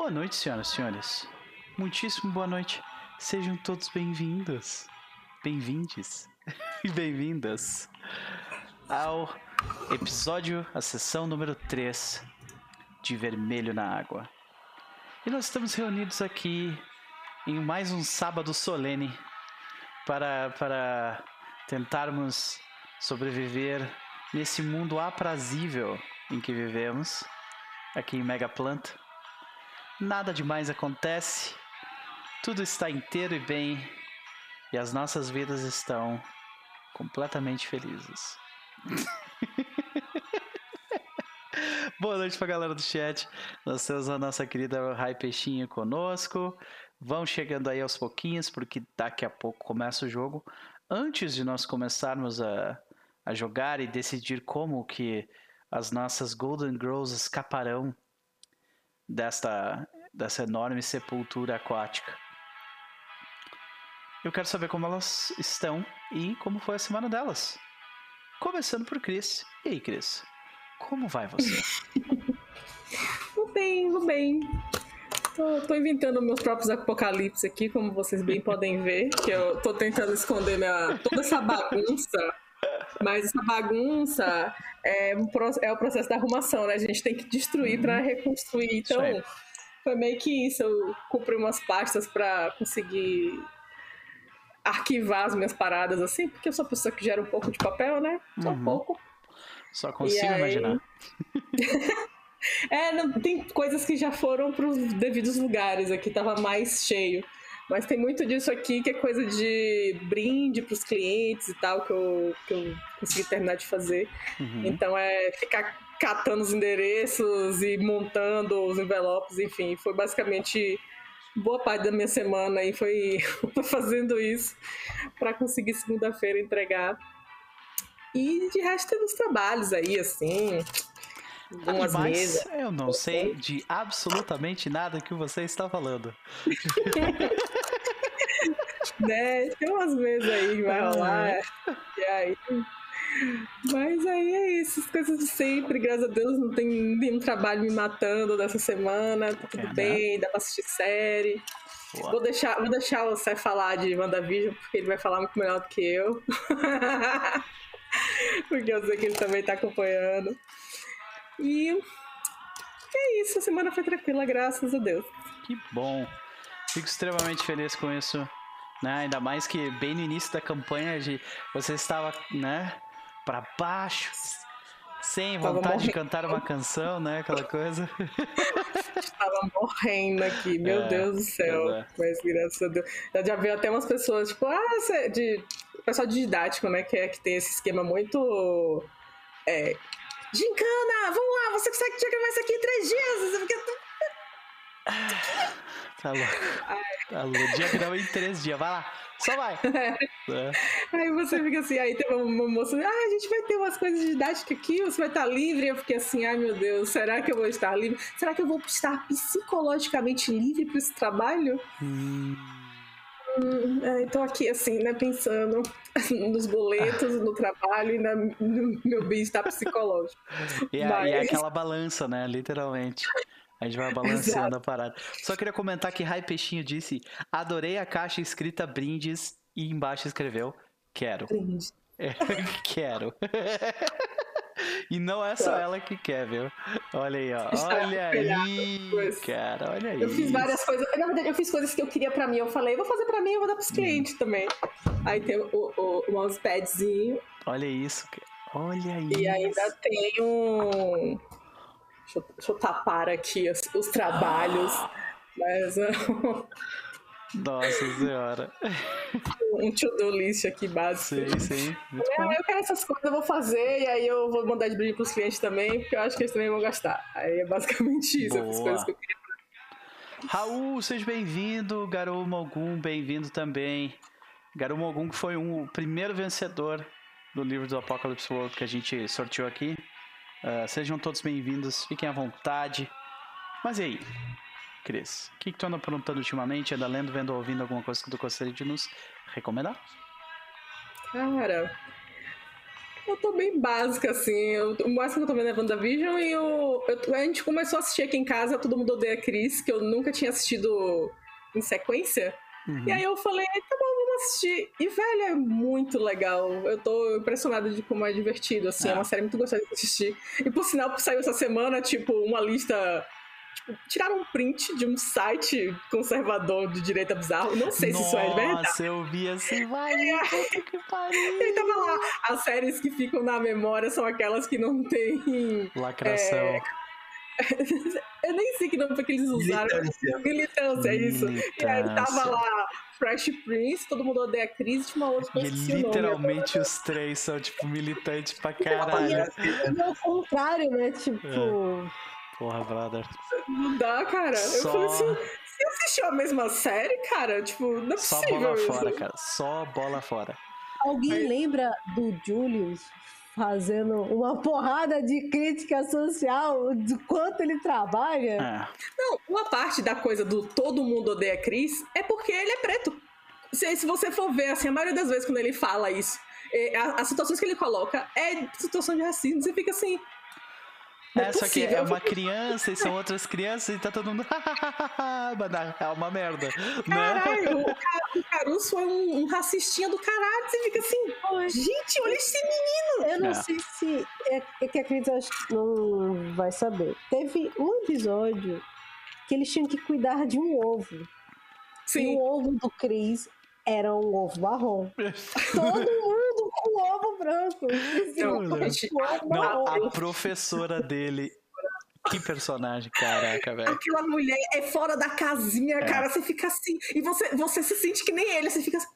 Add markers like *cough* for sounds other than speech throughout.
Boa noite, senhoras e senhores. Muitíssimo boa noite. Sejam todos bem-vindos. Bem-vindes. *laughs* E bem-vindas ao episódio, a sessão número 3 de Vermelho na Água. E nós estamos reunidos aqui em mais um sábado solene para, para tentarmos sobreviver nesse mundo aprazível em que vivemos, aqui em Megaplanta. Nada demais acontece, tudo está inteiro e bem, e as nossas vidas estão completamente felizes. *laughs* Boa noite pra galera do chat. Nós temos a nossa querida Rai Peixinho conosco. Vão chegando aí aos pouquinhos, porque daqui a pouco começa o jogo. Antes de nós começarmos a, a jogar e decidir como que as nossas Golden Girls escaparão desta, dessa enorme sepultura aquática. Eu quero saber como elas estão e como foi a semana delas. Começando por Cris. E aí, Cris? Como vai você? *laughs* vou bem, vou bem. Tô, inventando meus próprios apocalipse aqui, como vocês bem podem ver. Que eu tô tentando esconder minha, toda essa bagunça. Mas essa bagunça é, um, é o processo da arrumação, né? A gente tem que destruir para reconstruir. Então, foi meio que isso. Eu comprei umas pastas para conseguir arquivar as minhas paradas assim, porque eu sou uma pessoa que gera um pouco de papel, né? Só uhum. um pouco. Só consigo aí... imaginar. *laughs* é, não, tem coisas que já foram para os devidos lugares, aqui tava mais cheio. Mas tem muito disso aqui que é coisa de brinde para os clientes e tal, que eu, que eu consegui terminar de fazer. Uhum. Então é ficar catando os endereços e montando os envelopes, enfim, foi basicamente boa parte da minha semana e foi *laughs* fazendo isso para conseguir segunda-feira entregar. E de resto tem uns trabalhos aí, assim, umas Mas mesas. Eu não sei de absolutamente nada que você está falando. *laughs* né? Tem umas mesas aí que vai rolar. E aí. Mas aí é isso, as coisas de sempre, graças a Deus não tem nenhum trabalho me matando dessa semana, tá tudo é, bem, né? dá pra assistir série. Vou deixar, vou deixar o Sé falar de WandaVision, porque ele vai falar muito melhor do que eu. *laughs* porque eu sei que ele também tá acompanhando. E é isso, a semana foi tranquila, graças a Deus. Que bom. Fico extremamente feliz com isso. Né? Ainda mais que bem no início da campanha de você estava, né, para baixo, sem vontade de cantar uma canção, né, aquela coisa. *laughs* Estava morrendo aqui, meu é, Deus do céu. É. Mas graças a Deus. Eu já vi até umas pessoas, tipo, ah, você, de pessoal de didático, né, que é que tem esse esquema muito é, Gincana, vamos lá, você consegue gravar isso aqui em três dias? Fica... *laughs* Tá louco. Tá louco. Diagrama em três dias, vai lá. Só vai. *laughs* É. Aí você fica assim, aí tem uma moça, ah, a gente vai ter umas coisas didáticas aqui, você vai estar livre. Eu fiquei assim, ai meu Deus, será que eu vou estar livre? Será que eu vou estar psicologicamente livre para esse trabalho? Hum. É, então aqui assim, né, pensando *laughs* nos boletos, no trabalho e no meu bem-estar psicológico. *laughs* E, Mas... e é aquela balança, né, literalmente. A gente vai *laughs* balanceando Exato. a parada. Só queria comentar que Rai Peixinho disse: adorei a caixa escrita brindes e embaixo escreveu: quero. Brinde. É, quero. E não é só ela que quer, viu? Olha aí, ó. Olha aí, cara, olha aí. Eu fiz várias coisas. Na verdade, eu fiz coisas que eu queria pra mim. Eu falei, vou fazer pra mim, eu vou dar pros clientes hum. também. Aí tem o, o, o mousepadzinho. Olha isso, olha isso. E ainda tem um Deixa eu, deixa eu tapar aqui os, os trabalhos. *gasps* Mas. *laughs* Nossa senhora. Um to-do list aqui básico. Sim, sim. É, eu quero essas coisas, eu vou fazer, e aí eu vou mandar de brinde pros clientes também, porque eu acho que eles também vão gastar. Aí é basicamente isso, Boa. as coisas que eu queria. Raul, seja bem-vindo. Garou Mogum, bem-vindo também. Garou Mogum, que foi um, o primeiro vencedor do livro do Apocalypse World que a gente sorteou aqui. Uh, sejam todos bem-vindos, fiquem à vontade. Mas e aí, Cris? O que, que tu anda aprontando ultimamente? Anda lendo, vendo ou ouvindo alguma coisa que tu gostaria de nos recomendar? Cara, Eu tô bem básica, assim. Eu, o máximo que eu tô vendo é WandaVision e eu, a gente começou a assistir aqui em casa Todo Mundo Odeia Chris, que eu nunca tinha assistido em sequência. Uhum. E aí eu falei, tá bom, vamos assistir. E, velho, é muito legal. Eu tô impressionada de como é divertido, assim. É, é uma série muito gostosa de assistir. E, por sinal, saiu essa semana, tipo, uma lista tipo, tiraram um print de um site conservador de direita bizarro. Não sei Nossa, se isso é verdade. Nossa, eu vi assim, vai, é. que pariu. Ele tava lá, as séries que ficam na memória são aquelas que não tem... Lacração. É... *laughs* eu nem sei que nome foi que eles usaram. Militância. Militância, é isso. Militância. E aí tava lá Fresh Prince, todo mundo odeia a crise, tinha uma outra coisa. E literalmente os três são, tipo, militantes pra caralho. E ao contrário, né? Tipo. É. Porra, brother. Não dá, cara. Só... Eu falei assim, você assistiu a mesma série, cara? Tipo, não é Só possível bola isso. fora, cara. Só bola fora. Alguém Aí... lembra do Julius fazendo uma porrada de crítica social do quanto ele trabalha? É. Não, uma parte da coisa do todo mundo odeia Chris é porque ele é preto. Se, se você for ver, assim, a maioria das vezes quando ele fala isso, é, as situações que ele coloca é situação de racismo. Você fica assim, é, é só que é uma criança e são outras crianças e tá todo mundo. *laughs* é uma merda. Né? Caralho, né? *laughs* o, Caruso é um, um, racistinha do caralho. Você fica assim, gente, olha esse menino. Eu não é. sei se. É, é que a Cris acho que não vai saber. Teve um episódio que eles tinham que cuidar de um ovo. Sim. E o ovo do Cris era um ovo marrom. *laughs* Todo mundo branco. Não, não, a professora dele que personagem, caraca, velho. Aquela mulher é fora da casinha, é. cara. Você fica assim. E você, você se sente que nem ele. Você fica assim.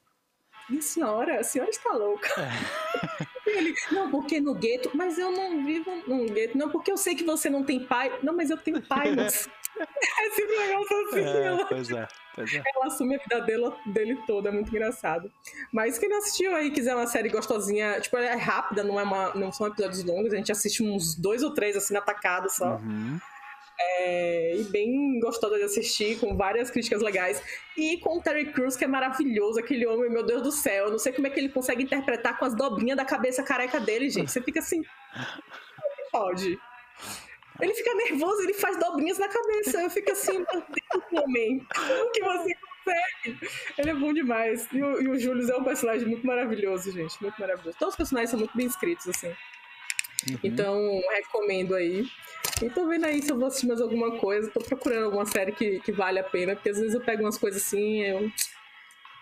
Minha senhora, a senhora está louca. É. *laughs* Ele, não, porque no gueto. Mas eu não vivo num gueto. Não, porque eu sei que você não tem pai. Não, mas eu tenho pai. *laughs* Mas... É sempre um negócio assim. É, ela, pois é, pois é. Ela assume a vida dele, dele toda, é muito engraçado. Mas quem não assistiu aí, quiser uma série gostosinha, tipo, ela é rápida, não, é uma, não são episódios longos, a gente assiste uns dois ou três assim na tacada só. Uhum. É, e bem gostosa de assistir, com várias críticas legais. E com o Terry Crews, que é maravilhoso, aquele homem, meu Deus do céu. Eu não sei como é que ele consegue interpretar com as dobrinhas da cabeça careca dele, gente. Você fica assim. *laughs* Pode. Ele fica nervoso, ele faz dobrinhas na cabeça. Eu fico assim, meu Deus, homem, como que você consegue? Ele é bom demais. E o, e o Julius é um personagem muito maravilhoso, gente. Muito maravilhoso. Todos os personagens são muito bem escritos, assim. Uhum. Então, recomendo aí. E tô vendo aí se eu vou assistir mais alguma coisa. Tô procurando alguma série que, que vale a pena, porque às vezes eu pego umas coisas assim e eu.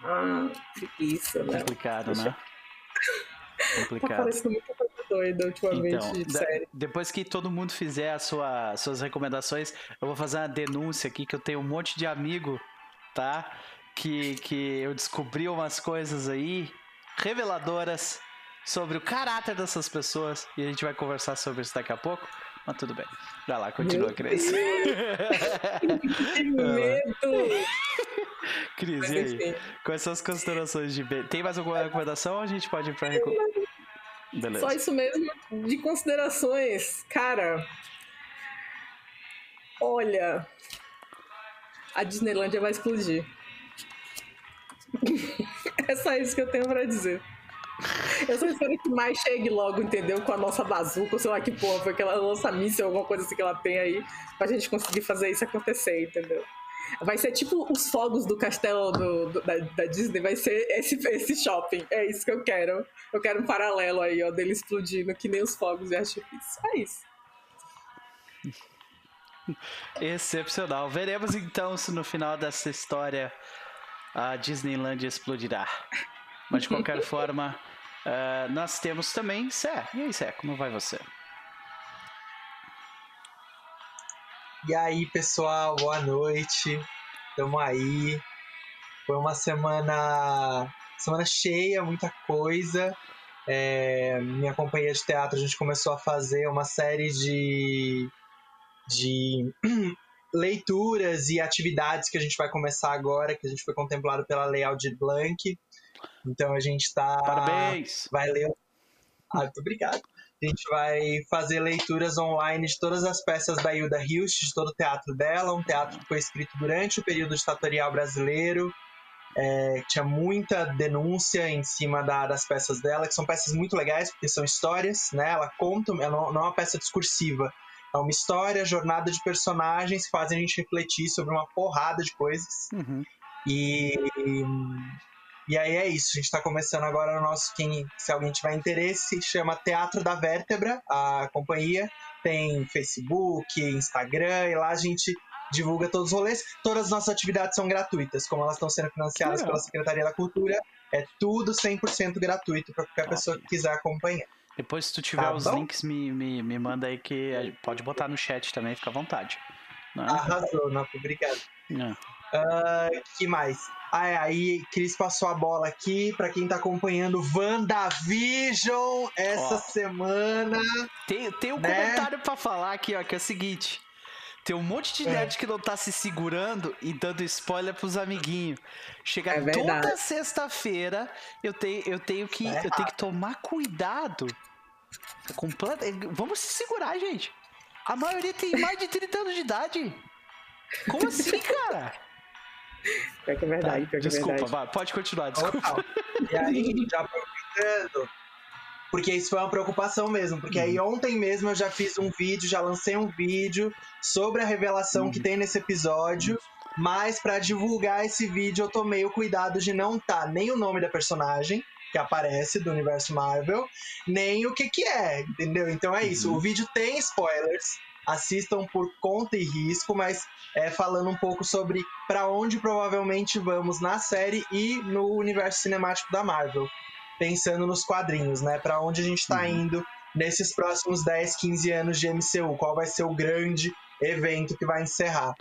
Ah, preguiça, né? Complicado, né? *laughs* Complicado. Tá parecendo muita coisa doida ultimamente então, de série. Depois que todo mundo fizer as sua, suas recomendações, eu vou fazer uma denúncia aqui que eu tenho um monte de amigo, tá? Que, que eu descobri umas coisas aí reveladoras sobre o caráter dessas pessoas e a gente vai conversar sobre isso daqui a pouco. Mas tudo bem. Vai lá, continua, Cris. *laughs* que medo! *laughs* Cris, e aí? Quais são as considerações de B? Tem mais alguma recomendação ou a gente pode ir pra recomendação? Beleza. Só isso mesmo. De considerações, cara. Olha. A Disneylândia vai explodir. *laughs* é só isso que eu tenho pra dizer. Eu só espero que mais chegue logo, entendeu? Com a nossa bazuca, sei lá que porra, foi aquela nossa míssil, alguma coisa assim que ela tem aí, pra gente conseguir fazer isso acontecer, entendeu? Vai ser tipo os fogos do castelo do, do, da, da, Disney, vai ser esse, esse shopping. É isso que eu quero. Eu quero um paralelo aí, ó, dele explodindo, que nem os fogos de artifício. É isso. Excepcional. Veremos então se no final dessa história a Disneyland explodirá. Mas de qualquer *laughs* forma, uh, nós temos também Sé. E aí, Sé, como vai você? E aí, pessoal, boa noite. Tamo aí. Foi uma semana, semana cheia, muita coisa. É, minha companhia de teatro, a gente começou a fazer uma série de, de *clears throat* leituras e atividades que a gente vai começar agora, que a gente foi contemplado pela Lei Aldir Blanc. Então a gente está. Parabéns! Vai ler. Ah, muito obrigado. A gente vai fazer leituras online de todas as peças da Hilda Hilst, de todo o teatro dela, um teatro que foi escrito durante o período ditatorial brasileiro. é, tinha muita denúncia em cima da, das peças dela, que são peças muito legais, porque são histórias, né? Ela conta, ela não, não é uma peça discursiva, é uma história, jornada de personagens que fazem a gente refletir sobre uma porrada de coisas. Uhum. E, e aí é isso, a gente está começando agora o nosso, quem, se alguém tiver interesse, chama Teatro da Vértebra, a companhia. Tem Facebook, Instagram, e lá a gente divulga todos os rolês. Todas as nossas atividades são gratuitas, como elas estão sendo financiadas pela Secretaria da Cultura. É tudo 100% gratuito para qualquer pessoa que quiser acompanhar. Depois, se tu tiver tá os bom? links, me, me, me manda aí que pode botar no chat também, fica à vontade. Né? Arrasou, Napo, obrigado. É. Uh, que mais? Ah, é, aí, Cris passou a bola aqui para quem tá acompanhando WandaVision essa ó, semana. Tem, tem um né? comentário para falar aqui, ó, que é o seguinte. Tem um monte de é. nerd que não tá se segurando e dando spoiler pros amiguinhos. Chega é toda sexta-feira, eu tenho, eu tenho que é eu tenho que tomar cuidado. Completa... Vamos se segurar, gente. A maioria tem mais de 30 anos de idade. Como assim, cara? Pior que é verdade, tá, pior que é desculpa, verdade. pode continuar, desculpa. E aí, já aproveitando, porque isso foi uma preocupação mesmo. Porque uhum. aí ontem mesmo eu já fiz um vídeo, já lancei um vídeo sobre a revelação uhum. que tem nesse episódio. Mas para divulgar esse vídeo eu tomei o cuidado de não tá nem o nome da personagem que aparece do universo Marvel, nem o que que é, entendeu? Então é isso. Uhum. O vídeo tem spoilers. Assistam por conta e risco, mas é, falando um pouco sobre para onde provavelmente vamos na série e no universo cinemático da Marvel pensando nos quadrinhos, né? Para onde a gente está uhum. indo nesses próximos 10, 15 anos de MCU? Qual vai ser o grande evento que vai encerrar?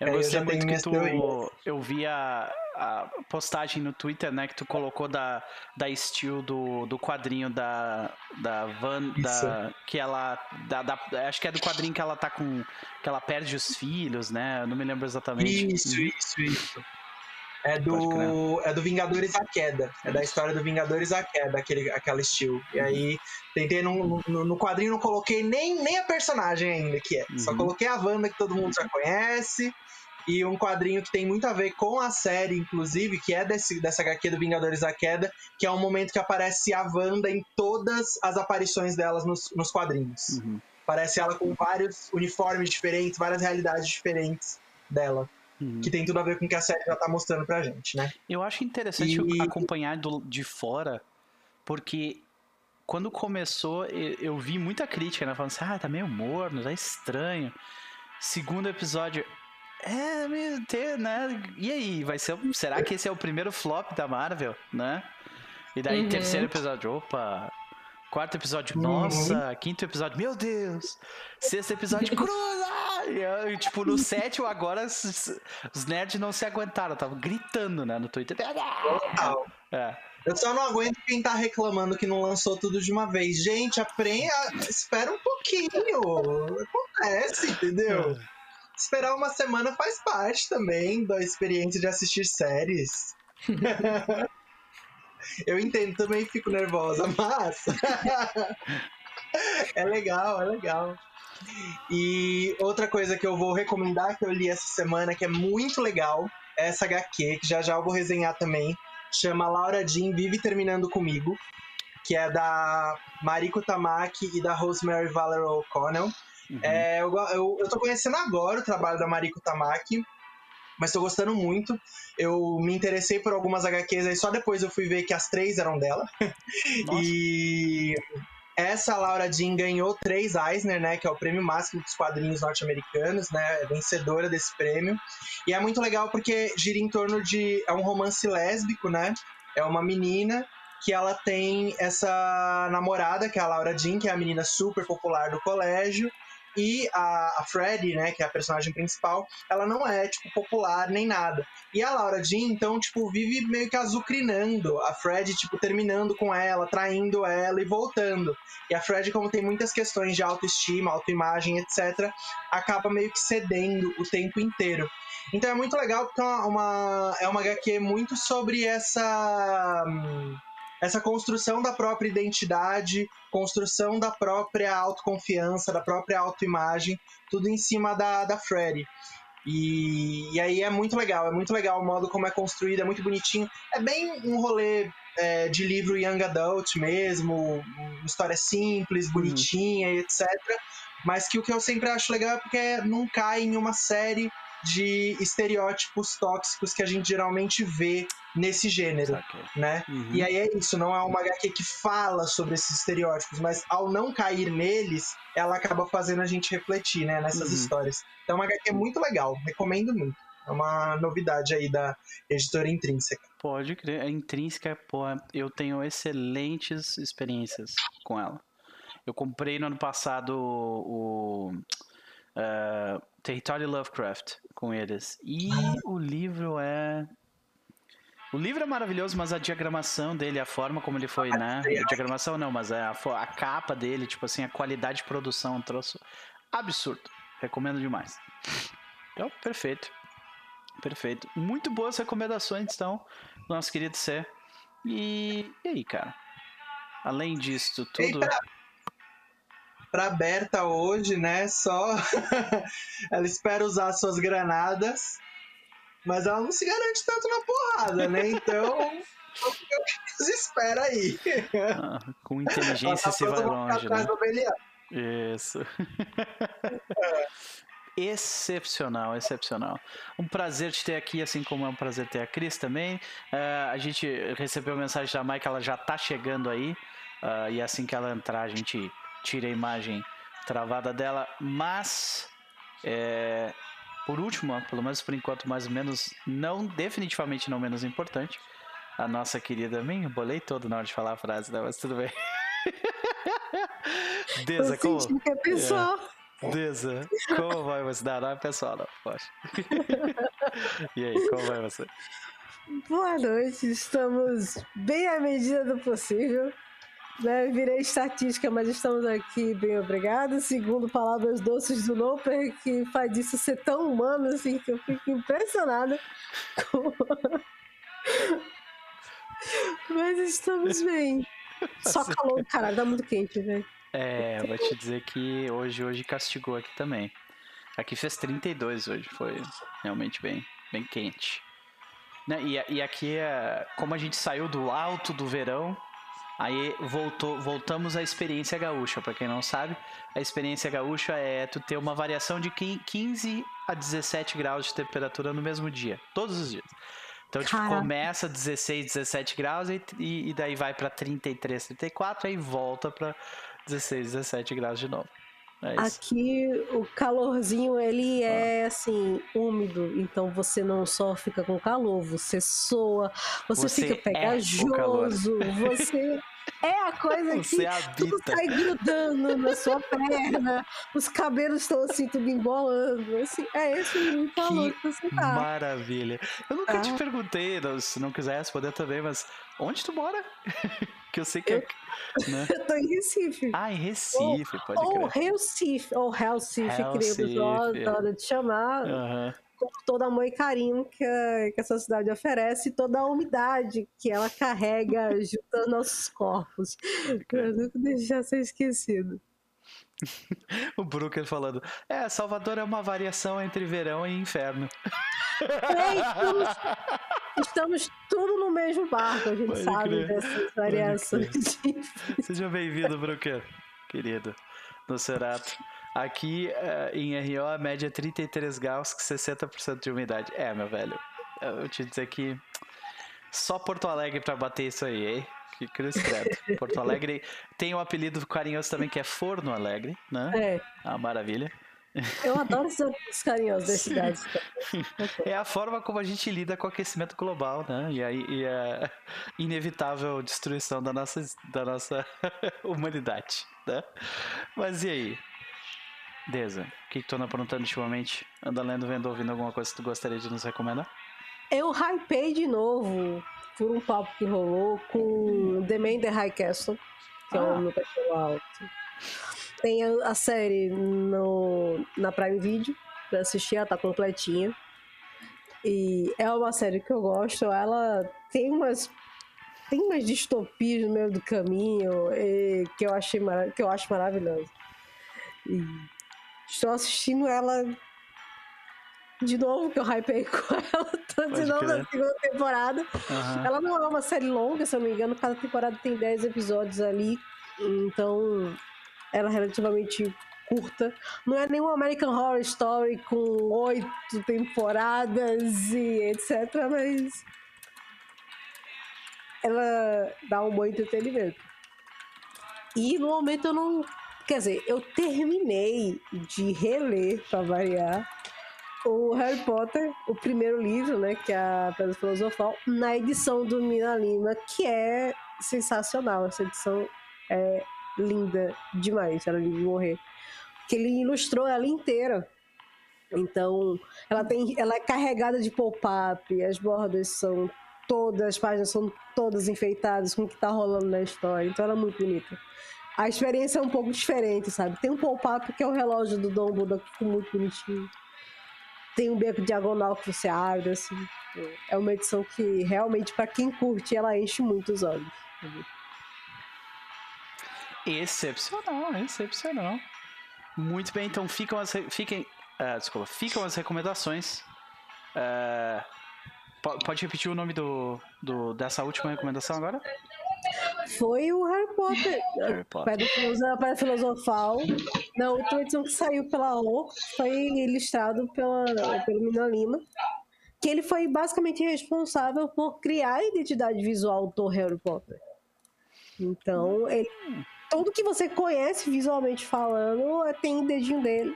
Eu gostei eu muito que tu... Eu vi a, a, postagem no Twitter, né? Que tu colocou da, da Steel do, do quadrinho da, da Van... Da, que ela... Da, da, acho que é do quadrinho que ela tá com... Que ela perde os filhos, né? Eu não me lembro exatamente. Isso, uhum. isso, isso. É do, é do Vingadores a Queda. É da história do Vingadores a Queda, aquele, aquela estilo. E aí, tentei no, no, no, quadrinho, não coloquei nem, nem a personagem ainda que é. Uhum. Só coloquei a Wanda, que todo mundo já conhece. E um quadrinho que tem muito a ver com a série, inclusive, que é desse, dessa HQ do Vingadores a Queda, que é um momento que aparece a Wanda em todas as aparições delas nos, nos quadrinhos. Uhum. Parece ela com vários uniformes diferentes, várias realidades diferentes dela. Uhum. Que tem tudo a ver com o que a série já tá mostrando pra gente, né? Eu acho interessante e... acompanhar do, de fora, porque quando começou, eu, eu, vi muita crítica, né? Falando assim, ah, tá meio morno, tá estranho. Segundo episódio, é, meio ter, né? E aí, vai ser. Será que esse é o primeiro flop da Marvel, né? E daí, uhum. terceiro episódio, opa, Quarto episódio, nossa. Uhum. Quinto episódio, meu Deus. Sexto episódio, *laughs* cruza! E, tipo, no sétimo agora os, os nerds não se aguentaram, estavam gritando, né, no Twitter. Total. É. Eu só não aguento quem tá reclamando que não lançou tudo de uma vez. Gente, aprenda, espera um pouquinho. Acontece, entendeu? Esperar uma semana faz parte também da experiência de assistir séries. *laughs* Eu entendo, também fico nervosa, mas. *laughs* é legal, é legal. E outra coisa que eu vou recomendar que eu li essa semana, que é muito legal, é essa HQ, que já já eu vou resenhar também. Chama Laura Jean Vive Terminando Comigo, que é da Mariko Tamaki e da Rosemary Valerie O'Connell. Uhum. É, eu, eu, eu tô conhecendo agora o trabalho da Mariko Tamaki mas tô gostando muito. Eu me interessei por algumas HQs aí, só depois eu fui ver que as três eram dela. *laughs* e essa Laura Jean ganhou três Eisner, né, que é o prêmio máximo dos quadrinhos norte-americanos, né, é vencedora desse prêmio. E é muito legal porque gira em torno de é um romance lésbico, né? É uma menina que ela tem essa namorada, que é a Laura Jean, que é a menina super popular do colégio, e a, a Freddy, né, que é a personagem principal, ela não é, tipo, popular nem nada. E a Laura Jean, então, tipo, vive meio que azucrinando a Freddy, tipo, terminando com ela, traindo ela e voltando. E a Freddy, como tem muitas questões de autoestima, autoimagem, etc., acaba meio que cedendo o tempo inteiro. Então é muito legal porque é uma, é uma HQ muito sobre essa. Essa construção da própria identidade, construção da própria autoconfiança, da própria autoimagem, tudo em cima da, da Freddy. E, e aí é muito legal, é muito legal o modo como é construído, é muito bonitinho. É bem um rolê é, de livro young adult mesmo, uma história simples, bonitinha e etc. Mas que o que eu sempre acho legal é porque não cai em uma série de estereótipos tóxicos que a gente geralmente vê nesse gênero, né? Uhum. E aí é isso, não é uma HQ que fala sobre esses estereótipos, mas ao não cair neles, ela acaba fazendo a gente refletir, né, nessas uhum. histórias. Então, é uma HQ muito legal, recomendo muito. É uma novidade aí da editora Intrínseca. Pode crer, a Intrínseca, pô, eu tenho excelentes experiências com ela. Eu comprei no ano passado o, uh, Território Lovecraft com eles. E o livro é. O livro é maravilhoso, mas a diagramação dele, a forma como ele foi, né? A diagramação não, mas a, a capa dele, tipo assim, a qualidade de produção, um troço absurdo. Recomendo demais. Então, perfeito. Perfeito. Muito boas recomendações, então, nosso querido Cé. E, e aí, cara? Além disso tudo. Eita para Berta hoje, né? Só *laughs* ela espera usar suas granadas, mas ela não se garante tanto na porrada, né? Então, espera aí. Ah, com inteligência tá se vai longe, né? Isso. É. *laughs* Excepcional, excepcional. Um prazer te ter aqui, assim como é um prazer ter a Cris também. Uh, a gente recebeu mensagem da Mai que ela já tá chegando aí. Uh, e assim que ela entrar, a gente tire a imagem travada dela, mas é, por último, pelo menos por enquanto, mais ou menos, não definitivamente não menos importante, a nossa querida mim, bolei todo na hora de falar a frase, né? mas tudo bem. *laughs* Deza, como? Que é pessoal. É. Deza, como vai você? Não, não é pessoal, não, poxa. *laughs* e aí, como vai você? Boa noite, estamos bem à medida do possível. Né, virei estatística, mas estamos aqui bem obrigado. Segundo palavras doces do Loper, que faz isso ser tão humano assim que eu fico impressionada. Com... *laughs* mas estamos bem. Só calor, caralho, tá muito quente, velho. É, vou te dizer que hoje, hoje castigou aqui também. Aqui fez 32 hoje, foi realmente bem, bem quente. Né, e, e aqui, é, como a gente saiu do alto do verão, Aí voltou, voltamos à experiência gaúcha. Para quem não sabe, a experiência gaúcha é tu ter uma variação de 15 a 17 graus de temperatura no mesmo dia, todos os dias. Então, tipo, começa 16, 17 graus e, e daí vai para 33, 34, aí volta para 16, 17 graus de novo. É Aqui o calorzinho ele é assim úmido, então você não só fica com calor, você soa, você, você fica é pegajoso, é você *laughs* é a coisa você que habita. tudo sai grudando na sua perna, os cabelos estão assim tudo embolando, assim, é esse o calor que, que você tá. Maravilha. Eu nunca te perguntei, se não quiser responder também, mas onde tu mora? *laughs* que eu sei que eu, é. Né? *laughs* Eu tô em Recife. Ah, em Recife, ou, pode crer. Ou Recife, ou Recife, queridos, eu adoro te chamar. Uhum. Com todo amor e carinho que, a, que essa cidade oferece, toda a umidade que ela carrega junto aos nossos corpos. Pra nunca deixar ser esquecido. *laughs* o Brooker falando: É, Salvador é uma variação entre verão e inferno. É, estamos, *laughs* estamos tudo no mesmo barco, a gente Pode sabe crer. dessas variações. Seja bem-vindo, Brooker, querido, no Cerato. Aqui uh, em RO a média é 33 graus com 60% de umidade. É, meu velho, eu te dizer que só Porto Alegre para bater isso aí, hein? Que cruz credo. *laughs* Porto Alegre tem um apelido carinhoso também que é Forno Alegre, né? É. Ah, maravilha. Eu adoro os carinhosos das cidades. *laughs* É a forma como a gente lida com o aquecimento global, né? E a, e a inevitável destruição da nossa, da nossa *laughs* humanidade, né? Mas e aí? Deza, o que, que tu anda aprontando ultimamente? Anda lendo, vendo, ouvindo alguma coisa que tu gostaria de nos recomendar? Eu hypei de novo por um papo que rolou com The Man The High Castle, que ah. é o meu cachorro alto. Tem a, a, série no, na Prime Video pra assistir, ela tá completinha. E é uma série que eu gosto, ela tem umas tem umas distopias no meio do caminho que eu achei que eu acho maravilhosa. E estou assistindo ela de novo, que eu hypei *laughs* com ela. Tô de novo na segunda temporada. Uhum. Ela não é uma série longa, se eu não me engano. Cada temporada tem 10 episódios ali. Então, ela é relativamente curta. Não é nenhum American Horror Story com oito temporadas e etc. Mas ela dá um bom entretenimento. E no momento eu não. Quer dizer, eu terminei de reler, para variar, o Harry Potter, o primeiro livro, né, que é a Pedra Filosofal, na edição do Mina Lima, que é sensacional. Essa edição é linda demais, ela de morrer. Que ele ilustrou ela inteira. Então, ela tem, ela é carregada de pop-up, as bordas são todas, as páginas são todas enfeitadas com o que tá rolando na história. Então, ela é muito bonita. A experiência é um pouco diferente, sabe? Tem um pop-up que é o relógio do Dumbledore que ficou muito bonitinho. Tem um beco diagonal que você abre, assim. É uma edição que realmente, para quem curte, ela enche muito os olhos. Excepcional, excepcional. Muito bem, então ficam as, fiquem, uh, desculpa, ficam as recomendações. Uh, pode repetir o nome do, do, dessa última recomendação agora? Foi o Harry Potter. *laughs* Harry Potter. Pedra Filosofal. Na última edição que saiu pela O, foi ilustrado pela, pelo Mina Lima. Que ele foi basicamente responsável por criar a identidade visual do Harry Potter. Então, ele, tudo que você conhece visualmente falando tem dedinho dele.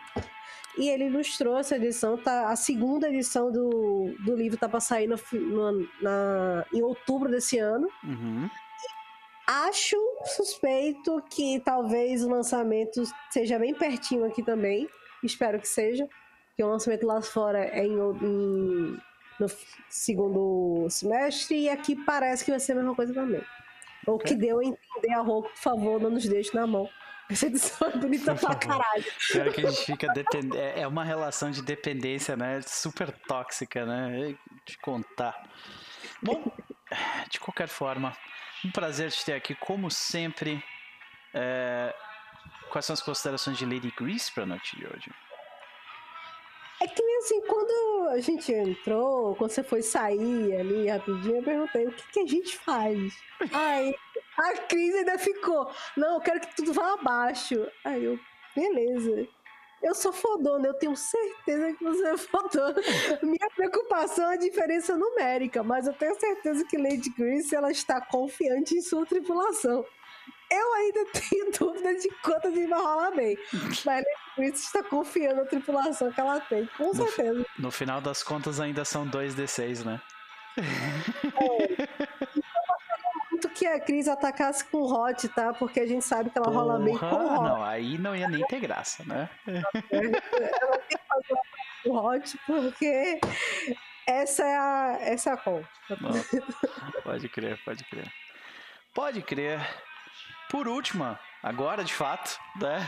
E ele ilustrou essa edição, tá, a segunda edição do, do livro tá para sair no, no, na, em outubro desse ano. Uhum. Acho suspeito que talvez o lançamento seja bem pertinho aqui também. Espero que seja. Que o lançamento lá fora é em, em, no segundo semestre e aqui parece que vai ser a mesma coisa também. O okay. que deu a entender a Roku, por favor, não nos deixe na mão. Essa edição é bonita pra *laughs* caralho. Pior que a gente fica. É, é uma relação de dependência, né? Super tóxica, né? De contar. Bom, de qualquer forma, um prazer te ter aqui, como sempre. É... Quais são as considerações de Lady Grease para a noite de hoje? É que assim, quando a gente entrou, quando você foi sair ali rapidinho, eu perguntei o que, que a gente faz. *laughs* Aí a Cris ainda ficou, não, eu quero que tudo vá abaixo. Aí eu, beleza. Eu sou fodona, eu tenho certeza que você é fodona. *laughs* Minha preocupação é a diferença numérica, mas eu tenho certeza que Lady Grace ela está confiante em sua tripulação. Eu ainda *laughs* tenho dúvida de quantas ele vai rolar bem. Mas Lady Grace está confiando na tripulação que ela tem, com certeza. No, no final das contas ainda são 2D6, né? É *laughs* que a Cris atacasse com o Hot, tá? Porque a gente sabe que ela Porra, rola bem com o Hot. Não, aí não ia nem ter graça, né? ela tem que fazer o Hot porque essa é a, essa é a call. Pode crer, pode crer. Pode crer. Por último, agora de fato, né?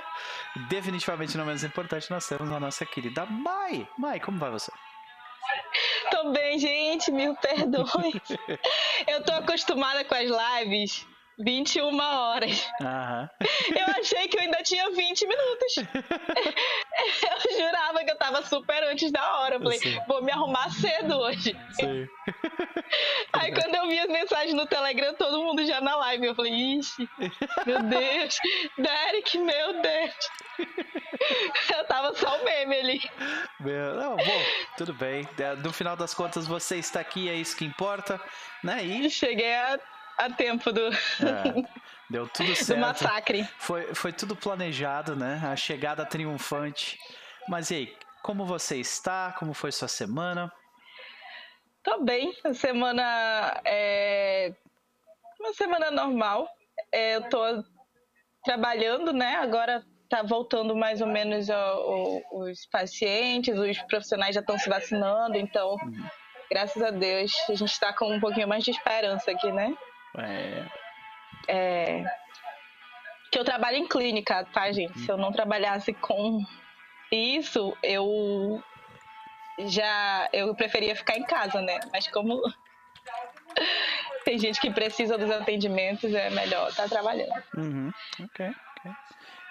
*laughs* Definitivamente não menos importante, nós temos a nossa querida Mai. Mai, como vai você? Tô bem, gente, me perdoe. Eu tô acostumada com as lives 21 horas. Uhum. Eu achei que eu ainda tinha 20 minutos. *laughs* Eu jurava que eu tava super antes da hora. Eu falei, Sim. vou me arrumar cedo hoje. Sim. *laughs* Aí quando eu vi as mensagens no Telegram, todo mundo já na live. Eu falei, ixi, meu Deus, *laughs* Derek, meu Deus. Eu tava só o meme ali. Não, bom, tudo bem. No final das contas, você está aqui, é isso que importa, né? E cheguei a a tempo do. É, deu tudo *laughs* certo. do massacre. Foi, foi tudo planejado, né? A chegada triunfante. Mas e aí, como você está? Como foi sua semana? Tô bem. A semana é uma semana normal. É, eu tô trabalhando, né? Agora tá voltando mais ou menos os pacientes, os profissionais já estão se vacinando, então, uhum. graças a Deus, a gente está com um pouquinho mais de esperança aqui, né? É. é. Que eu trabalho em clínica, tá, gente? Se eu não trabalhasse com isso, eu já eu preferia ficar em casa, né? Mas como *laughs* tem gente que precisa dos atendimentos, é melhor estar tá trabalhando. Uhum. Ok, ok.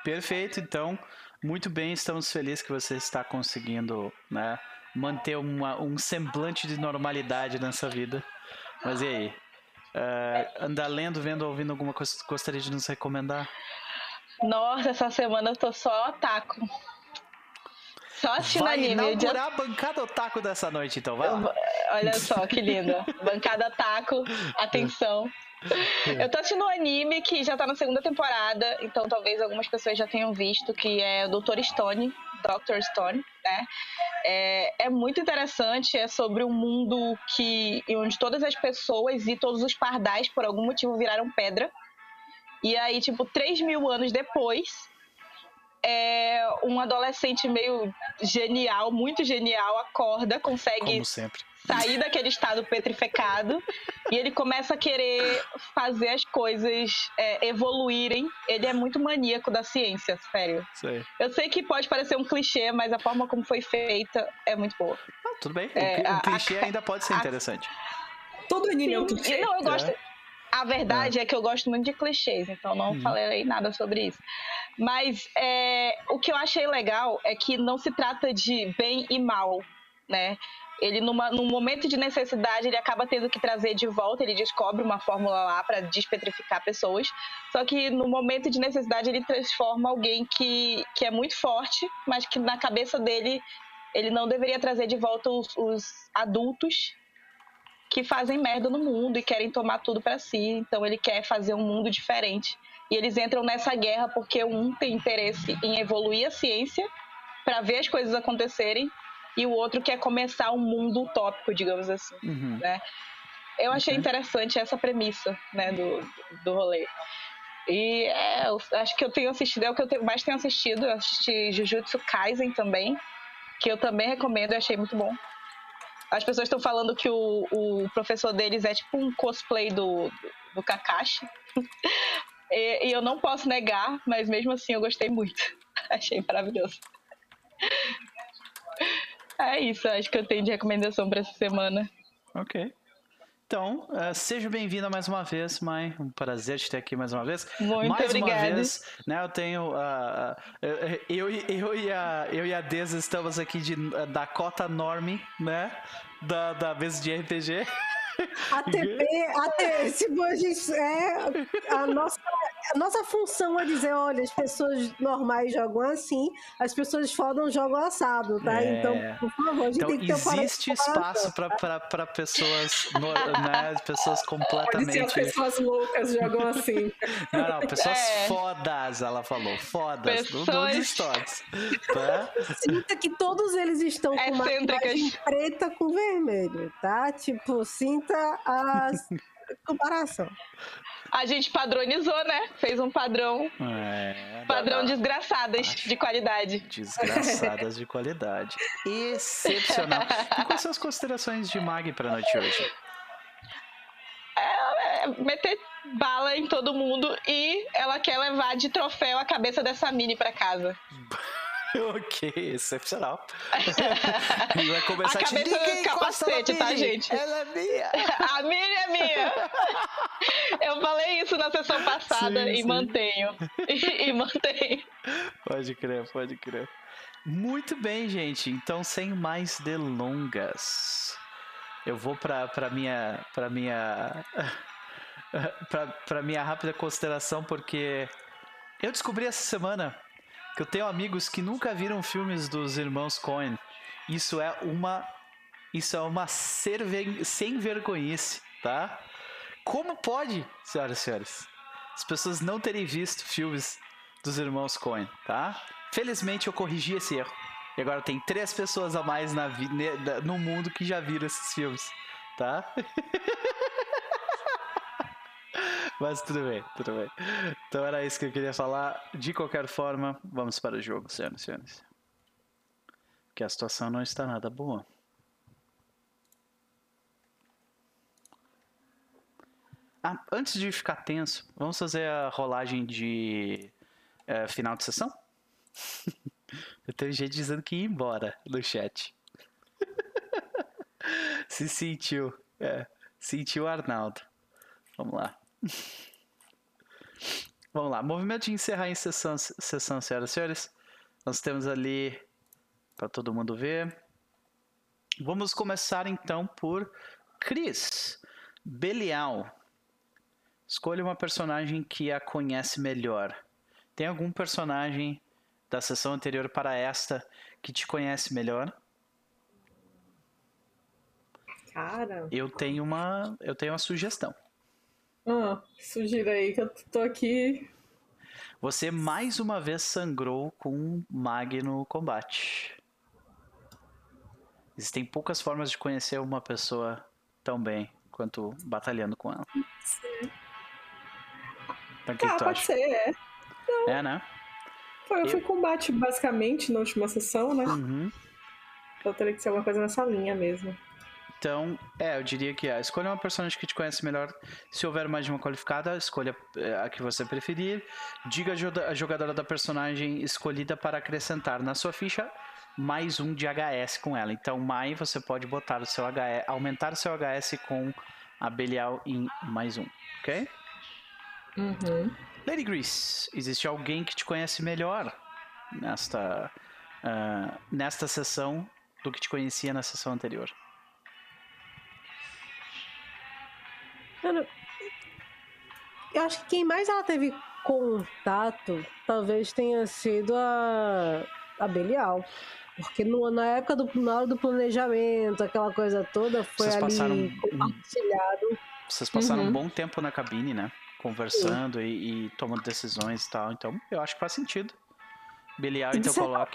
Perfeito, então. Muito bem, estamos felizes que você está conseguindo, né, manter uma, um semblante de normalidade nessa vida. Mas e aí? Uh, anda lendo, vendo, ouvindo alguma coisa que gostaria de nos recomendar? Nossa, essa semana eu tô só otaku. Só assistindo vai anime. Vai inaugurar a bancada otaku dessa noite, então, vai lá. Olha só, que linda. *laughs* bancada otaku, atenção. *laughs* Eu tô assistindo um anime que já tá na segunda temporada, então talvez algumas pessoas já tenham visto, que é o Dr. Stone, Dr. Stone, né? É, é, muito interessante, é sobre um mundo que onde todas as pessoas e todos os pardais, por algum motivo, viraram pedra. E aí, tipo, 3 mil anos depois, é, um adolescente meio genial, muito genial, acorda, consegue sair daquele estado petrificado e ele começa a querer fazer as coisas é, evoluírem. Ele é muito maníaco da ciência, sério. Sei. Eu sei que pode parecer um clichê, mas a forma como foi feita é muito boa. Ah, tudo bem. É, o, clichê a, ainda pode ser a, interessante. Todo anime é um clichê. Não, eu gosto. É. A verdade é. é. que eu gosto muito de clichês, então não hum. falei nada sobre isso. Mas é, o que eu achei legal é que não se trata de bem e mal, né? Ele, numa, num momento de necessidade, ele acaba tendo que trazer de volta, ele descobre uma fórmula lá para despetrificar pessoas. Só que no momento de necessidade, ele transforma alguém que, que é muito forte, mas que na cabeça dele, ele não deveria trazer de volta os, os adultos que fazem merda no mundo e querem tomar tudo para si. Então ele quer fazer um mundo diferente. E eles entram nessa guerra porque um tem interesse em evoluir a ciência para ver as coisas acontecerem e o outro quer começar um mundo utópico, digamos assim, uhum. né? Eu achei okay. interessante essa premissa, né, do, do rolê. E é, acho que eu tenho assistido, é o que eu mais tenho assistido. Eu assisti Jujutsu Kaisen também, que eu também recomendo, eu achei muito bom. As pessoas estão falando que o, o professor deles é tipo um cosplay do, do Kakashi. *laughs* e, e eu não posso negar, mas mesmo assim eu gostei muito. *laughs* Achei maravilhoso. É isso, acho que eu tenho de recomendação para essa semana. Ok. Então, uh, seja bem-vinda mais uma vez, Mai. Um prazer te ter aqui mais uma vez. Muito mais obrigada. uma vez, né? Eu tenho. Uh, eu, eu, e a, eu e a Deza estamos aqui de Dakota Norme, né? Da, da mesa de RPG. A TV, a TV, se a gente é a nossa a nossa função é dizer, olha, as pessoas normais jogam assim, as pessoas fodas jogam assado, tá? É... Então, por favor, a gente então, tem que ter existe espaço para pessoas, né, pessoas completamente... Pode ser pessoas loucas jogam assim. *laughs* Não, não, pessoas é... fodas, ela falou, fodas, pessoas... não, não stories. Tá? Sinta que todos eles estão com uma imagem preta com vermelho, tá? Tipo, sinta a *laughs* comparação. A gente padronizou, né? Fez um padrão. É, padrão desgraçadas de qualidade. Desgraçadas de qualidade. Excepcional. e quais são as considerações de Mag pra noite hoje? É, é, meter bala em todo mundo e ela quer levar de troféu a cabeça dessa mini pra casa. *laughs* *laughs* ok, excepcional. *laughs* e vai começar a a do capacete, tá, gente? Ela é minha. *laughs* a minha é minha. Eu falei isso na sessão passada sim, e sim. mantenho. E, e mantenho. Pode crer, pode crer. Muito bem, gente. Então, sem mais delongas, eu vou para para minha para minha para minha rápida consideração porque eu descobri essa semana que eu tenho amigos que nunca viram filmes dos irmãos Coen. Isso é uma isso é uma serve... sem vergonhice, tá? Como pode, senhoras e senhores, as pessoas não terem visto filmes dos irmãos Coen, tá? Felizmente eu corrigi esse erro. E agora tem três pessoas a mais na no mundo que já viram esses filmes, tá? *laughs* Mas tudo bem, tudo bem. Então era isso que eu queria falar. De qualquer forma, vamos para o jogo, senhoras e senhores. Que a situação não está nada boa. Ah, antes de ficar tenso, vamos fazer a rolagem de é, final de sessão? *laughs* eu tenho gente dizendo que ia embora no chat. *laughs* Se sentiu. É, sentiu Arnaldo. Vamos lá. Vamos lá. Movimento de encerrar em sessão, sessão senhoras e senhores. Nós temos ali para todo mundo ver. Vamos começar então por Chris Belial. Escolha uma personagem que a conhece melhor. Tem algum personagem da sessão anterior para esta que te conhece melhor? Cara. Eu tenho uma, eu tenho uma sugestão. Ah, sugira aí que eu tô aqui. Você mais uma vez sangrou com um mag no combate. Existem poucas formas de conhecer uma pessoa tão bem quanto batalhando com ela. Sim. Então, que, ah, que tu pode acha? ser, é. É, né? Foi, Eu- foi combate basicamente na última sessão, né? Uhum. Então teria que ser alguma coisa nessa linha mesmo. Então, é, eu diria que é. Escolha uma personagem que te conhece melhor. Se houver mais de uma qualificada, escolha é, a que você preferir. Diga a jo- a jogadora da personagem escolhida para acrescentar na sua ficha mais um de HS com ela. Então, Mai, você pode botar o seu HS, aumentar o seu HS com a Belial em mais um, ok? Uhum. Lady Grease, existe alguém que te conhece melhor nesta, ah, nesta sessão do que te conhecia na sessão anterior? Cara, eu acho que quem mais ela teve contato talvez tenha sido a, a Belial. Porque no- na época do, na hora do planejamento, aquela coisa toda, foi Vocês ali passaram um- compartilhado. Vocês passaram um Uhum. bom tempo na cabine, né? Conversando e, e tomando decisões e tal. Então, eu acho que faz sentido. Belial, E então forma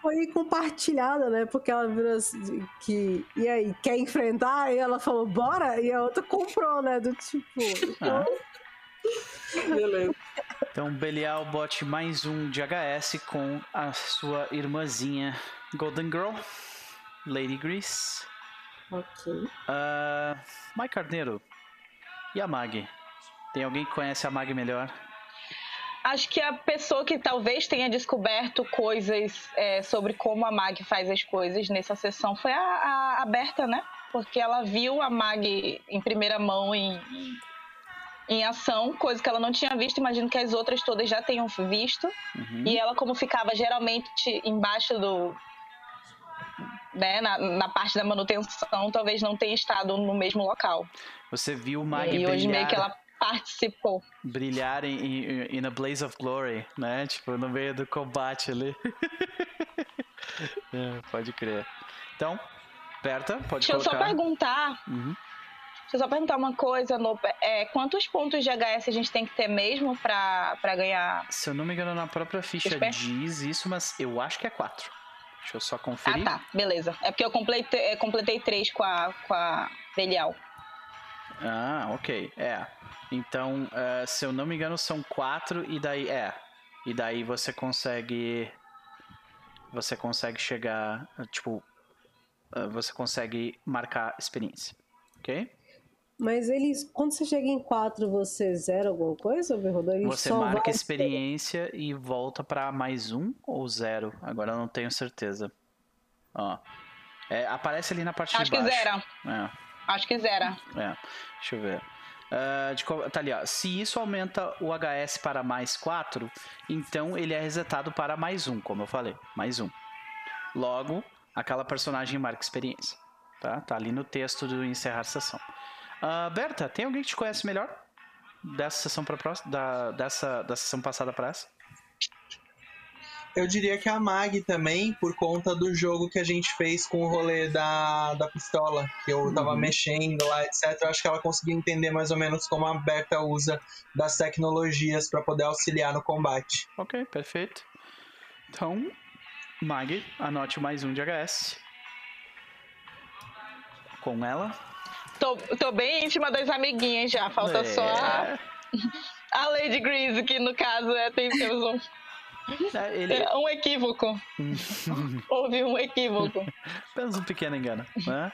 foi compartilhada, né? Porque ela virou assim, que. E aí, quer enfrentar? E ela falou, bora? E a outra comprou, né? Do tipo. Ah, *laughs* Beleza. então, Belial bote mais um de HS com a sua irmãzinha Golden Girl, Lady Grease. Ok. Ah, Mike Carneiro. E a Mag? Tem alguém que conhece a Mag melhor? Acho que a pessoa que talvez tenha descoberto coisas é, sobre como a Mag faz as coisas nessa sessão foi a, a, a Berta, né? Porque ela viu a Mag em primeira mão em, em, ação, coisa que ela não tinha visto. Imagino que as outras todas já tenham visto. Uhum. E ela, como ficava geralmente embaixo do. Né, na, na parte da manutenção, talvez não tenha estado no mesmo local. Você viu Mag e hoje brilhar, meio que ela participou. brilhar em, em, em a Blaze of Glory, né? Tipo, no meio do combate ali. *laughs* É, pode crer. Então, Berta, pode Deixa eu só colocar. perguntar Uhum. Deixa eu só perguntar uma coisa, no, é, quantos pontos de HS a gente tem que ter mesmo pra, pra ganhar? Se eu não me engano, na própria ficha diz isso, mas eu acho que é 4. Deixa eu só Ah, conferir. tá, beleza. É porque eu completei, completei três com a, com a Belial. Ah, ok. É. Então, eh, se eu não me engano, são quatro e daí. É. E daí você consegue. Você consegue chegar. Tipo. eh, Você consegue marcar experiência. Ok? Mas eles, quando você chega em 4, você zera alguma coisa, Verrodor? Você só marca experiência e volta pra mais um ou zero. Agora eu não tenho certeza. Ó. É, aparece ali na parte Acho de que baixo. zera. É. Acho que zera. É, deixa eu ver. Ah, de tá ali, ó. Se isso aumenta o HS para mais 4, então ele é resetado para mais um, como eu falei. Mais um. Logo, aquela personagem marca experiência. Tá? Tá ali no texto do encerrar sessão. Ah, Berta, tem alguém que te conhece melhor? Dessa sessão próxima? Da, dessa, da sessão passada para essa? Eu diria que a Mag também, por conta do jogo que a gente fez com o rolê da, da pistola, que eu tava Uhum. mexendo lá, etc. Eu acho que ela conseguiu entender mais ou menos como a Berta usa das tecnologias para poder auxiliar no combate. Ok, perfeito. Então, Mag, anote mais um de HS. Com ela. Tô, tô bem íntima das amiguinhas já. Falta só a, É. *laughs* a Lady Grease, que no caso é, tem, temos um, É, ele, é, um equívoco. *laughs* Houve um equívoco. Apenas um pequeno engano, né?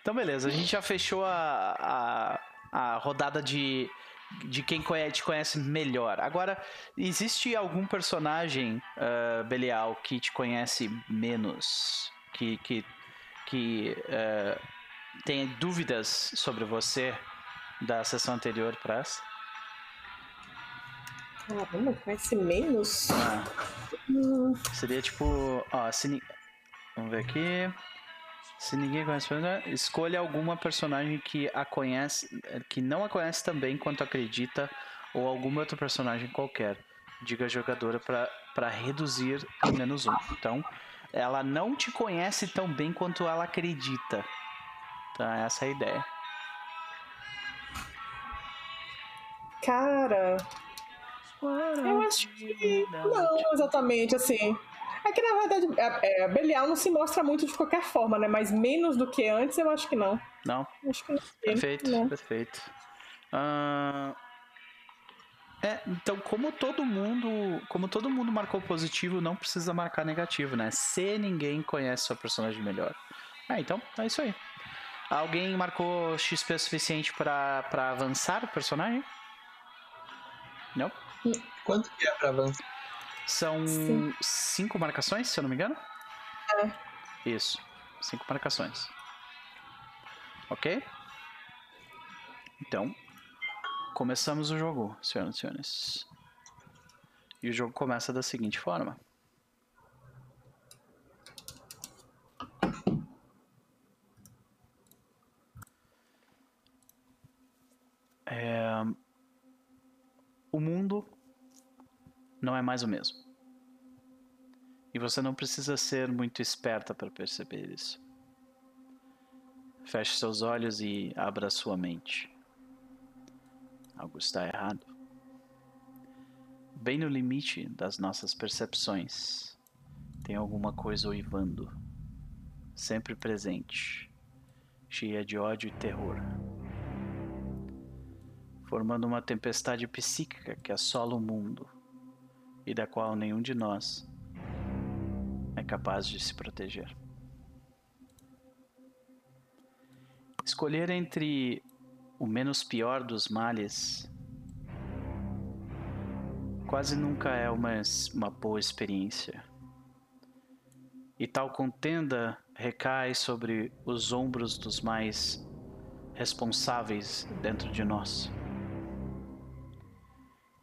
Então, beleza. A gente já fechou a, a, a rodada de, de quem conhece, te conhece melhor. Agora, existe algum personagem, ah, Belial, que te conhece menos? Que, que, que ah, tem dúvidas sobre você da sessão anterior para essa? Caramba, conhece menos? Ah, Seria tipo. Ó, se. Vamos ver aqui. Se ninguém conhece, escolha alguma personagem que a conhece, que não a conhece também quanto acredita, ou algum outro personagem qualquer. Diga a jogadora para reduzir em menos um. Então, ela não te conhece tão bem quanto ela acredita. Tá, essa é a ideia. Cara, eu acho que não exatamente assim. É que na verdade é, é, Belial não se mostra muito de qualquer forma, né? Mas menos do que antes, eu acho que não. Não. Acho que não. Perfeito, não. perfeito. Uh... É, então como todo mundo, como todo mundo marcou positivo, não precisa marcar negativo, né? Se ninguém conhece sua personagem melhor. É, então é isso aí. Alguém marcou XP suficiente para avançar o personagem? Não? Quanto que é pra avançar? São Sim. cinco marcações, se eu não me engano? É. Isso. Cinco marcações. Ok? Então, começamos o jogo, senhoras e senhores. E o jogo começa da seguinte forma. É... O mundo não é mais o mesmo. E você não precisa ser muito esperta para perceber isso. Feche seus olhos e abra sua mente. Algo está errado. Bem no limite das nossas percepções, tem alguma coisa uivando, sempre presente, cheia de ódio e terror, formando uma tempestade psíquica que assola o mundo e da qual nenhum de nós é capaz de se proteger. Escolher entre o menos pior dos males quase nunca é uma, uma boa experiência. E tal contenda recai sobre os ombros dos mais responsáveis dentro de nós.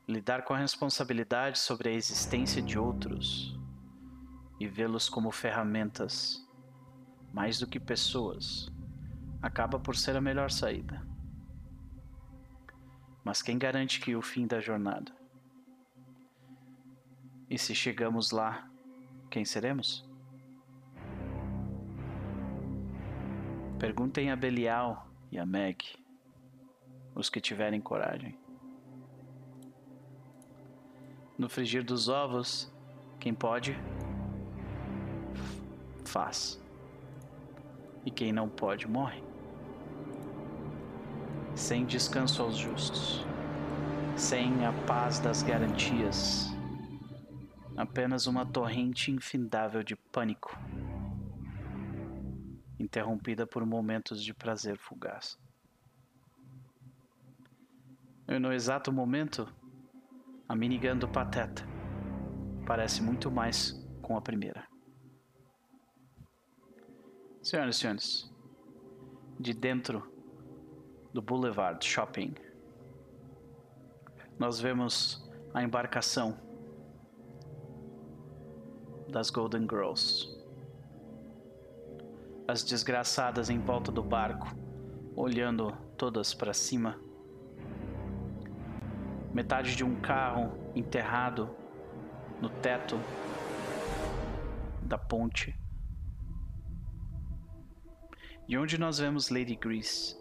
Lidar com a responsabilidade sobre a existência de outros e vê-los como ferramentas, mais do que pessoas, acaba por ser a melhor saída. Mas quem garante que o fim da jornada? E se chegamos lá, quem seremos? Perguntem a Belial e a Meg, os que tiverem coragem. No frigir dos ovos, quem pode, faz. E quem não pode, morre. Sem descanso aos justos, sem a paz das garantias, apenas uma torrente infindável de pânico, interrompida por momentos de prazer fugaz. E no exato momento, a minigun do Pateta parece muito mais com a primeira. Senhoras e senhores, de dentro do Boulevard Shopping, nós vemos a embarcação das Golden Girls. As desgraçadas em volta do barco, olhando todas para cima metade de um carro enterrado no teto da ponte. E onde nós vemos Lady Grease?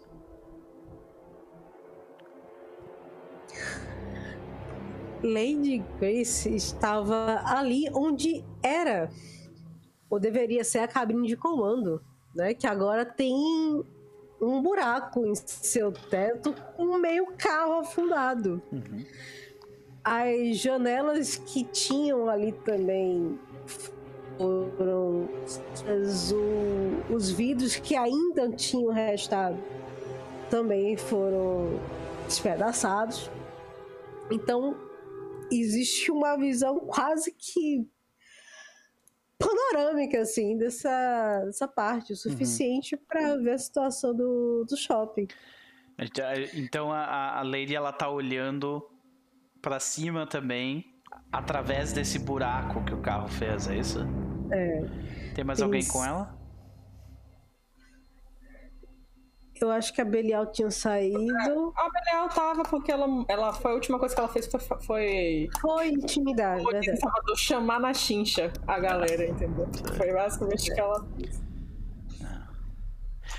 Lady Grace estava ali onde era, ou deveria ser a cabine de comando, né? Que agora tem um buraco em seu teto com meio carro afundado. Uhum. As janelas que tinham ali também foram os vidros que ainda tinham restado também foram despedaçados. Então existe uma visão quase que panorâmica, assim, dessa, dessa parte, o uhum. suficiente uhum. para ver a situação do, do shopping. Então a, a Lady, ela tá olhando para cima também, através desse buraco que o carro fez, é isso? É. Tem mais alguém com ela? Eu acho que a Belial tinha saído. A Belial tava porque ela, ela foi a última coisa que ela fez foi. Foi, foi intimidade, foi. Salvador chamar na chincha a galera, entendeu? Foi basicamente o que ela fez.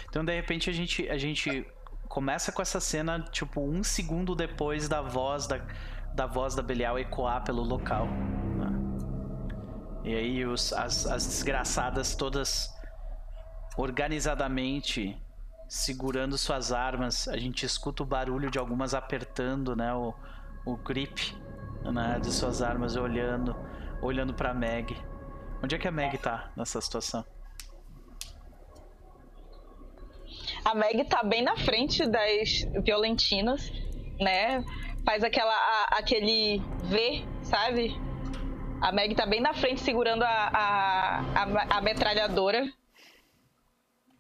Então, de repente, a gente, a gente começa com essa cena, tipo, um segundo depois da voz da, da voz da Belial ecoar pelo local. Né? E aí os, as, as desgraçadas todas organizadamente segurando suas armas. A gente escuta o barulho de algumas apertando, né, o, o grip né, de suas armas, olhando, olhando para Meg. Onde é que a Meg tá nessa situação? A Meg tá bem na frente das violentinas, né? Faz aquela a, aquele V, sabe? A Meg tá bem na frente segurando a, a, a, a metralhadora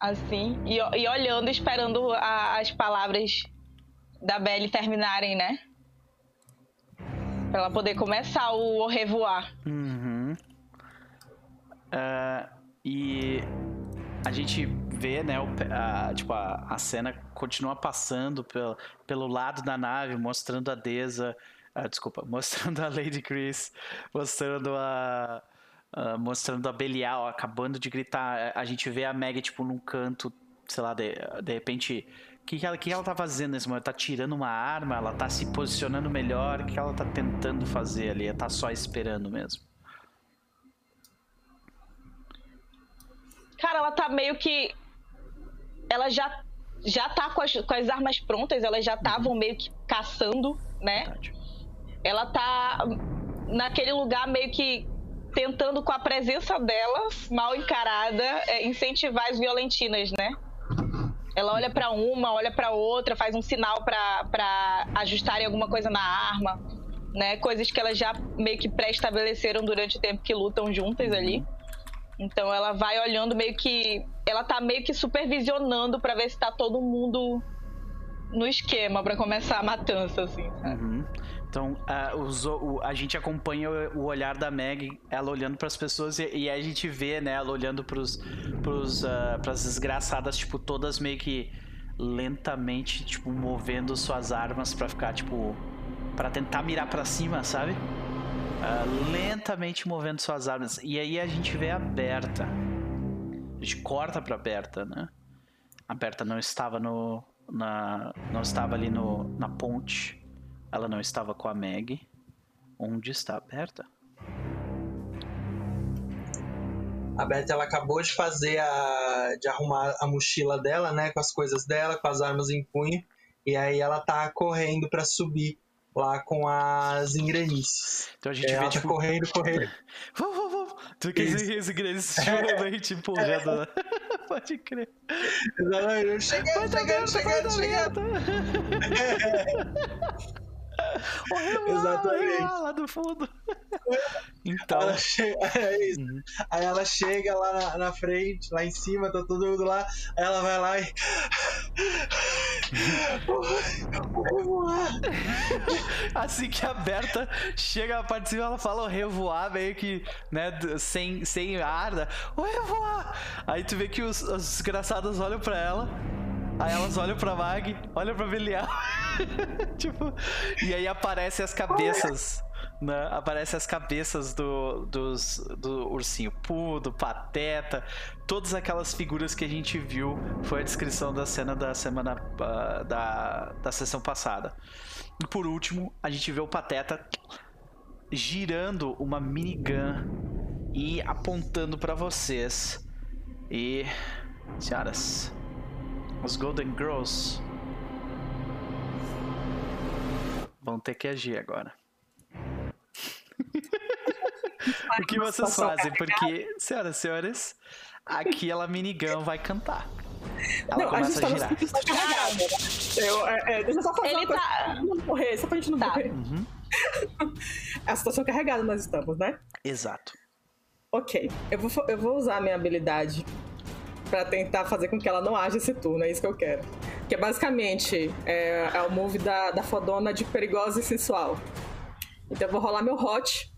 assim, e, e olhando, esperando a, as palavras da Belle terminarem, né? Pra ela poder começar o au revoir. Uhum. Uh, e a gente vê, né, o, a, tipo, a, a cena continua passando pelo, pelo lado da nave, mostrando a Deza, uh, desculpa, *laughs* mostrando a Lady Chris, mostrando a, uh, mostrando a Belial acabando de gritar. A gente vê a Meg, tipo, num canto, sei lá, de, de repente. O que, que, ela, que ela tá fazendo nesse momento? Tá tirando uma arma? Ela tá se posicionando melhor? O que ela tá tentando fazer ali? Ela tá só esperando mesmo? Cara, ela tá meio que. Ela já, já tá com as, com as armas prontas, elas já estavam meio que caçando, né? Verdade. Ela tá naquele lugar meio que tentando, com a presença dela, mal encarada, é, incentivar as violentinas, né? Ela olha para uma, olha para outra, faz um sinal para ajustarem alguma coisa na arma, né? Coisas que elas já meio que pré-estabeleceram durante o tempo que lutam juntas ali. Então ela vai olhando meio que. Ela tá meio que supervisionando para ver se tá todo mundo no esquema para começar a matança, assim? Uhum. Então, a, os, o, a gente acompanha o, olhar da Meg, ela olhando para as pessoas, e, e, a gente vê, né, ela olhando pros, pros, uh, pras desgraçadas, tipo, todas meio que lentamente, tipo, movendo suas armas para ficar, tipo, para tentar mirar para cima, sabe? Uh, lentamente movendo suas armas. E aí a gente vê a Berta. A gente corta pra Berta, né? A Berta não estava no. Na, não estava ali no, na ponte ela não estava com a Meg. Onde está a Berta? A Berta ela acabou de fazer a. de arrumar a mochila dela, né? Com as coisas dela, com as armas em punho. E aí ela tá correndo para subir lá com as engranices. Então a gente é, vê, ela tipo... tá correndo, correndo. *laughs* vamos, vamos, vamos. Tu quer dizer as engranices realmente *laughs* empurrando, né? *laughs* Pode crer. Exatamente. Chegando, chegando, chegando, chegando. O lá do fundo. Então. Ela chega, é isso. Uhum. Aí ela chega lá na, na, frente, lá em cima, tá todo mundo lá. Aí ela vai lá e. revoar. *laughs* Assim que a Berta chega a parte de cima, ela fala o revoar, meio que, né, sem, sem ar. Né? O revoar! Aí tu vê que os, os desgraçados olham pra ela. Aí elas olham pra Mag, olham pra Belial. *laughs* tipo, e aí aparecem as cabeças. Né? Aparecem as cabeças do, dos, do ursinho Poo, do Pateta, todas aquelas figuras que a gente viu. Foi a descrição da cena da semana uh, da, da sessão passada. E por último, a gente vê o Pateta girando uma minigun e apontando para vocês. E, senhoras, os Golden Girls vão ter que agir agora. *laughs* o que vocês fazem? Porque, senhoras e senhores, aqui ela minigun vai cantar. Ela não, começa a, a girar. Eu, é, é, deixa eu só fazer Ele uma tá... coisa não morrer, só pra gente não tá. morrer. Uhum. É *laughs* a situação carregada nós estamos, né? Exato. Ok, eu vou, eu vou usar a minha habilidade para tentar fazer com que ela não haja esse turno, é isso que eu quero. Que é basicamente é, é o move da, da fodona de perigosa e sensual. Então eu vou rolar meu hot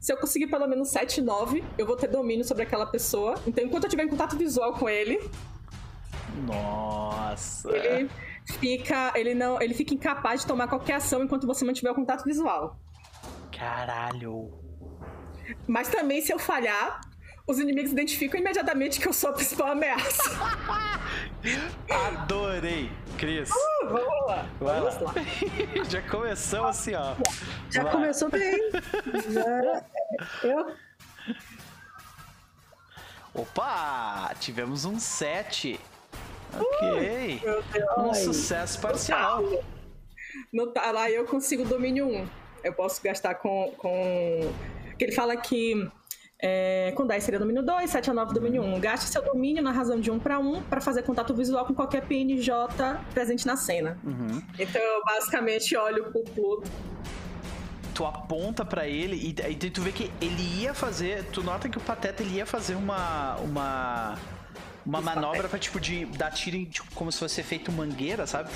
Se eu conseguir pelo menos 7, 9, eu vou ter domínio sobre aquela pessoa. Então, enquanto eu tiver em contato visual com ele. Nossa. Ele fica. Ele não. Ele fica incapaz de tomar qualquer ação enquanto você mantiver o contato visual. Caralho. Mas também, se eu falhar, os inimigos identificam imediatamente que eu sou a principal ameaça. Adorei, Cris. Uh, vamos lá. Vai vamos lá. lá. *laughs* Já começamos assim, ó. Já Vai. começou bem. Já- Eu, Opa! Tivemos um 7. Ok. Meu Deus. Um sucesso parcial. No, tá, lá eu consigo domínio 1. Eu posso gastar com. com... que ele fala que. É, com 10 seria domínio 2, 7 a 9 domínio 1. Gaste seu domínio na razão de 1 para 1 para fazer contato visual com qualquer PNJ presente na cena. Uhum. Então eu basicamente olho pro Pluto. Tu aponta pra ele e aí tu vê que ele ia fazer. Tu nota que o Pateta ele ia fazer uma. uma. uma manobra pra tipo de dar tiro em, tipo, como se fosse feito mangueira, sabe?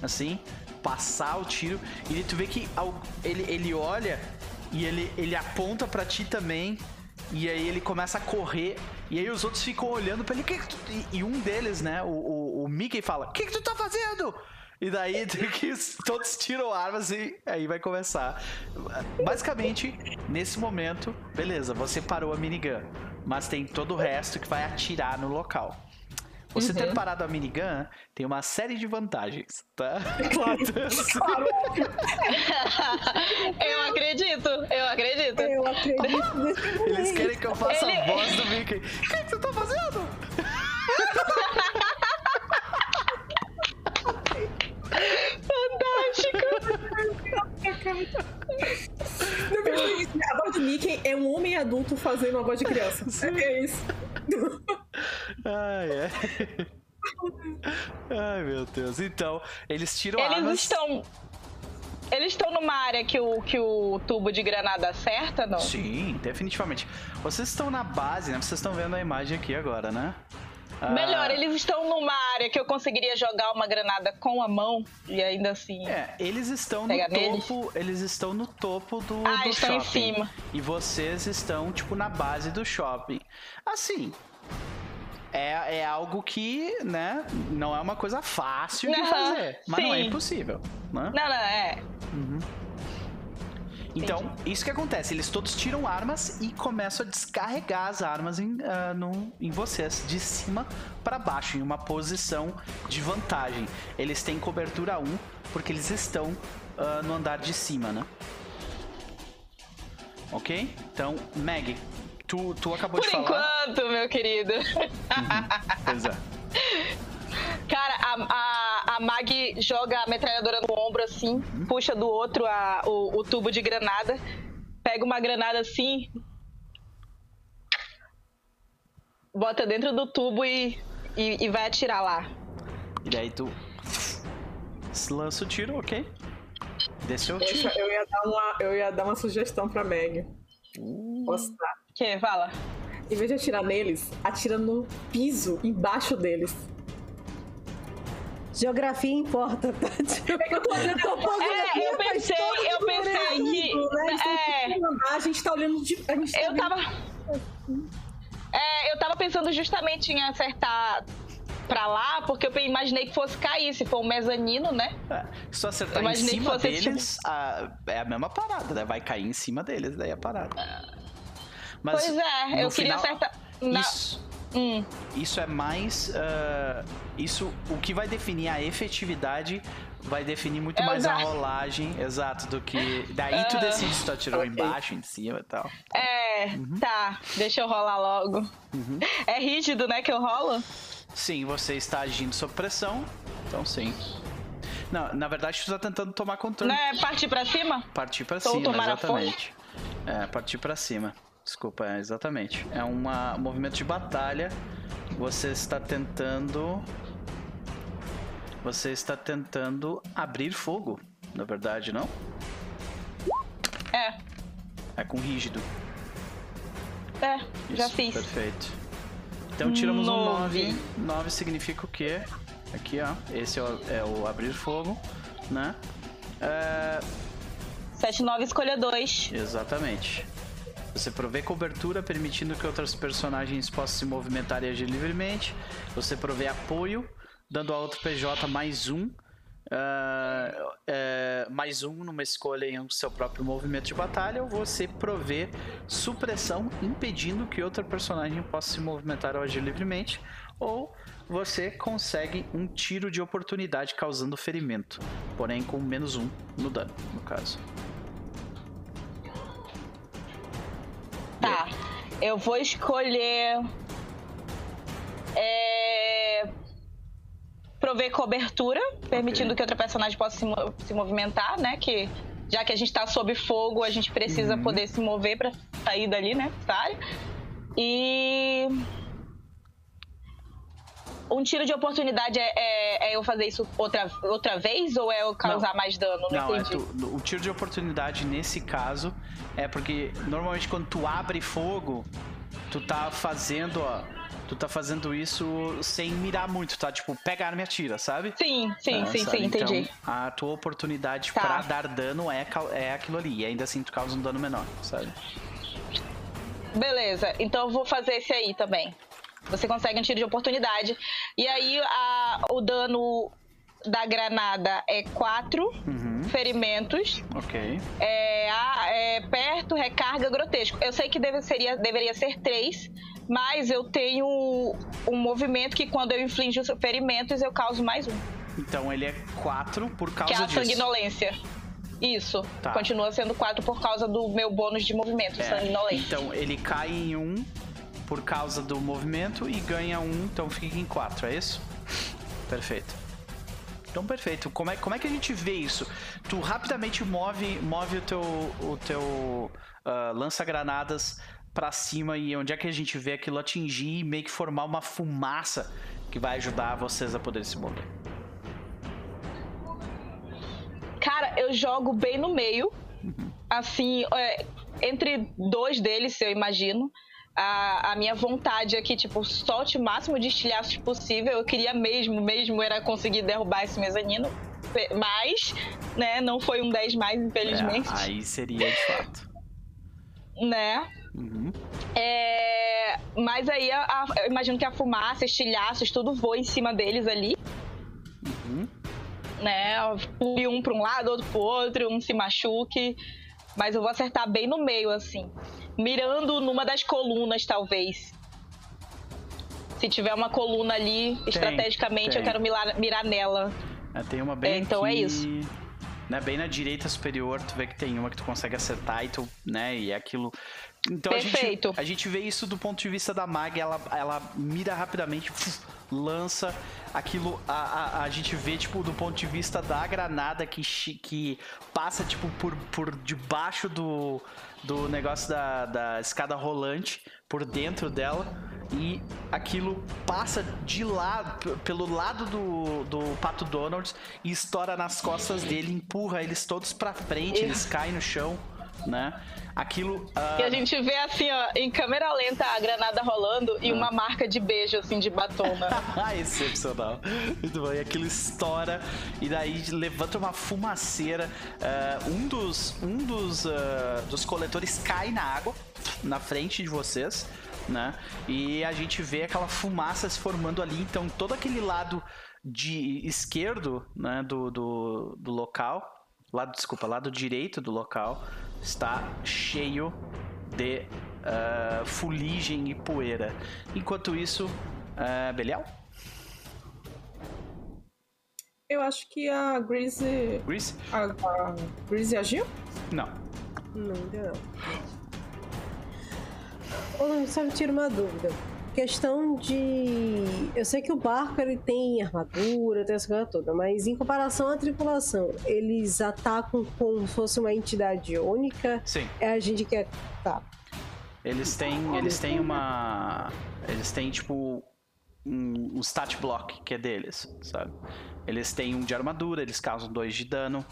Assim, passar o tiro. E tu vê que ao- ele, ele olha e ele, ele aponta pra ti também. E aí ele começa a correr. E aí os outros ficam olhando pra ele. "Que que tu-" e, e um deles, né? O, o, o Mickey fala: O que, que tu tá fazendo? E daí *laughs* todos tiram armas e aí vai começar. Basicamente, nesse momento, beleza, você parou a minigun. Mas tem todo o resto que vai atirar no local. Você ter parado a minigun tem uma série de vantagens, tá? *laughs* eu acredito, eu acredito. eu acredito Eles querem que eu faça Ele- a voz do Mickey. O que, que você tá fazendo? *laughs* A voz do Mickey é um homem adulto fazendo uma voz de criança. É isso. Ai, é. Ai, meu Deus. Então, eles tiram Eles armas. estão. Eles estão numa área que o, que o tubo de granada acerta, não? Sim, definitivamente. Vocês estão na base, né? Vocês estão vendo a imagem aqui agora, né? Ah, Melhor, eles estão numa área que eu conseguiria jogar uma granada com a mão e ainda assim. É, eles estão no neles? topo. Eles estão no topo do, Ah, do estão em shopping. cima. E vocês estão, tipo, na base do shopping. Assim. É, é algo que, né, não é uma coisa fácil de fazer. Mas não é sim. impossível, né? Não, não, é. Então, isso que acontece, eles todos tiram armas e começam a descarregar as armas em, ah, no- em vocês, de cima para baixo, em uma posição de vantagem. Eles têm cobertura 1, porque eles estão ah, no andar de cima, né? Ok? Então, Meg, tu, tu acabou Por de falar. enquanto, meu querido. Pois é. *laughs* Cara, a, a, a Mag joga a metralhadora no ombro assim, puxa do outro a, o, o tubo de granada, pega uma granada assim, bota dentro do tubo e, e, e vai atirar lá. E daí tu lança o tiro, ok? Desceu o tiro. eu, ia dar uma, eu ia dar uma sugestão pra Meg. Posso dar? Que? Fala. Em vez de atirar neles, atira no piso embaixo deles. Geografia importa, tá? *laughs* É que eu *laughs* É, eu pensei, eu pensei que. né? É, a gente tá olhando de. A gente tá eu vendo- tava. É, eu tava pensando justamente em acertar pra lá, porque eu imaginei que fosse cair, se for um mezanino, né? É, se tu acertar Eu em imaginei que cima deles, a- é a mesma parada, né? Vai cair em cima deles, daí é a parada. Mas pois é, eu queria final, acertar. Na... Isso, Hum, isso é mais. ah, isso, o que vai definir a efetividade vai definir muito É mais a rolagem, exato, do que. Daí tu Ah, decide se tu atirou ok. embaixo, em cima e tal. é, Uhum. tá, deixa eu rolar logo. É rígido, né, que eu rolo? Sim, você está agindo sob pressão, então sim. Não, na verdade tu tá tentando tomar controle. Não é partir pra cima? Partir pra Ou cima, exatamente. É, partir pra cima. Desculpa, é, exatamente. É uma- um movimento de batalha. Você está tentando. Você está tentando abrir fogo, na verdade, não? É, É com rígido. é, já Isso, fiz. Perfeito. Então tiramos um Nove. 9. 9 significa o quê? Aqui, ó. Esse é o, é o abrir fogo, né? É, 79, escolha 2. Exatamente. Você provê cobertura, permitindo que outros personagens possam se movimentar e agir livremente. Você provê apoio, dando a outro PJ mais um. Uh, uh, mais um numa escolha em seu próprio movimento de batalha, ou você provê supressão, impedindo que outro personagem possa se movimentar ou agir livremente, ou você consegue um tiro de oportunidade causando ferimento, porém com menos um no dano, no caso. Tá, eu vou escolher. É... Prover cobertura, permitindo okay. que outra personagem possa se, se, movimentar, né? Que já que a gente tá sob fogo, a gente precisa uhum. poder se mover para sair dali, né? Essa área. E um tiro de oportunidade é, é, é, eu fazer isso outra, outra vez ou é eu causar não. mais dano? Não, não é tu, o tiro de oportunidade nesse caso é porque normalmente quando tu abre fogo, tu tá fazendo, ó. Tu tá fazendo isso sem mirar muito, tá? Tipo, pega a arma e atira, sabe? Sim, sim, ah, sim, sabe? sim, entendi. Então, a tua oportunidade tá. pra dar dano é, é aquilo ali. E ainda assim tu causa um dano menor, sabe? Beleza, então eu vou fazer esse aí também. Você consegue um tiro de oportunidade. E aí a, o dano da granada é 4 uhum. Ferimentos. Ok. É, a, é, perto, recarga, grotesco. Eu sei que deve, seria, deveria ser 3, mas eu tenho um movimento que quando eu inflijo ferimentos eu causo mais um. Então ele é 4 por causa disso. Que é a sanguinolência. Isso. Tá. Continua sendo 4 por causa do meu bônus de movimento, é. sanguinolência. Então ele cai em 1 um por causa do movimento e ganha um, então fica em quatro, é isso? Perfeito. Então, perfeito. Como é, como é que a gente vê isso? Tu rapidamente move, move o teu, o teu uh, lança-granadas para cima e onde é que a gente vê aquilo atingir e meio que formar uma fumaça que vai ajudar vocês a poder se mover? Cara, eu jogo bem no meio. Uhum. Assim, é, entre dois deles, eu imagino a, a minha vontade aqui, tipo, solte o máximo de estilhaços possível. Eu queria mesmo, mesmo era conseguir derrubar esse mezanino. Mas, né, não foi um 10 mais, infelizmente. É, aí seria de fato. *laughs* Né? Uhum. É, mas aí a, a, eu imagino que a fumaça, estilhaços, tudo voa em cima deles ali. Uhum. Né? Pule um para um lado, outro pro outro, um se machuque. Mas eu vou acertar bem no meio, assim mirando numa das colunas, talvez. Se tiver uma coluna ali, tem, estrategicamente, tem. eu quero mirar, mirar nela. É, tem uma bem é, Então aqui, é isso. Né, bem na direita superior, tu vê que tem uma que tu consegue acertar e tu, né, e é aquilo... Então Perfeito. A gente, a gente vê isso do ponto de vista da Mag, ela, ela mira rapidamente, lança aquilo, a, a, a, gente vê, tipo, do ponto de vista da granada que, que passa, tipo, por, por debaixo do, do negócio da, da escada rolante por dentro dela e aquilo passa de lado, pelo lado do, do Pato Donald e estoura nas costas dele, empurra eles todos pra frente, eles caem no chão, né? Aquilo. Uh... E a gente vê assim, ó, em câmera lenta a granada rolando e uma marca de beijo, assim, de batom, né? *laughs* Excepcional. Muito bom. E aquilo estoura e daí levanta uma fumaceira. Uh, um dos, um dos, uh, dos coletores cai na água, na frente de vocês. Né? E a gente vê aquela fumaça se formando ali. Então, todo aquele lado de esquerdo né, do, do, do local, lado, desculpa, lado direito do local, está cheio de uh, fuligem e poeira. Enquanto isso, uh, Belial? Eu acho que a Greasy. Greasy? A, a Greasy agiu? Não. Não, ainda não. só me tira uma dúvida questão de. Eu sei que o barco ele tem armadura, tem essa coisa toda, mas em comparação à tripulação, eles atacam como se fosse uma entidade única. Sim. É a gente que é. Tá. Eles têm. Eles têm uma. Eles têm tipo. Um, um stat block que é deles, sabe? Eles têm um de armadura, eles causam dois de dano.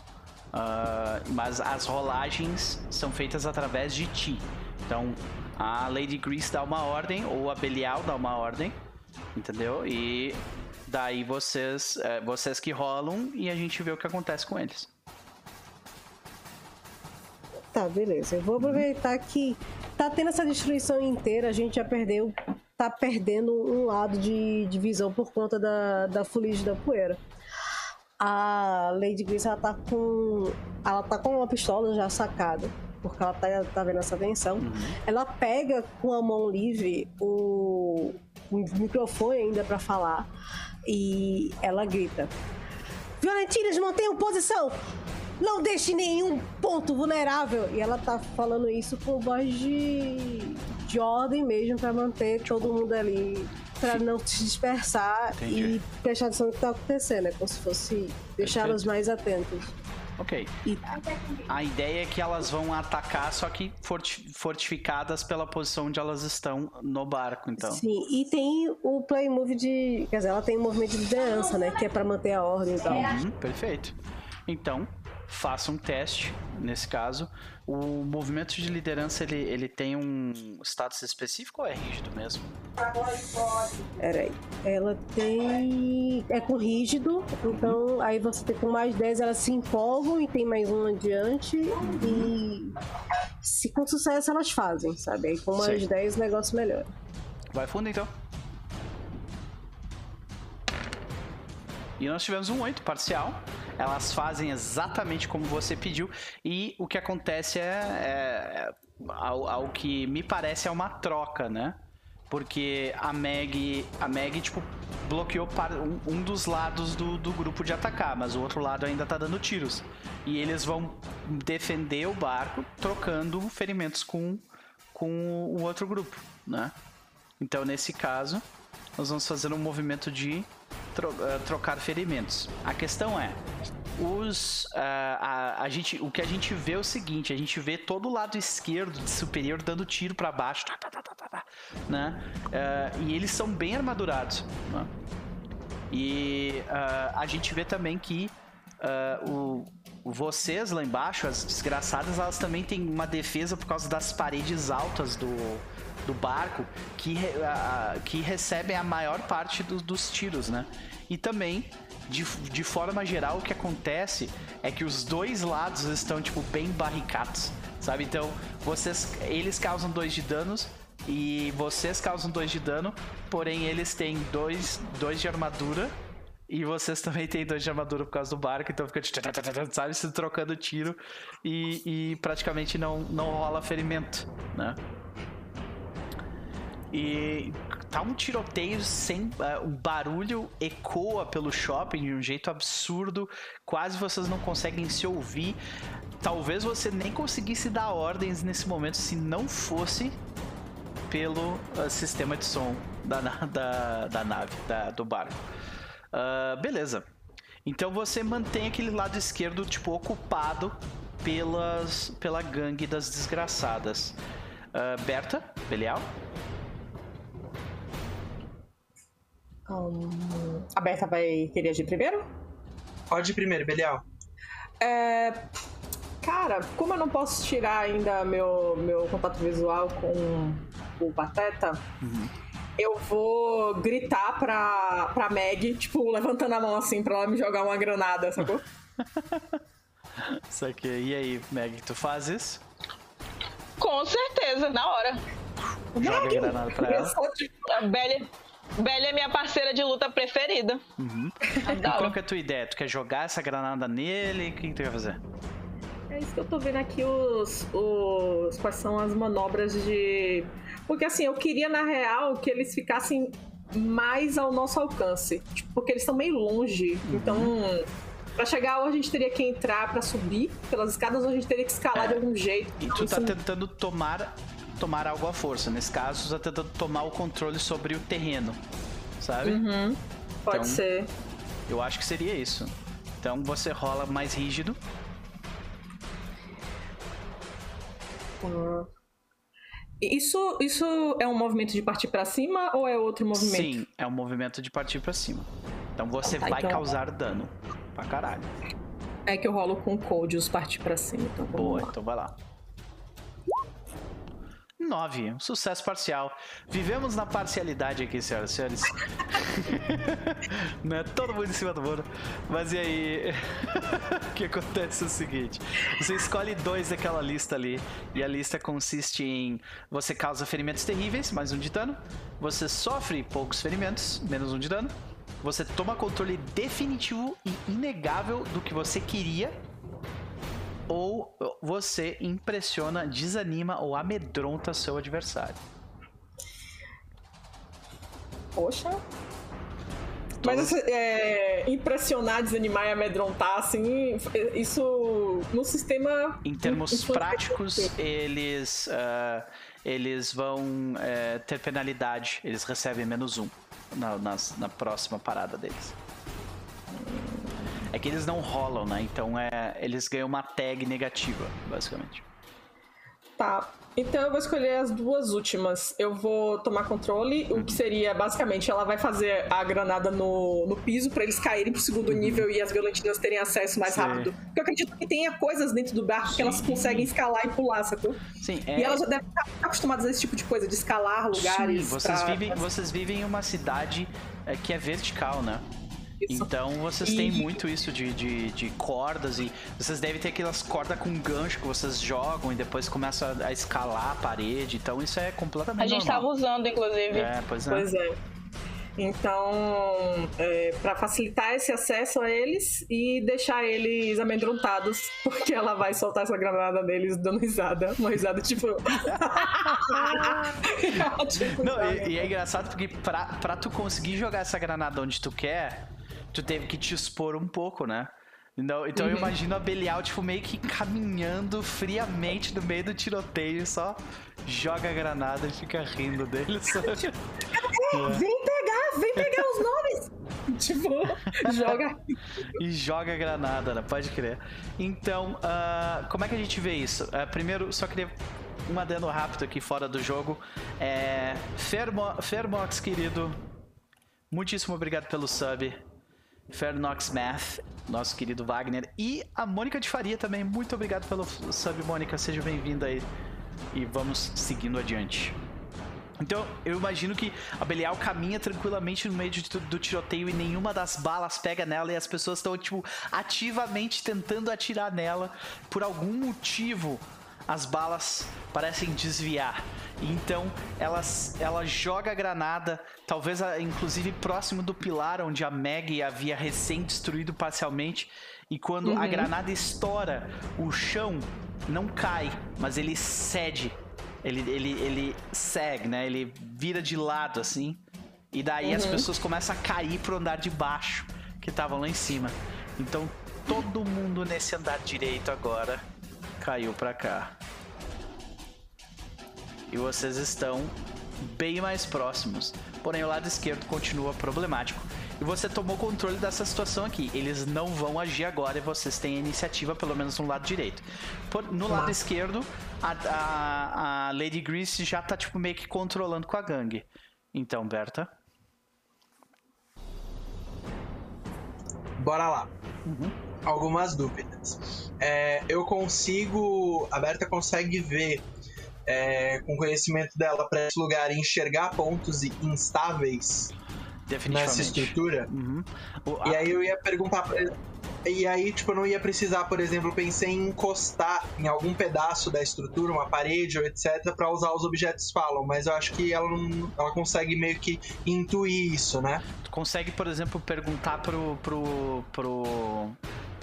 Uh, mas as rolagens são feitas através de ti. Então, a Lady Grease dá uma ordem, ou a Belial dá uma ordem, entendeu? E daí vocês, é, vocês que rolam e a gente vê o que acontece com eles. Tá, beleza. Eu vou aproveitar que tá tendo essa destruição inteira, a gente já perdeu. Tá perdendo um lado de, de visão por conta da, da fuligem da poeira. A Lady Grace, ela tá com. Ela tá com uma pistola já sacada. Porque ela tá, tá vendo essa tensão. Uhum. Ela pega com a mão livre o, o microfone ainda para falar. E ela grita: Violentinas, mantenham posição! Não deixe nenhum ponto vulnerável. E ela tá falando isso com voz de, de ordem mesmo para manter todo mundo ali, para não se dispersar Entendi. e prestar atenção no que tá acontecendo. É como se fosse deixá-los mais atentos. Ok. E... A ideia é que elas vão atacar, só que fortificadas pela posição onde elas estão no barco, então. Sim, e tem o play move de. Quer dizer, ela tem um movimento de liderança, né? Que é para manter a ordem e tal. Uhum, perfeito. Então, faça um teste, nesse caso. O movimento de liderança, ele, ele tem um status específico ou é rígido mesmo? Peraí. Ela tem... É com rígido, então aí você tem com mais 10, elas se empolgam e tem mais um adiante e... Se com sucesso elas fazem, sabe? Aí com mais Sei. 10 o negócio melhora. Vai fundo então. E nós tivemos um 8 parcial. Elas fazem exatamente como você pediu. E o que acontece é, é, é ao, ao, que me parece é uma troca, né? Porque a Meg, a Meg tipo, bloqueou um, dos lados do, do grupo de atacar, mas o outro lado ainda tá dando tiros. E eles vão defender o barco trocando ferimentos com, com o outro grupo, né? Então, nesse caso, nós vamos fazer um movimento de tro uh, trocar ferimentos. A questão é, os uh, a, a, gente o que a gente vê é o seguinte a gente vê todo o lado esquerdo de superior dando tiro para baixo tá, tá, tá, né uh, e eles são bem armadurados né? e uh, a gente vê também que o, vocês lá embaixo as desgraçadas elas também têm uma defesa por causa das paredes altas do do barco que, uh, que recebem a maior parte do, dos tiros, né? E também, de, de forma geral, o que acontece é que os dois lados estão, tipo, bem barricados, sabe? Então, vocês, eles causam dois de danos e vocês causam dois de dano, porém eles têm dois, dois de armadura e vocês *laughs* também têm dois de armadura por causa do barco, então fica, sabe, se trocando tiro e, e praticamente não, não rola ferimento, né? E tá um tiroteio sem. Uh, o barulho ecoa pelo shopping de um jeito absurdo. Quase vocês não conseguem se ouvir. Talvez você nem conseguisse dar ordens nesse momento se não fosse pelo uh, sistema de som da, *laughs* da, da nave, da, do barco. Uh, beleza. Então você mantém aquele lado esquerdo, tipo, ocupado pelas, pela gangue das desgraçadas. Uh, Berta, Belial? Um, a Berta vai querer agir primeiro? Pode ir primeiro, Belial. É, cara, como eu não posso tirar ainda meu, meu contato visual com o Pateta, uhum. eu vou gritar pra, pra Meg, tipo, levantando a mão assim pra ela me jogar uma granada, sacou? *laughs* aqui. E aí, Meg, tu faz isso? Com certeza, na hora. Joga Meg, a granada pra *laughs* ela. A Belly Belly é minha parceira de luta preferida. Uhum. E qual que é a tua ideia? Tu quer jogar essa granada nele? O que, que tu quer fazer? É isso que eu tô vendo aqui, os, os. Quais são as manobras de. Porque assim, eu queria, na real, que eles ficassem mais ao nosso alcance. Tipo, porque eles estão meio longe. Uhum. Então. Pra chegar, ou a gente teria que entrar para subir pelas escadas, ou a gente teria que escalar é. de algum jeito. E tu tá tentando tomar tomar algo à força. Nesse caso, você tá tentando tomar o controle sobre o terreno, sabe? Uhum. Pode então, ser. Eu acho que seria isso. Então você rola mais rígido. Uhum. Isso, isso é um movimento de partir para cima ou é outro movimento? Sim, é um movimento de partir para cima. Então você tá, vai então... causar dano pra caralho. É que eu rolo com o os partir para cima. Então Boa, lá. então vai lá. 9. Um sucesso parcial. Vivemos na parcialidade aqui, senhoras e senhores. *laughs* É todo mundo em cima do muro. Mas e aí? *laughs* o que acontece é o seguinte: você escolhe dois daquela lista ali. E a lista consiste em você causa ferimentos terríveis, mais um de dano. Você sofre poucos ferimentos, menos um de dano. Você toma controle definitivo e inegável do que você queria ou você impressiona, desanima ou amedronta seu adversário. Poxa. Mas é, impressionar, desanimar e amedrontar, assim, isso no sistema. Em termos práticos, eles, uh, eles vão uh, ter penalidade, eles recebem menos um na, na, na próxima parada deles. É que eles não rolam, né? Então é, eles ganham uma tag negativa, basicamente. Tá. Então eu vou escolher as duas últimas. Eu vou tomar controle, uhum. o que seria basicamente ela vai fazer a granada no, no piso para eles caírem pro segundo uhum. nível e as violentinhas terem acesso mais Sim. rápido. Porque eu acredito que tenha coisas dentro do barco Sim. que elas conseguem escalar e pular, sacou? Sim. É... E elas já devem estar acostumadas a esse tipo de coisa, de escalar lugares. Sim, vocês, pra... vivem, vocês vivem em uma cidade é, que é vertical, né? Isso. Então vocês e... têm muito isso de, de, de, cordas e vocês devem ter aquelas cordas com gancho que vocês jogam e depois começa a escalar a parede. Então isso é completamente A gente normal. tava usando, inclusive. É, pois é. Pois é. Então, é, para facilitar esse acesso a eles e deixar eles amedrontados, *laughs* porque ela vai soltar essa granada neles dando risada. Uma risada tipo. *laughs* *laughs* tipo Não, e, e, é engraçado porque pra, pra tu conseguir jogar essa granada onde tu quer, tu teve que te expor um pouco, né? Então, então uhum. eu imagino a Belial, tipo, meio que caminhando friamente no meio do tiroteio, só joga a granada e fica rindo dele. Só... *laughs* É, vem pegar, vem pegar os nomes! *laughs* tipo, joga. e joga a granada, né? Pode crer. Então, uh, como é que a gente vê isso? Uh, primeiro, só queria um adendo rápido aqui fora do jogo. É, Fermo, Fermox, querido, muitíssimo obrigado pelo sub. Fernox Math, nosso querido Wagner. E a Mônica de Faria também. Muito obrigado pelo sub, Mônica. Seja bem-vinda aí. E vamos seguindo adiante. Então, eu imagino que a Belial caminha tranquilamente no meio de, do tiroteio e nenhuma das balas pega nela e as pessoas estão, tipo, ativamente tentando atirar nela. Por algum motivo, as balas parecem desviar. Então ela, ela joga a granada, talvez inclusive próximo do pilar onde a Meg havia recém destruído parcialmente. E quando uhum. a granada estoura, o chão não cai, mas ele cede. Ele, ele, ele segue, né? Ele vira de lado assim. E daí uhum. as pessoas começam a cair pro andar de baixo que estavam lá em cima. Então todo mundo nesse andar direito agora caiu pra cá e vocês estão bem mais próximos. Porém, o lado esquerdo continua problemático. E você tomou controle dessa situação aqui. Eles não vão agir agora e vocês têm a iniciativa, pelo menos no lado direito. Por, no lado esquerdo, a, a, a, Lady Grease já tá tipo, meio que controlando com a gangue. Então, Berta. Bora lá. Uhum. Algumas dúvidas. É, eu consigo. A Berta consegue ver é, com conhecimento dela para esse lugar enxergar pontos instáveis nessa estrutura. Uhum. O. E aí eu ia perguntar pra. E aí, tipo, eu não ia precisar, por exemplo, pensei em encostar em algum pedaço da estrutura, uma parede ou etc, para usar os objetos falam, mas eu acho que ela não, ela consegue meio que intuir isso, né? Tu consegue, por exemplo, perguntar pro pro pro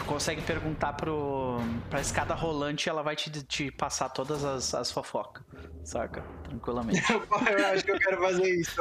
consegue perguntar pro, pra escada rolante e ela vai te, te passar todas as, as fofocas, saca? Tranquilamente. *laughs* eu acho que eu quero fazer isso.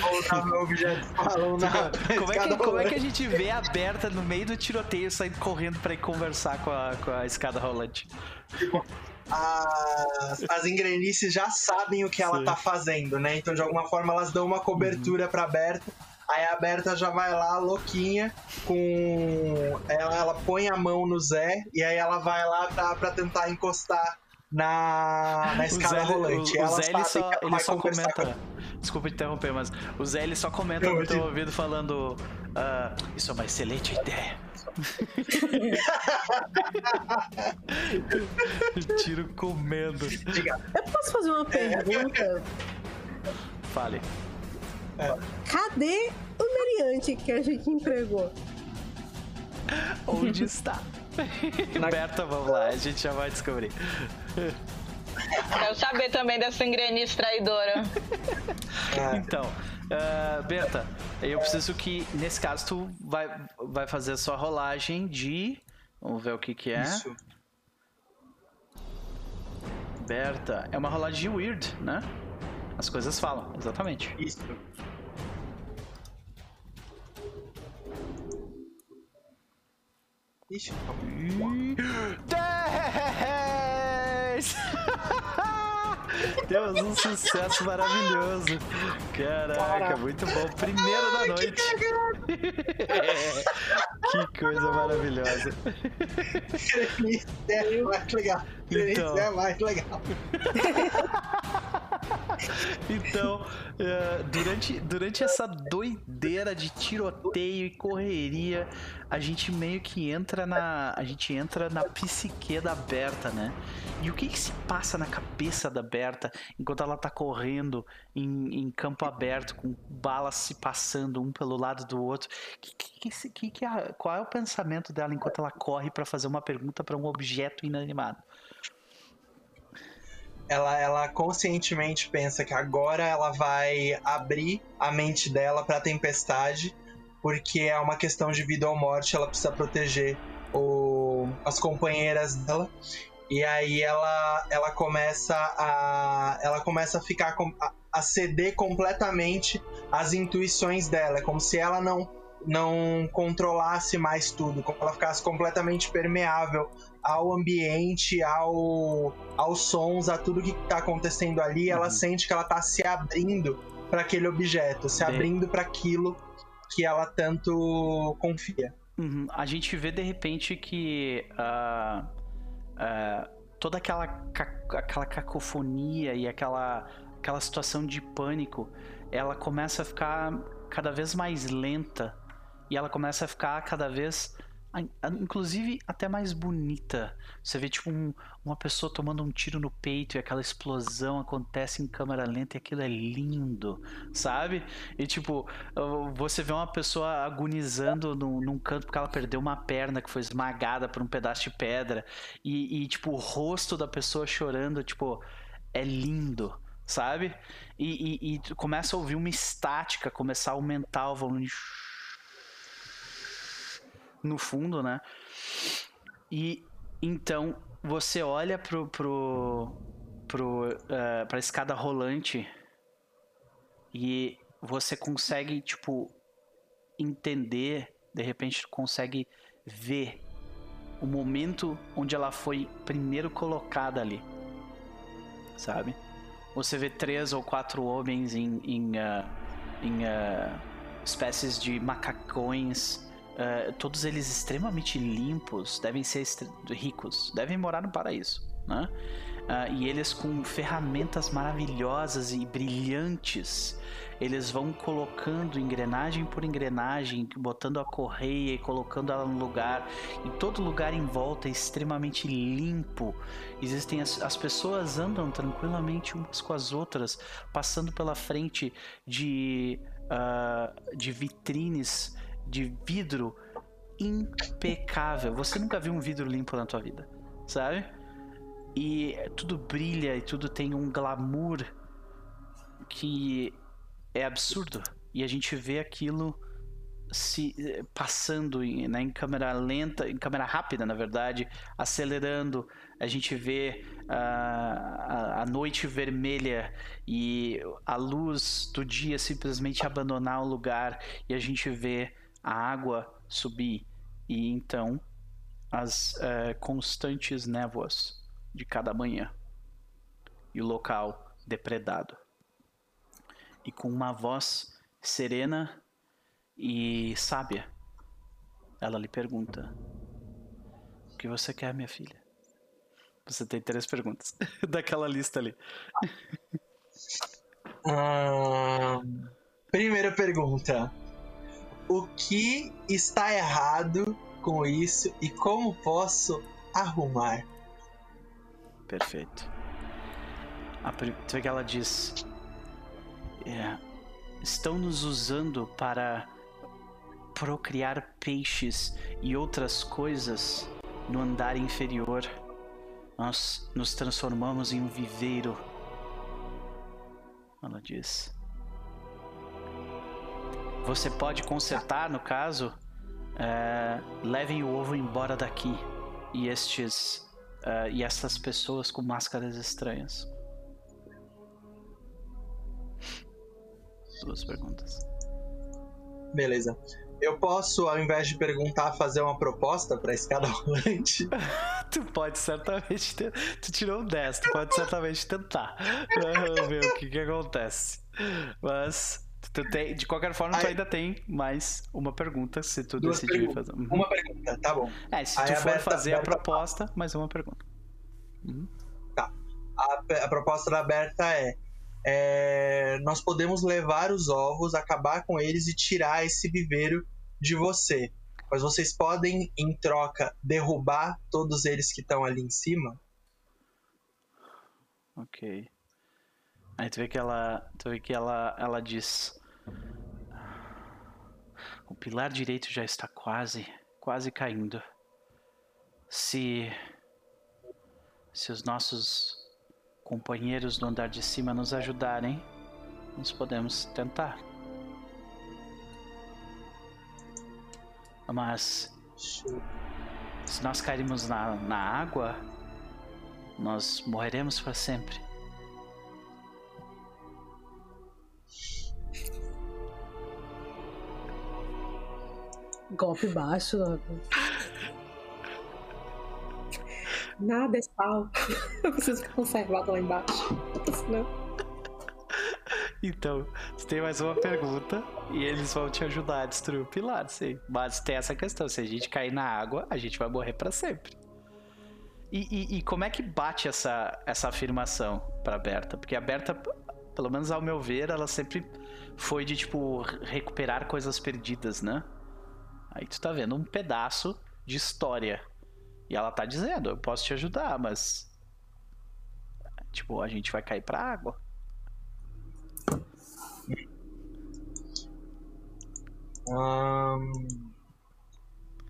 Voltar meu objeto falando na como, é que, como é que a gente vê aberta no meio do tiroteio saindo correndo pra ir conversar com a, com a escada rolante? Tipo, as, as engrenices já sabem o que ela Sim. tá fazendo, né? Então, de alguma forma, elas dão uma cobertura uhum. pra Berta Aí a Berta já vai lá, louquinha, com. Ela, ela põe a mão no Zé e aí ela vai lá pra, pra tentar encostar na, na escada Zé, rolante. O, o Zé ele só, ele só comenta. Desculpa interromper, mas o Zé ele só comenta Não, no teu ouvido falando. "Ah, isso é uma excelente ideia. *laughs* Tiro comendo. com-. Eu posso fazer uma pergunta? Fale. Cadê o meliante que a gente entregou? Onde está? *laughs* Berta, vamos lá, a gente já vai descobrir. Quero saber também dessa engrenista traidora. É, Então, ah, Berta, eu preciso que, nesse caso, tu vai, vai fazer a sua rolagem de. Vamos ver o que que é. Isso. Berta, é uma rolagem de weird, né? As coisas falam, exatamente. Isso. Ixi, calma. 10! Temos um sucesso maravilhoso. Caraca, muito bom. Primeiro da noite. que coisa maravilhosa. Isso é mais legal. Então. Isso é mais legal. *laughs* Então, eh, durante, durante essa doideira de tiroteio e correria, a gente meio que entra na. A gente entra na psique da Berta, né? E o que, que se passa na cabeça da Berta enquanto ela tá correndo em, em campo aberto, com balas se passando um pelo lado do outro? Que, que, que, que, é qual é o pensamento dela enquanto ela corre pra fazer uma pergunta pra um objeto inanimado? Ela, ela conscientemente pensa que agora ela vai abrir a mente dela pra tempestade, porque é uma questão de vida ou morte, ela precisa proteger o, as companheiras dela. E aí ela, ela começa a ela começa a ficar com, a, a ceder completamente às intuições dela, é como se ela não não controlasse mais tudo, como ela ficasse completamente permeável ao ambiente, ao, aos sons, a tudo que tá acontecendo ali, ela Uhum. sente que ela tá se abrindo para aquele objeto, se Bem- abrindo para aquilo que ela tanto confia. Uhum. A gente vê de repente que ah, ah, toda aquela, aquela cacofonia e aquela, aquela situação de pânico, ela começa a ficar cada vez mais lenta e ela começa a ficar cada vez, inclusive até mais bonita. Você vê tipo um- uma pessoa tomando um tiro no peito e aquela explosão acontece em câmera lenta e aquilo é lindo, sabe? E tipo, você vê uma pessoa agonizando num, num canto porque ela perdeu uma perna que foi esmagada por um pedaço de pedra. E, e, tipo, o rosto da pessoa chorando, tipo, é lindo, sabe? E, e- e começa a ouvir uma estática, começar a aumentar o volume no fundo, né? E então você olha pro, pro, pro, eh, pra escada rolante e você consegue, tipo, entender, de repente consegue ver o momento onde ela foi primeiro colocada ali, sabe? Você vê três ou quatro homens em, em, ah, em ah, espécies de macacões, ah, todos eles extremamente limpos, devem ser ricos, devem morar no paraíso, né? Ah, e eles com ferramentas maravilhosas e brilhantes eles vão colocando engrenagem por engrenagem, botando a correia e colocando ela no lugar. E todo lugar em volta é extremamente limpo. Existem as, as pessoas andam tranquilamente umas com as outras, passando pela frente de ah, de vitrines de vidro impecável. Você nunca viu um vidro limpo na tua vida, sabe? E tudo brilha e tudo tem um glamour que é absurdo. E a gente vê aquilo se passando em, né, em câmera lenta, em câmera rápida, na verdade, acelerando. A gente vê ah, a, a noite vermelha e a luz do dia simplesmente abandonar o lugar e a gente vê a água subir e então as eh, constantes névoas de cada manhã e o local depredado e com uma voz serena e sábia, ela lhe pergunta: O que você quer, minha filha? Você tem três perguntas *laughs* daquela lista ali. Hum, primeira pergunta. O que está errado com isso e como posso arrumar? Perfeito. A, que ela diz: é, Estão nos usando para procriar peixes e outras coisas no andar inferior. Nós nos transformamos em um viveiro. Ela diz. Você pode consertar, no caso, é, levem o ovo embora daqui e estes uh, e essas pessoas com máscaras estranhas. Duas perguntas. Beleza. Eu posso, ao invés de perguntar, fazer uma proposta pra escada rolante? *laughs* tu pode certamente. Ter... Tu tirou um 10, tu pode certamente tentar. Vamos ver o que, que acontece. Mas. Tem, de qualquer forma, Aí, tu ainda tem mais uma pergunta se tu decidir fazer. Uhum. Uma pergunta, tá bom. É, se Aí tu for fazer a proposta, fala. mais uma pergunta. Uhum. Tá. A, a, proposta da Berta é, é: nós podemos levar os ovos, acabar com eles e tirar esse viveiro de você. Mas vocês podem, em troca, derrubar todos eles que estão ali em cima? Ok. Aí tu vê que ela, tu vê que ela, ela diz: o pilar direito já está quase, quase caindo. Se se os nossos companheiros no andar de cima nos ajudarem, nós podemos tentar. Mas se nós cairmos na, na água, nós morreremos para sempre. Golpe baixo. Nada é sal. *laughs* Eu preciso ficar conservado lá embaixo. Senão... Então, você tem mais uma pergunta e eles vão te ajudar a destruir o pilar, sim. Mas tem essa questão: se a gente cair na água, a gente vai morrer para sempre. E, e, e, como é que bate essa, essa afirmação pra Berta? Porque a Berta, pelo menos ao meu ver, ela sempre foi de, tipo, recuperar coisas perdidas, né? Aí tu tá vendo um pedaço de história. E ela tá dizendo, eu posso te ajudar, mas. Tipo, a gente vai cair pra água.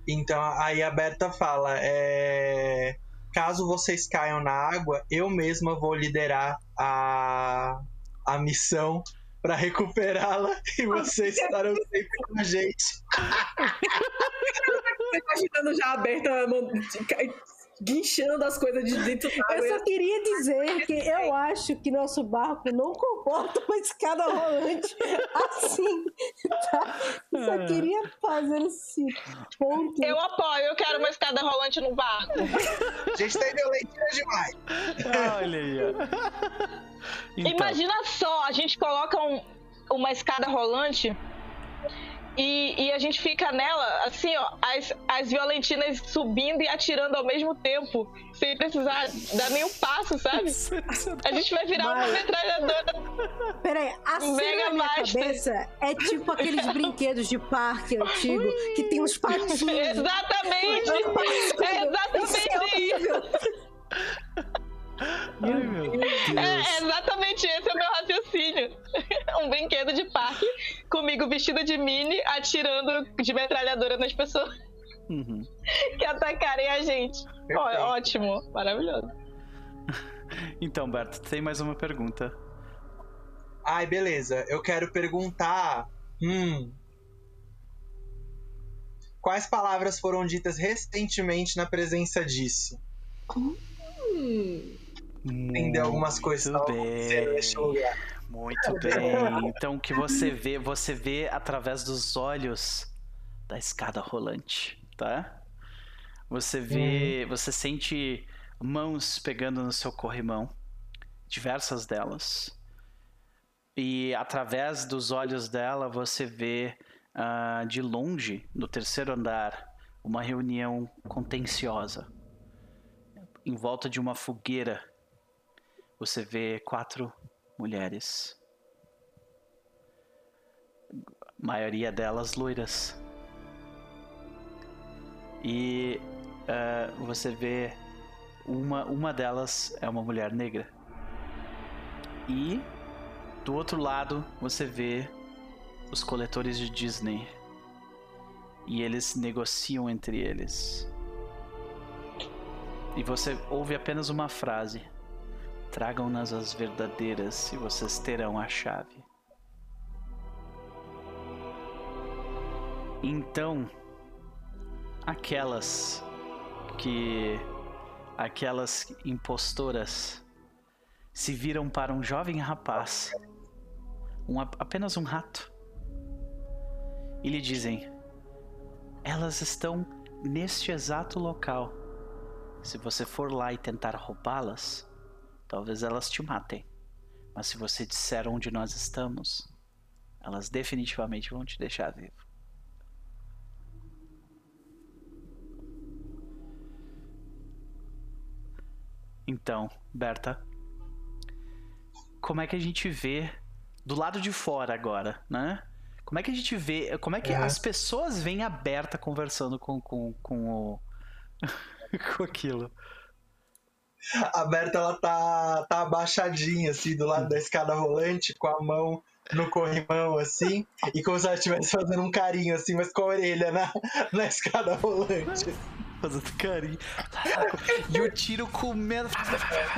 então aí a Berta fala: é, caso vocês caiam na água, eu mesma vou liderar a, a missão para recuperá-la *laughs* e vocês estarão sempre com a gente. *laughs* imaginando já aberta, guinchando as coisas de dentro da Eu só queria dizer que eu acho que nosso barco não comporta uma escada rolante assim. Tá? Eu só é. queria fazer esse ponto. Eu apoio, eu quero uma escada rolante no barco. A gente tem violentina demais. Olha aí, ó. Então. Imagina só, a gente coloca um, uma escada rolante e, e, a gente fica nela, assim, ó, as, as violentinas subindo e atirando ao mesmo tempo, sem precisar dar nenhum passo, sabe? A gente vai virar Mas... uma metralhadora. Peraí, a cena na minha Master. cabeça é tipo aqueles *laughs* brinquedos de parque antigo Ui. que tem uns patinhos. Exatamente! É exatamente isso! Ai, meu Deus. É, exatamente esse é o meu raciocínio. *laughs* um brinquedo de parque, comigo vestido de mini, atirando de metralhadora nas pessoas uhum. *laughs* que atacarem a gente. Ó, ótimo, maravilhoso. *laughs* Então, Berto, tem mais uma pergunta. Ai, beleza. Eu quero perguntar. Hum. Quais palavras foram ditas recentemente na presença disso? Hum. Entender algumas coisas nesse lugar. Muito *laughs* bem. Então o que você vê, você vê através dos olhos da escada rolante, tá? Você vê, uhum. você sente mãos pegando no seu corrimão, diversas delas. E através dos olhos dela você vê uh, de longe, no terceiro andar, uma reunião contenciosa em volta de uma fogueira, você vê quatro mulheres. A maioria delas loiras. E uh, você vê uma, uma delas é uma mulher negra. E do outro lado você vê os coletores de Disney. E eles negociam entre eles. E você ouve apenas uma frase: Tragam-nas as verdadeiras e vocês terão a chave. Então, aquelas que. aquelas impostoras se viram para um jovem rapaz, um, apenas um rato, e lhe dizem: Elas estão neste exato local. Se você for lá e tentar roubá-las, talvez elas te matem. Mas se você disser onde nós estamos, elas definitivamente vão te deixar vivo. Então, Berta, como é que a gente vê do lado de fora agora, né? Como é que a gente vê, como é que é. as pessoas vêm a Berta conversando com, com, com o *laughs* com aquilo? A Berta ela tá, tá abaixadinha assim do lado da escada rolante com a mão no corrimão assim e como se ela estivesse fazendo um carinho assim, mas com a orelha na, na escada rolante fazendo carinho. E o tiro comendo,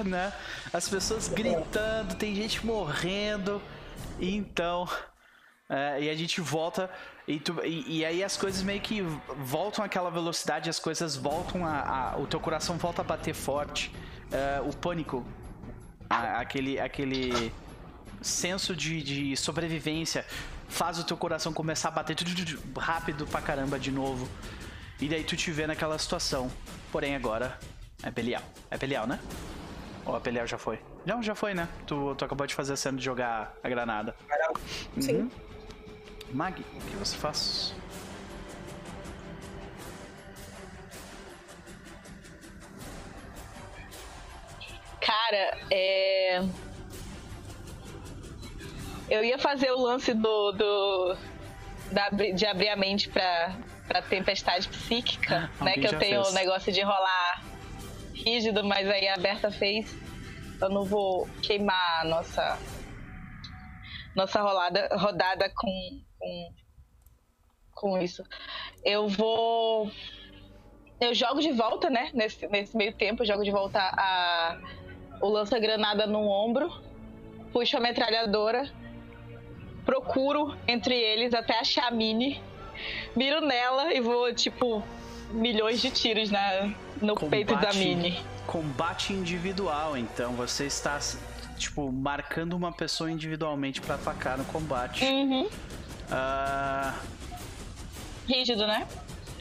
né? As pessoas gritando, tem gente morrendo. Então, é, e a gente volta e, tu, e, e, aí as coisas meio que voltam àquela velocidade, as coisas voltam a, a o teu coração volta a bater forte, é, o pânico, a, aquele aquele senso de, de sobrevivência faz o teu coração começar a bater rápido pra caramba de novo. E daí tu te vê naquela situação. Porém, agora é Belial. É Belial, né? Ou a Belial já foi? Não, já foi, né? Tu, tu acabou de fazer a cena de jogar a granada. Sim. Uhum. Mag, o que você faz? Cara, é. Eu ia fazer o lance do. do da, de abrir a mente pra, pra tempestade psíquica, ah, *laughs* né? Que eu tenho o negócio de rolar rígido, mas aí a Berta fez. Eu não vou queimar a nossa nossa rolada, rodada com, com, com isso. Eu vou. Eu jogo de volta, né? Nesse, nesse meio tempo, eu jogo de volta a, o lança-granada no ombro, puxo a metralhadora, procuro entre eles até achar a Mini miro nela e vou, tipo, milhões de tiros na, no combate, peito da Mini. Combate individual, então você está, tipo, marcando uma pessoa individualmente para atacar no combate. Uhum. Uh... Rígido, né?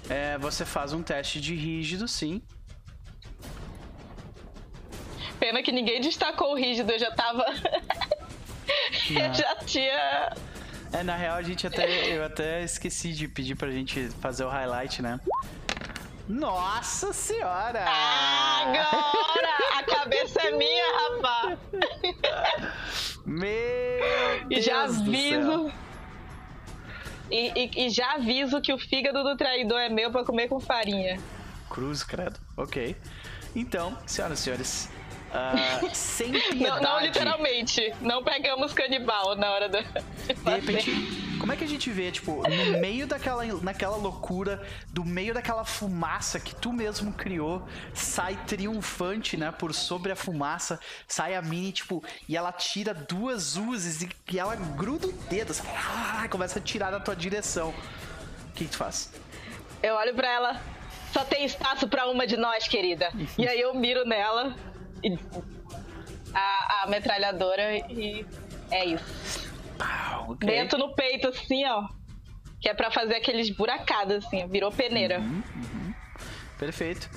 É, você faz um teste de rígido, sim. Pena que ninguém destacou o rígido, eu já tava. *laughs* eu já tinha é, na real, a gente até. Eu até esqueci de pedir pra gente fazer o highlight, né? Nossa senhora! Agora! A cabeça é minha, rapaz! *laughs* Meu E já aviso. E, e, e, já aviso que o fígado do traidor é meu pra comer com farinha. Cruz, credo. Ok. Então, senhoras e senhores, Uh, *laughs* sem piedade. Não, não, literalmente. Não pegamos canibal na hora da. De, de *laughs* repente, como é que a gente vê, tipo, no meio daquela naquela loucura, do meio daquela fumaça que tu mesmo criou, sai triunfante, né, por sobre a fumaça, sai a Mini, tipo, e ela tira duas luzes e, e ela gruda o dedo, assim, ah, começa a tirar na tua direção. O que, que tu faz? Eu olho para ela, só tem espaço para uma de nós, querida. *laughs* e aí eu miro nela, a, a metralhadora e é isso. Okay. Dentro no peito, assim, ó. Que é para fazer aqueles buracados, assim, virou peneira. Uhum, uhum. Perfeito.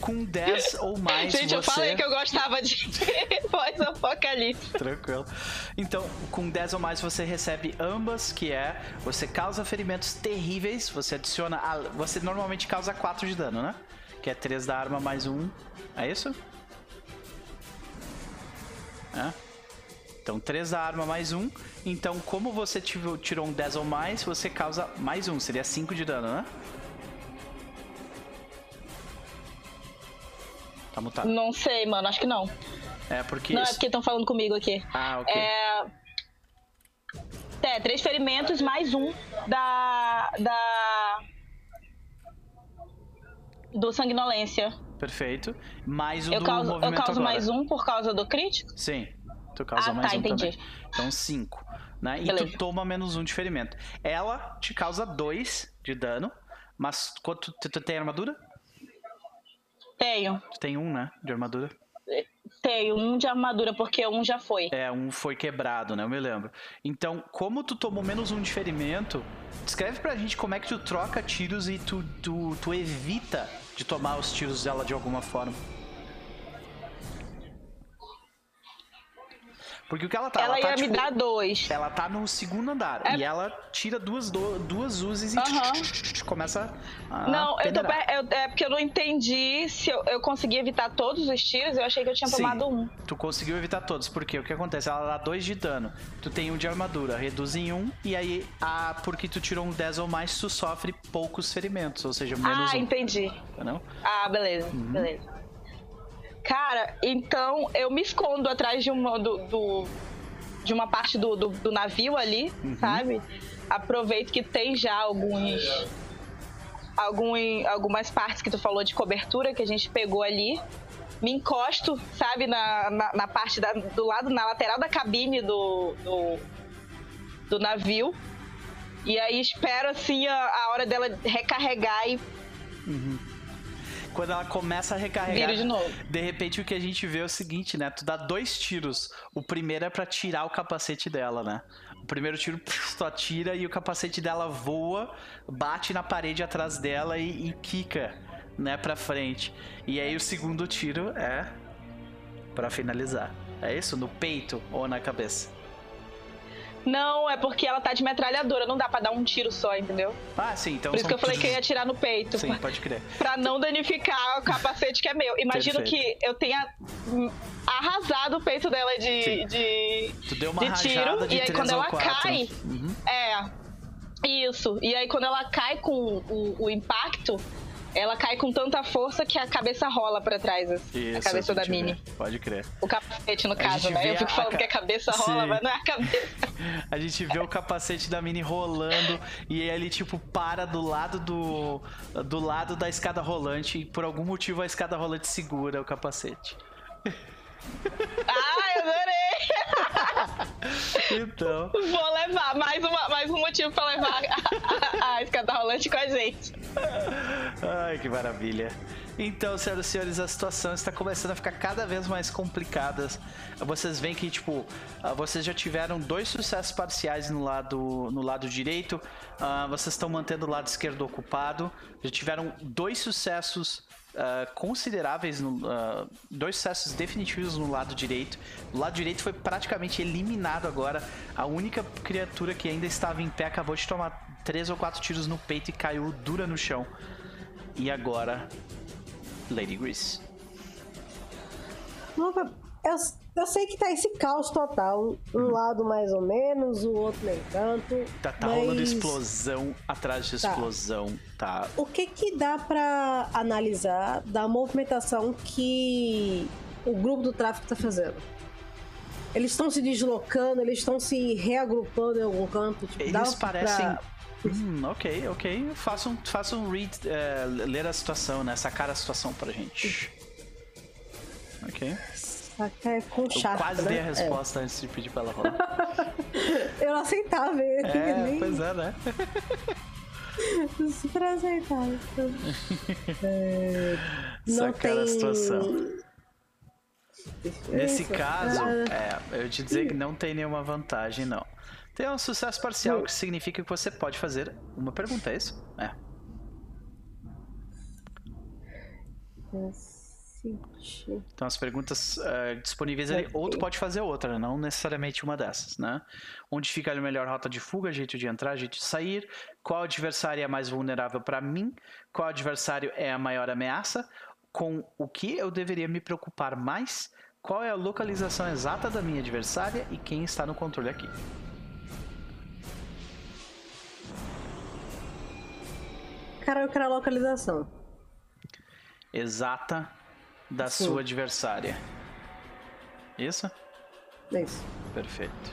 Com 10 ou mais. Gente, você... eu falei que eu gostava de *laughs* pós-apocalipse. Tranquilo. Então, com 10 ou mais você recebe ambas, que é você causa ferimentos terríveis, você adiciona. A... Você normalmente causa 4 de dano, né? que é 3 da arma mais 1. É isso? É. Então 3 da arma mais 1. Então, como você tirou um 10 ou mais, você causa mais 1. Seria 5 de dano, né? Tá mutado. Não sei, mano. Acho que não. É porque. Não, é porque estão falando comigo aqui. Ah, ok. É. É, três ferimentos mais um da. da. Do sanguinolência. Perfeito. Mais o eu do causo, movimento Eu causo agora. mais um por causa do crítico? Sim. Tu causa Ah, mais tá, um entendi. também. Então, 5. Né? E tu toma menos um de ferimento. Ela te causa 2 de dano. Mas quanto tu, tu tem armadura? Tenho. Tu tem um, né? De armadura. Tenho um de armadura, porque um já foi. É, um foi quebrado, né? Eu me lembro. Então, como tu tomou menos um de ferimento, descreve pra gente como é que tu troca tiros e tu, tu, tu evita de tomar os tiros dela de alguma forma. Porque o que ela tá? ela tá, ia tipo, me dar dois. Ela tá no segundo andar. É- E ela tira duas, do, duas uses e *laughs* começa a. Não, eu tô, eu- é porque eu não entendi se eu, eu consegui evitar todos os tiros. Eu achei que eu tinha Sim. tomado um. Tu conseguiu evitar todos, porque o que acontece? Ela dá 2 de dano. Tu tem um de armadura, reduz em um, e aí, a, porque tu tirou um 10 ou mais, tu sofre poucos ferimentos, ou seja, menos Ah, um. entendi. Entendeu? Ah, beleza, Uhum. beleza. Cara, então eu me escondo atrás de uma, do, do- de uma parte do, do, do navio ali, Uhum. sabe? Aproveito que tem já alguns, algum, algumas partes que tu falou de cobertura que a gente pegou ali. Me encosto, sabe, na, na, na parte da- do lado, na lateral da cabine do, do, do navio. E aí espero, assim, a, a hora dela recarregar e Quando ela começa a recarregar, viro de novo. de repente o que a gente vê é o seguinte, né? Tu dá dois tiros. O primeiro é pra tirar o capacete dela, né? O primeiro tiro, tu atira e o capacete dela voa, bate na parede atrás dela e, e quica, né, pra frente. E aí o segundo tiro é pra finalizar. É isso? No peito ou na cabeça? Não, é porque ela tá de metralhadora, não dá pra dar um tiro só, entendeu? Ah, sim, então Por isso que eu falei tiros- que eu ia atirar no peito. Sim, pode crer. *laughs* Pra não danificar o capacete que é meu. Imagino Perfeito. que eu tenha arrasado o peito dela Sim. de, de, Tu deu uma de tiro. de e aí quando ela quatro. cai. Uhum. É. Isso. E aí quando ela cai com o, o impacto, ela cai com tanta força que a cabeça rola pra trás. assim, a Isso, cabeça da gente Mini. vê. Pode crer. O capacete, no A caso, né? Eu fico a falando que a cabeça rola, Sim. mas não é a cabeça. *laughs* A gente vê o capacete da Mini rolando e ele tipo para do lado do do lado da escada rolante e por algum motivo a escada rolante segura o capacete. Adorei! Então, Vou levar mais, uma, mais um motivo pra levar a, a, a escada rolante com a gente. ai que maravilha. Então, senhoras e senhores, a situação está começando a ficar cada vez mais complicada. Vocês veem que, tipo, ah, vocês já tiveram dois sucessos parciais no lado, no lado direito, ah, vocês estão mantendo o lado esquerdo ocupado, já tiveram dois sucessos ah, consideráveis, no, ah, dois sucessos definitivos no lado direito. O lado direito foi praticamente eliminado agora. A única criatura que ainda estava em pé acabou de tomar três ou quatro tiros no peito e caiu dura no chão. E agora, Lady Grease. Eu, eu sei que tá esse caos total. Um lado mais ou menos, o outro nem tanto. Tá, tá mas rolando explosão atrás de Tá. explosão, tá? O que que dá pra analisar da movimentação que o grupo do tráfico tá fazendo? Eles estão se deslocando, eles estão se reagrupando em algum canto? Tipo, Eles pra- parecem. Hum, ok, ok. Faça um, faça um read, é, ler a situação, né? Sacar a situação pra gente. Ok. É com Eu chato, quase né? dei a resposta antes de pedir pra ela rolar. É. *laughs* Eu não aceitava ele. É, nem pois é, né? *laughs* super aceitável. É, *laughs* não tem... a situação. Nesse Isso. caso, Ah, é, eu te dizer que não tem nenhuma vantagem, não. Tem um sucesso parcial, que significa que você pode fazer uma pergunta, é isso? É. Então as perguntas uh, disponíveis ali, ou tu pode fazer outra, não necessariamente uma dessas, né? Onde fica a melhor rota de fuga, jeito de entrar, jeito de sair, qual adversário é mais vulnerável para mim, qual adversário é a maior ameaça, com o que eu deveria me preocupar mais, qual é a localização exata da minha adversária? E quem está no controle aqui. Cara, eu quero a localização. Exata da Sim. sua adversária. Isso? Isso. Perfeito.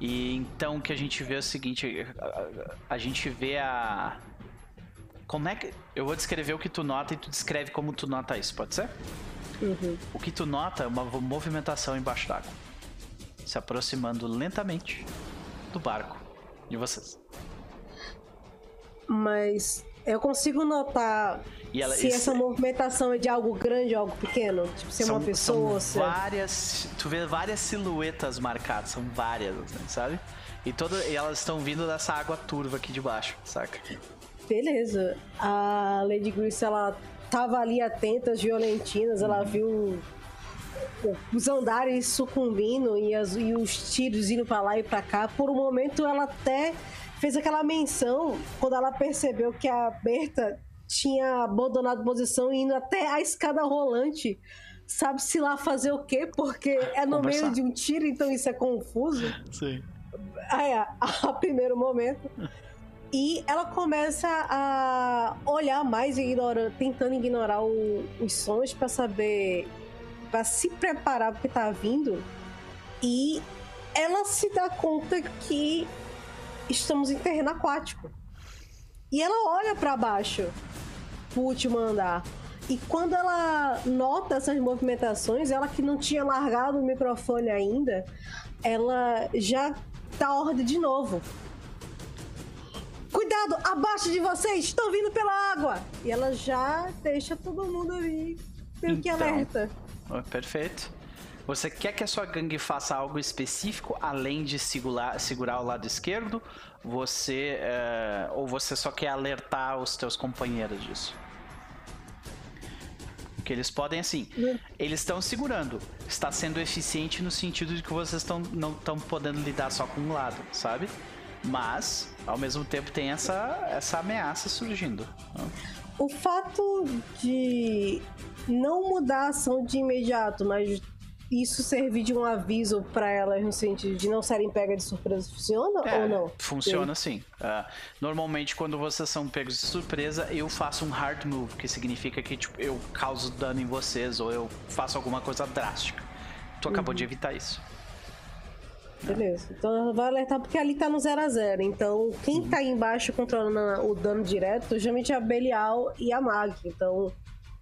E então o que a gente vê é o seguinte: a, a gente vê a. Como é que. Eu vou descrever o que tu nota e tu descreve como tu nota isso, pode ser? Uhum. O que tu nota é uma movimentação embaixo d'água se aproximando lentamente do barco de vocês. Mas eu consigo notar ela, se essa movimentação é de algo grande ou algo pequeno. Tipo, se é uma pessoa. São várias. Tu vê várias silhuetas marcadas, são várias, assim, sabe? E, toda, e elas estão vindo dessa água turva aqui de baixo, saca? Beleza. A Lady Grace, ela tava ali atenta às violentinas, ela viu os andares sucumbindo e, as, e os tiros indo para lá e para cá. Por um momento, ela até fez aquela menção quando ela percebeu que a Berta tinha abandonado a posição e indo até a escada rolante. Sabe-se lá fazer o quê? Porque é no Conversar. meio de um tiro, então isso é confuso. Sim. É, a primeiro momento. E ela começa a olhar mais, ignora, tentando ignorar o, os sons para saber, para se preparar porque tá vindo. E ela se dá conta que estamos em terreno aquático. E ela olha para baixo, pro último andar. E quando ela nota essas movimentações, ela que não tinha largado o microfone ainda, ela já dá ordem de novo. Cuidado, abaixo de vocês, estão vindo pela água! E ela já deixa todo mundo ali meio então, que alerta. Perfeito. Você quer que a sua gangue faça algo específico além de segurar, segurar o lado esquerdo? Você é, ou você só quer alertar os teus companheiros disso? Porque eles podem assim, eles estão segurando, está sendo eficiente no sentido de que vocês estão não estão podendo lidar só com um lado, sabe? Mas ao mesmo tempo tem essa essa ameaça surgindo. O fato de não mudar a ação de imediato, mas isso servir de um aviso para elas no sentido de não serem pegas de surpresa funciona é, ou não? Funciona sim. Uh, normalmente, quando vocês são pegos de surpresa, eu faço um hard move, que significa que tipo, eu causo dano em vocês ou eu faço alguma coisa drástica. Tu acabou uhum. de evitar isso. Beleza. Então vai alertar porque ali tá no 0 a 0 Então, quem uhum. tá aí embaixo controlando o dano direto, geralmente é a Belial e a Mag. Então,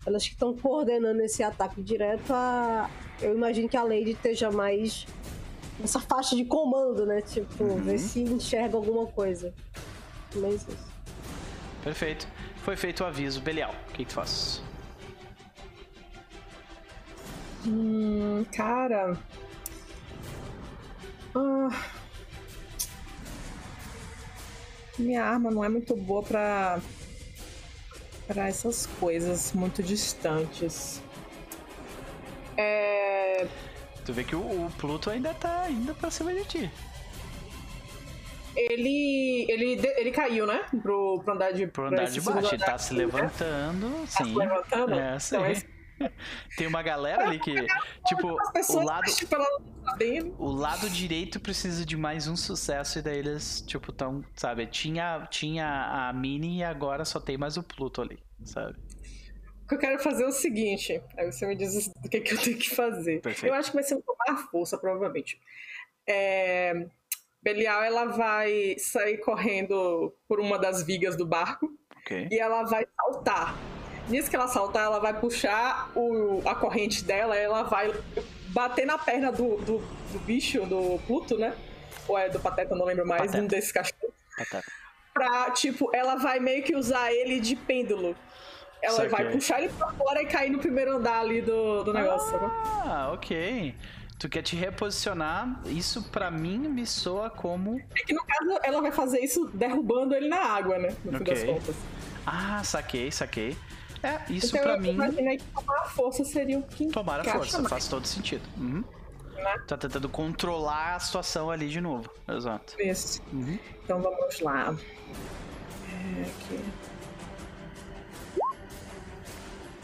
elas que estão coordenando esse ataque direto, a... eu imagino que a Lady esteja mais nessa faixa de comando, né? Tipo, uhum. ver se enxerga alguma coisa. Mas isso. Perfeito. Foi feito o aviso. Belial, o que, que tu faz? Hum, cara. Ah. Minha arma não é muito boa pra para essas coisas muito distantes. É... Tu vê que o, o, Pluto ainda tá indo pra cima de ti. Ele, ele, ele caiu, né? Pro, pro andar de Pro andar de baixo. Ele tá se levantando. Né? Sim. Tá se levantando? É, sim. Então, *laughs* Tem uma galera ali que, tipo, o lado. O lado direito precisa de mais um sucesso e daí eles, tipo, tão, sabe? Tinha, tinha a Mini e agora só tem mais o Pluto ali, sabe? O que eu quero fazer é o seguinte, aí você me diz o que, que eu tenho que fazer. Perfeito. Eu acho que vai ser um tomar força, provavelmente. É... Belial, ela vai sair correndo por uma das vigas do barco okay. e ela vai saltar Nisso que ela saltar, ela vai puxar o, a corrente dela, ela vai bater na perna do, do, do bicho, do Pluto, né? Ou é do Pateta, não lembro mais, Pateta. um desses cachorros. Pateta. Pra, tipo, ela vai meio que usar ele de pêndulo. Ela vai puxar ele pra fora e cair no primeiro andar ali do, do negócio. Ah, ok. Tu quer te reposicionar, isso para mim me soa como. É que no caso ela vai fazer isso derrubando ele na água, né? No okay. fim das contas. Ah, saquei, saquei. É, isso então, pra mim. Imaginei que tomar a força seria o que. Tomar a força, mais. faz todo sentido. Uhum. Né? Tá tentando controlar a situação ali de novo. Exato. Isso. Uhum. Então vamos lá. É aqui.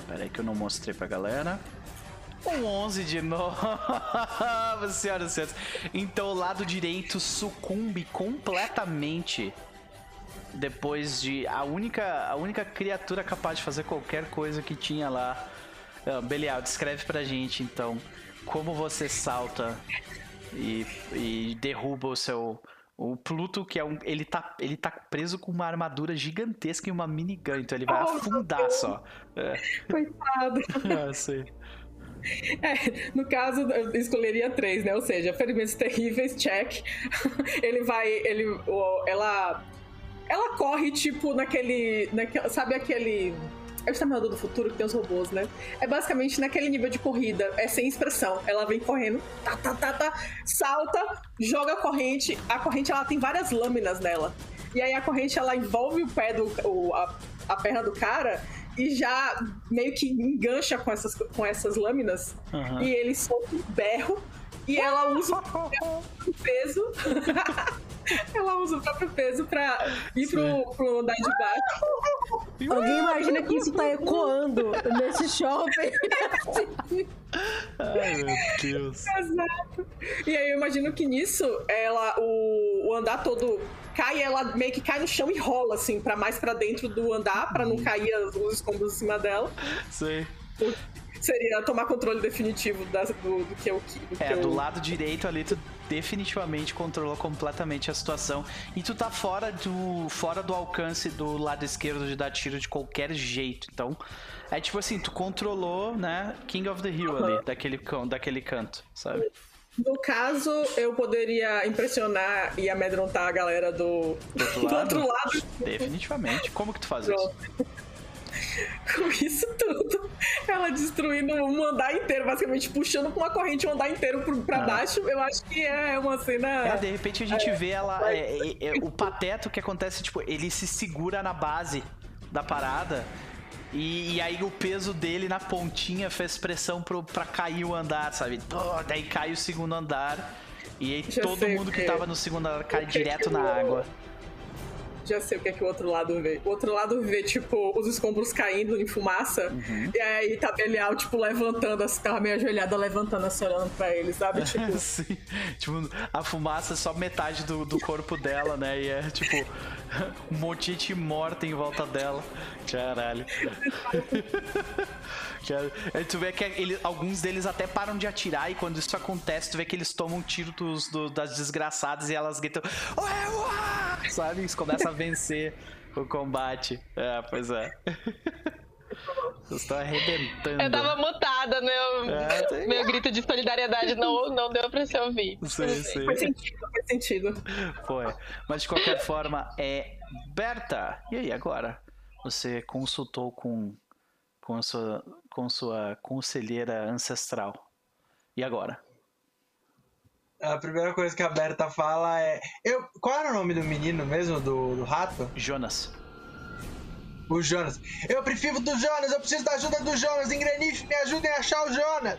Pera aí que eu não mostrei pra galera. Um 11 de novo, *laughs* senhoras e senhores. Então o lado direito sucumbe completamente depois de a única a única criatura capaz de fazer qualquer coisa que tinha lá. Uh, Belial, descreve pra gente então como você salta e, e derruba o seu o Pluto, que é um. Ele tá, ele tá preso com uma armadura gigantesca e uma minigun, então ele vai oh, afundar só. É. Coitado. *laughs* ah, sei. É, no caso, eu escolheria três, né? Ou seja, ferimentos terríveis, check. *laughs* ele vai. Ele, ela. Ela corre, tipo, naquele. naquele sabe aquele é o Exterminador do Futuro que tem os robôs, né? É basicamente naquele nível de corrida, é sem expressão. Ela vem correndo, tá, tá, tá, tá, salta, joga a corrente. A corrente ela tem várias lâminas nela. E aí a corrente ela envolve o pé do. O, a, a perna do cara e já meio que engancha com essas, com essas lâminas. Uhum. E ele solta um berro. E ela usa o *laughs* peso. *laughs* *laughs* ela usa o próprio peso pra ir pro, pro andar de baixo. *laughs* Alguém imagina que isso tá ecoando nesse shopping. Ai, meu Deus. *laughs* Exato. E aí eu imagino que nisso, ela, o, o andar todo cai, ela meio que cai no chão e rola, assim, pra mais pra dentro do andar, pra não cair os escombros em cima dela. Sim seria tomar controle definitivo da, do, do, que eu. Do é, que do eu... lado direito ali, tu definitivamente controlou completamente a situação. E tu tá fora do, fora do alcance do lado esquerdo de dar tiro de qualquer jeito. Então, é tipo assim, tu controlou, né, King of the Hill uhum. ali, daquele, daquele canto, sabe? No caso, eu poderia impressionar e amedrontar a galera do, do, outro, lado? *laughs* do outro lado. Definitivamente. Como que tu faz Pronto. isso? *laughs* com isso tudo, ela destruindo um andar inteiro, basicamente puxando com uma corrente um andar inteiro pra ah. baixo, eu acho que é uma cena. É, de repente a gente é, vê ela. É, é, é, o pateto que acontece, tipo, ele se segura na base da parada. E, e, aí o peso dele na pontinha fez pressão pro, pra cair o andar, sabe? Oh, daí cai o segundo andar. E aí Já todo mundo que, que tava no segundo andar cai direto na água já sei o que é que o outro lado vê. O outro lado vê, tipo, os escombros caindo em fumaça. Uhum. E aí tá Belial, tipo, levantando, assim, tava meio ajoelhada, levantando, assim, olhando pra ele, sabe? *laughs* Tipo... Sim. Tipo, a fumaça é só metade do, do corpo dela, né? E é, tipo, *laughs* um monte de morta em volta dela. Caralho. Aí tu vê que ele, alguns deles até param de atirar e quando isso acontece, tu vê que eles tomam um tiro dos, do, das desgraçadas e elas gritam ué, ué! Sabe? Eles começam a vencer o combate. É, pois é. Vocês estão arrebentando. Eu tava mutada, meu, é, meu grito de solidariedade não, não deu pra se ouvir. Sim, sim. Faz sentido, faz sentido. Foi. Mas de qualquer forma, é. Berta, e aí agora? Você consultou com, com, a sua, com sua conselheira ancestral. E agora? A primeira coisa que a Berta fala é. Eu, qual era o nome do menino mesmo, do, do rato? Jonas. O Jonas. Eu prefiro do Jonas, eu preciso da ajuda do Jonas. Engrenife, me ajudem a achar o Jonas.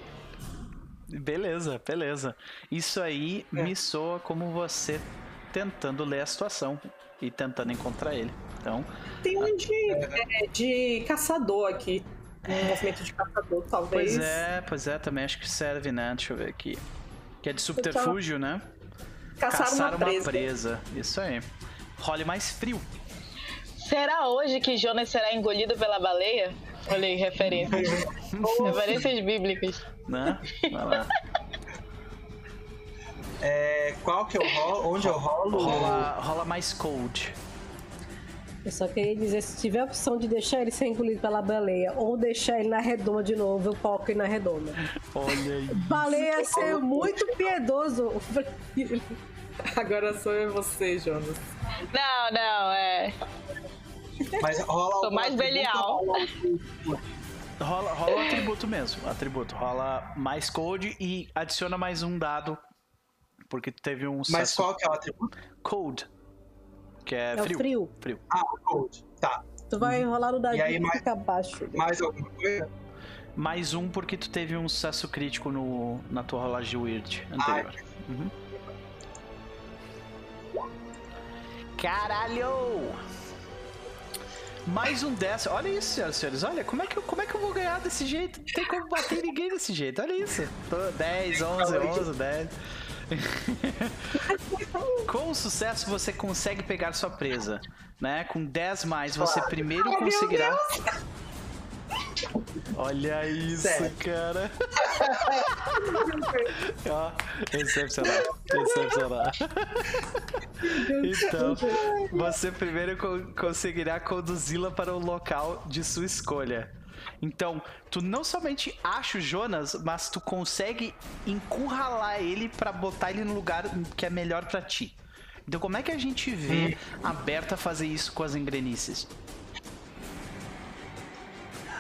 Beleza, beleza. Isso aí é. me soa como você tentando ler a situação e tentando encontrar ele. Então. Tem um de, é, de caçador aqui. Um movimento de caçador, talvez. Pois é, pois é, também acho que serve, né? Deixa eu ver aqui. Que é de subterfúgio, né? Caçar, Caçar uma, presa. presa. Isso aí. Role mais frio. Será hoje que Jonas será engolido pela baleia? Olha aí, referências. *laughs* referências bíblicas. Né? Vai lá. É, qual que eu rolo? Onde eu rolo? Rola, rola mais cold. Eu só queria dizer, se tiver a opção de deixar ele ser engolido pela baleia ou deixar ele na redoma de novo, eu foco ele na redoma. Olha aí. Baleia ser muito piedoso. Agora sou eu você, Jonas. Não, não, é. Mas rola Sou mais belial. Rola, rola o atributo mesmo. Atributo. Rola mais code e adiciona mais um dado. Porque teve um. Mas qual que é o atributo? Code. Que é, é frio. frio. Frio. Ah, o cold. Tá. Tu vai rolar no dadinho e, aí, mais, fica abaixo. Mais alguma coisa? Mais um porque tu teve um sucesso crítico no, na tua rolagem Weird anterior. Uhum. Caralho! Mais um dessa. Olha isso, senhoras e senhores. Olha, como é, que eu, como é que eu vou ganhar desse jeito? Não tem como bater ninguém desse jeito. Olha isso. 10, 11, 11, 10. *laughs* Com sucesso você consegue pegar sua presa, né? Com 10 mais você primeiro conseguirá Olha isso, cara. *laughs* Ó, excepcional. Excepcional. Então, você primeiro conseguirá conduzi-la para o local de sua escolha. Então, tu não somente acha o Jonas, mas tu consegue encurralar ele para botar ele no lugar que é melhor para ti. Então, como é que a gente vê hum. a Berta fazer isso com as engrenices?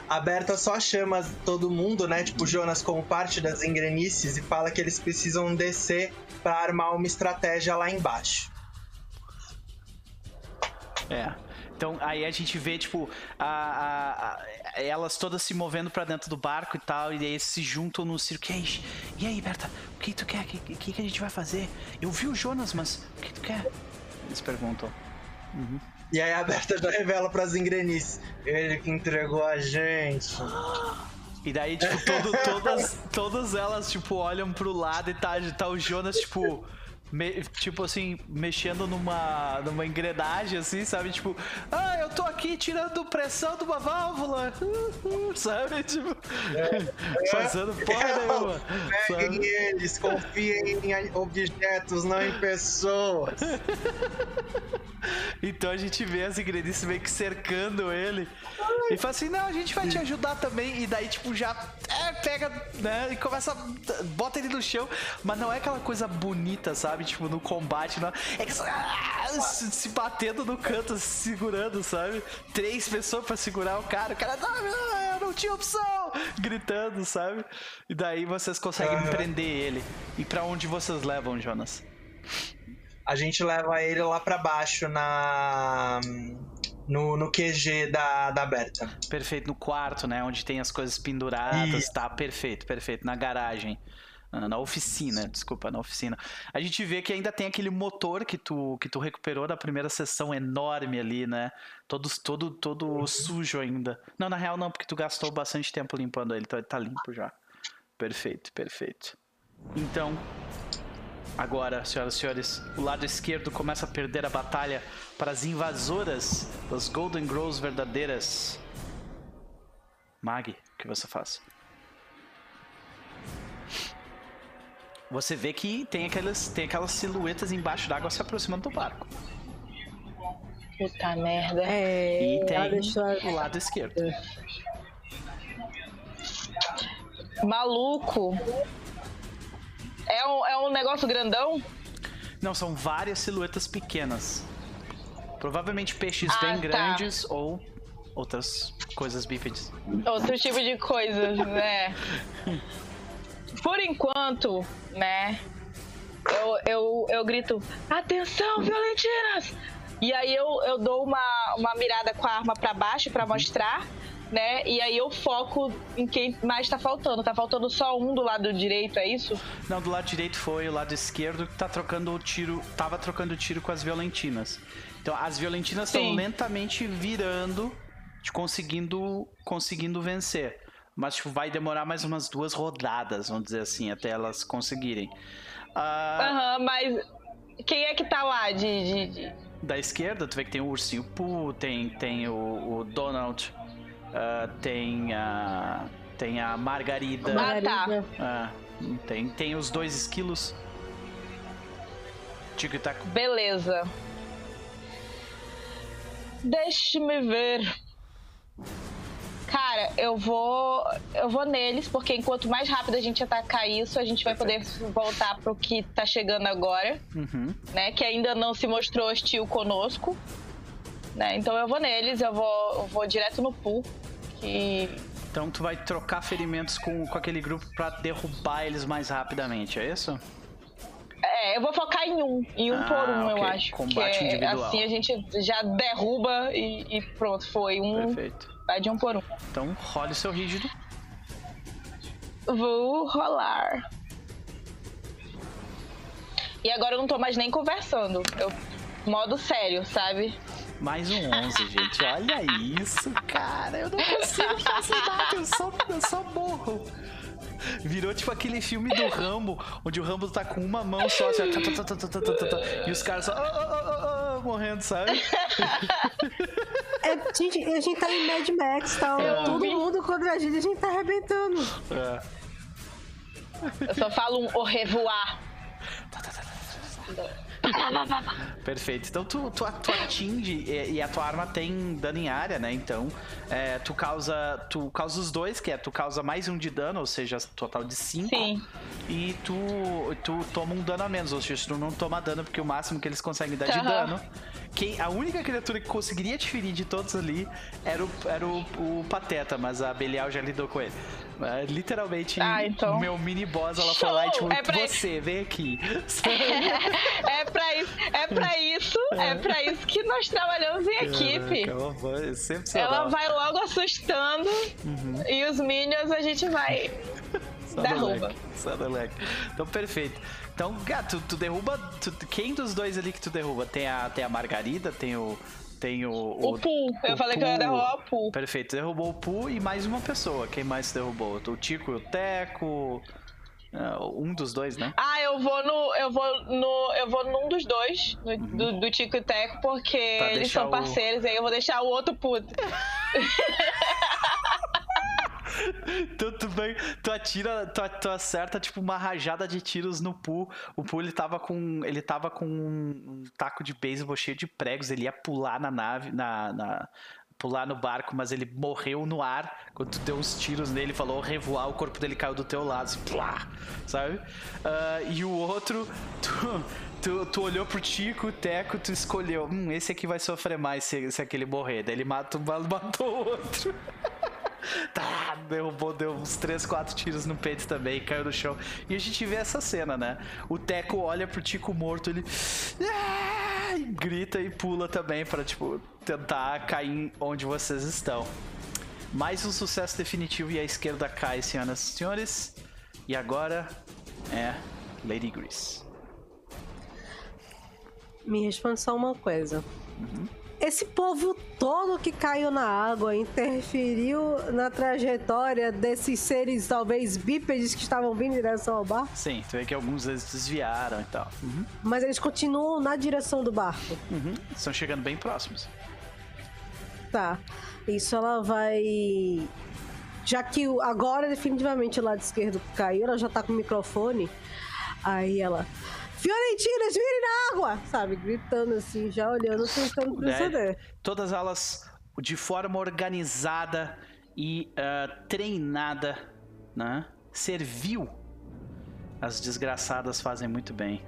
a Berta só chama todo mundo, né? Tipo, Jonas como parte das engrenices e fala que eles precisam descer para armar uma estratégia lá embaixo. É. Então aí a gente vê, tipo, a, a, a, elas todas se movendo para dentro do barco e tal, e aí eles se juntam no circo. E aí, Berta, o que tu quer? O que, que, que, a gente vai fazer? Eu vi o Jonas, mas o que tu quer? Eles perguntam. Uhum. E aí a Berta já revela pras engrenices. Ele que entregou a gente. E daí, tipo, todo, todas, todas elas, tipo, olham pro lado e tá, tá o Jonas, tipo me, tipo assim, mexendo numa, numa engrenagem, assim, sabe? Tipo, ah, eu tô aqui tirando pressão de uma válvula, *laughs* sabe? Tipo, é, fazendo é, porra é, nenhuma. Peguem eles, confiem em objetos, não em pessoas. *laughs* então a gente vê as ingredientes meio que cercando ele. E fala assim, não, a gente vai te ajudar também. E daí, tipo, já é, pega, né? E começa, bota ele no chão. Mas não é aquela coisa bonita, sabe? Sabe? Tipo, no combate. É que ah, se batendo no canto, se segurando, sabe? Três pessoas pra segurar o cara. O cara, não, eu não tinha opção! Gritando, sabe? E daí vocês conseguem uhum. prender ele. E para onde vocês levam, Jonas? A gente leva ele lá para baixo na no, no QG da, da Berta. Perfeito, no quarto, né? Onde tem as coisas penduradas, tá? Perfeito, perfeito. Na garagem. Na oficina, desculpa, na oficina. A gente vê que ainda tem aquele motor que tu, que tu recuperou da primeira sessão enorme ali, né? Todo, todo, todo uhum. sujo ainda. Não, na real não, porque tu gastou bastante tempo limpando ele, tá, tá limpo já. Perfeito, perfeito. Então, agora, senhoras e senhores, o lado esquerdo começa a perder a batalha para as invasoras das Golden Grows verdadeiras. Mag, o que você faz? Você vê que tem aquelas, tem aquelas silhuetas embaixo d'água se aproximando do barco. Puta merda. É, e tem o lado esquerdo. Maluco. É um, é um negócio grandão? Não, são várias silhuetas pequenas. Provavelmente peixes ah, bem tá. grandes ou outras coisas bípedes. Outro tipo de coisa, né? *laughs* Por enquanto, né? Eu, eu, eu grito: Atenção, violentinas! E aí eu, eu dou uma, uma mirada com a arma para baixo para mostrar, né? E aí eu foco em quem mais tá faltando. Tá faltando só um do lado direito, é isso? Não, do lado direito foi, o lado esquerdo que tá trocando o tiro. Tava trocando tiro com as violentinas. Então as violentinas estão lentamente virando, conseguindo, conseguindo vencer. Mas tipo, vai demorar mais umas duas rodadas, vamos dizer assim, até elas conseguirem. Ah, Aham, uh... uhum, mas quem é que tá lá de, de, de, Da esquerda, tu vê que tem o Ursinho Poo, tem, tem o, o Donald, uh, tem a. Tem a Margarida. Ah, tá. Uh, tem, tem os dois esquilos. Tico e taco. Beleza. Deixe-me ver. Cara, eu vou. Eu vou neles, porque enquanto mais rápido a gente atacar isso, a gente vai poder voltar pro que tá chegando agora. Uhum. Né? Que ainda não se mostrou hostil conosco. Né? Então eu vou neles, eu vou, eu vou direto no pool. Que... Então tu vai trocar ferimentos com, com aquele grupo para derrubar eles mais rapidamente, é isso? É, eu vou focar em um, em um Ah, por um, eu ok. acho. Combate que é- individual. Assim a gente já derruba e, e pronto, foi um. Perfeito de um por um. Então role o seu rígido. Vou rolar. E agora eu não tô mais nem conversando. Eu modo sério, sabe? Mais um 11, gente. Olha isso, cara. Eu não consigo fazer Eu só, eu só morro. Virou tipo aquele filme do Rambo, onde o Rambo tá com uma mão só, assim, tá, tá, tá, e os caras só oh, oh, oh, morrendo, sabe? *laughs* É, gente, a gente tá em Mad Max, tá? Eu Todo vi. mundo contra a gente, a gente tá arrebentando. É. Eu só falo um au revoir. Perfeito. Então tu, tu, tu atinge e, e a tua arma tem dano em área, né? Então é, tu causa. Tu causa os dois, que é tu causa mais um de dano, ou seja, total de 5. Sim. E tu, tu toma um dano a menos, ou seja, tu não toma dano, porque o máximo que eles conseguem dar de Aham. dano. Quem, a única criatura que conseguiria te ferir de todos ali era o, era o, o Pateta, mas a Belial já lidou com ele. É, literalmente, Ah, então. o meu mini boss, ela Show! foi lá e tipo, É pra- você, vem aqui. *laughs* É pra isso, é pra isso, é pra isso que nós trabalhamos em equipe. Caraca, voz excepcional. Ela vai logo assustando e os minions a gente vai. derruba. Sadalek, Sadalek. Então, perfeito. Então, gato, tu derruba. tu- quem dos dois ali que tu derruba? Tem a, tem a Margarida, tem o. Tem o. O Poo. Eu o falei que eu ia Poo. derrubar o Poo. Perfeito, derrubou o Pu e mais uma pessoa. Quem mais derrubou? O Tico e o Teco. Ah, Um dos dois, né? Ah, eu vou no. Eu vou no. Eu vou num dos dois, no- do, do Tico e Teco, porque Pra eles são o- parceiros, aí eu vou deixar o outro puto. *laughs* Então tu, vem, tu atira, tu, tu acerta tipo uma rajada de tiros no Pu. O Pu ele tava com. Ele tava com um, taco de beisebol cheio de pregos. Ele ia pular na nave. Na, na- pular no barco, mas ele morreu no ar. Quando tu deu uns tiros nele, falou revoar, o corpo dele caiu do teu lado, assim, plá, sabe? Ah, e o outro, tu, tu, tu olhou pro Tico, o Teco, tu escolheu. Hum, esse aqui vai sofrer mais se, se aquele morrer. Daí ele mata, *laughs* matou o outro. *laughs* Tá, derrubou, deu uns 3, 4 tiros no peito também, caiu no chão. E a gente vê essa cena, né? O Teco olha pro Tico morto, ele. "Ah!" e grita e pula também pra, tipo, tentar cair onde vocês estão. Mais um sucesso definitivo e a esquerda cai, senhoras e senhores. E agora é Lady Grease. Me responde só uma coisa. Esse povo todo que caiu na água interferiu na trajetória desses seres, talvez bípedes, que estavam vindo em direção ao barco, Sim, tu vê que alguns deles desviaram e tal. Uhum, mas eles continuam na direção do barco. uhum. Estão chegando bem próximos. Tá. Isso ela vai. Já que agora definitivamente o lado esquerdo caiu, ela já tá com o microfone. Aí ela. Fiorentinas, virem na água! Sabe? Gritando assim, já olhando, tentando proceder. Todas elas de forma organizada e ah, treinada, né? Serviu. As desgraçadas fazem muito bem.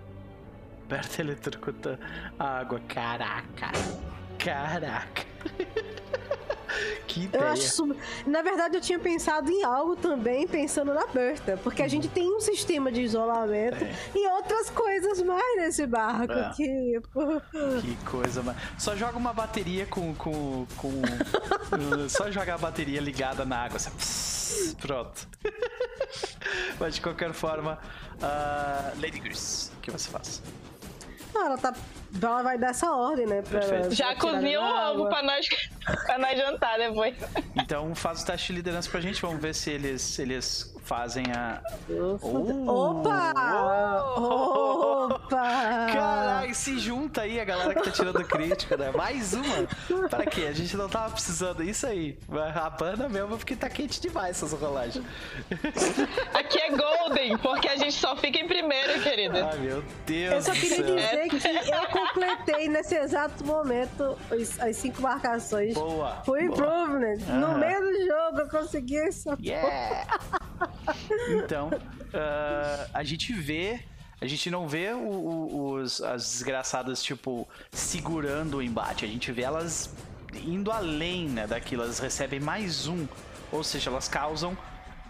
Berta eletrocuta a água. Caraca. Caraca. *laughs* *laughs* que Eu ideia. acho sub... Na verdade, eu tinha pensado em algo também, pensando na Berta. Porque a gente tem um sistema de isolamento Tem. e outras coisas mais nesse barco. É. Que, pô, *laughs* Que coisa, mano. Só joga uma bateria com. com, com *laughs* só jogar a bateria ligada na água. Assim, pronto. Mas de qualquer forma, ah, Lady Grease, o que você faz? Não, ela tá. Ela vai dar essa ordem, né? Pra, Perfeito. pra Já cozinha o ovo pra nós, *laughs* pra nós jantar depois. Então faz o teste de liderança pra gente, vamos ver se eles, eles fazem a. Oh! Opa! Opa! Caralho, se junta aí a galera que tá tirando crítica, né? Mais uma. Para quê? A gente não tava precisando. Isso aí. A banda mesmo, porque tá quente demais essas rolagens. Aqui é Golden, porque a gente só fica em primeiro, querida. Ai, meu Deus Eu só queria dizer que eu completei nesse exato momento os- as cinco marcações. Boa. Foi boa. improvement. No Aham. meio do jogo eu consegui essa. Yeah! Então, ah, a gente vê. A gente não vê o- o- os, as desgraçadas, tipo, segurando o embate. A gente vê elas indo além né, daquilo. Elas recebem mais um. Ou seja, elas causam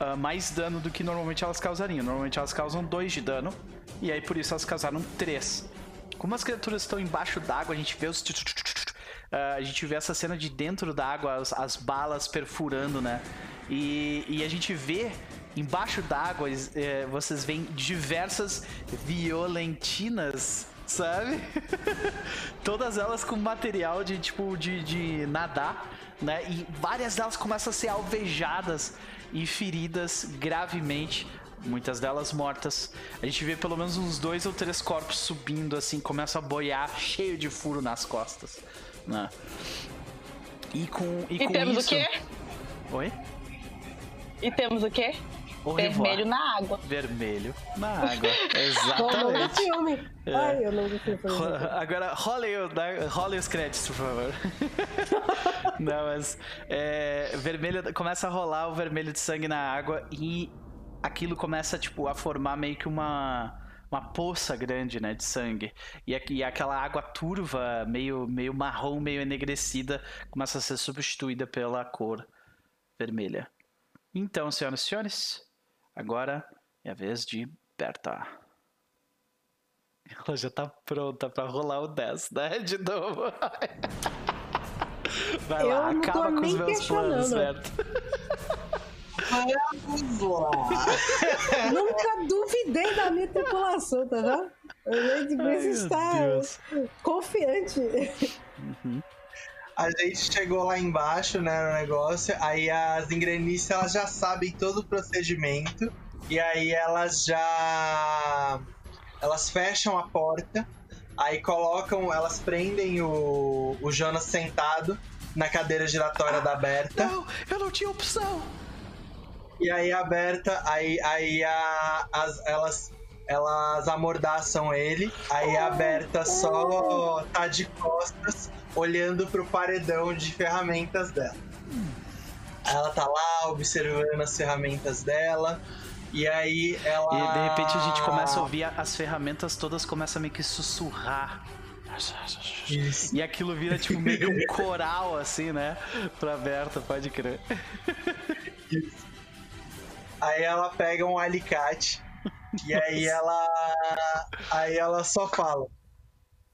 uh, mais dano do que normalmente elas causariam. Normalmente elas causam 2 de dano, e aí por isso elas causaram 3. Como as criaturas estão embaixo d'água, a gente vê os. Uh, a gente vê essa cena de dentro d'água, as, as balas perfurando, né? E, e a gente vê embaixo d'água, é, vocês veem diversas violentinas sabe? *laughs* Todas elas com material de tipo de, de nadar, né? E várias delas começam a ser alvejadas e feridas gravemente. Muitas delas mortas. A gente vê pelo menos uns dois ou três corpos subindo assim, começa a boiar cheio de furo nas costas, né? E com e, e com temos isso... o quê? Oi? E temos o quê? O Vermelho na água. Vermelho na água. *laughs* Exatamente. filme. É. Ai, eu não gostei Agora, rolem, rolem os créditos, por favor. *laughs* não, mas. É, vermelho. Começa a rolar o vermelho de sangue na água e aquilo começa, tipo, a formar meio que uma uma poça grande, né, de sangue. E, e aquela água turva, meio, meio marrom, meio enegrecida, começa a ser substituída pela cor vermelha. Então, senhoras e senhores, Agora é a vez de Berta. Ela já tá pronta pra rolar o 10, né? De novo. *laughs* Vai eu lá, acaba com os meus planos, Berta. *laughs* Vamos lá. Nunca duvidei da minha tripulação, tá vendo? Eu de vez estar confiante. Uhum. A gente chegou lá embaixo, né, no negócio, aí as engrenistas elas já sabem todo o procedimento, e aí elas já. Elas fecham a porta, aí colocam, elas prendem o, o Jonas sentado na cadeira giratória ah, da Berta. Não, eu não tinha opção! E aí a Berta, aí, aí a, as, elas elas amordaçam ele, aí a Berta só tá de costas olhando pro paredão de ferramentas dela. Ela tá lá observando as ferramentas dela. E aí ela. E de repente a gente começa a ouvir as ferramentas todas começam a meio que sussurrar. Isso. E aquilo vira tipo meio que um *laughs* coral, assim, né? Pra Berta, pode crer. Isso. Aí ela pega um alicate e aí ela. Aí ela só fala.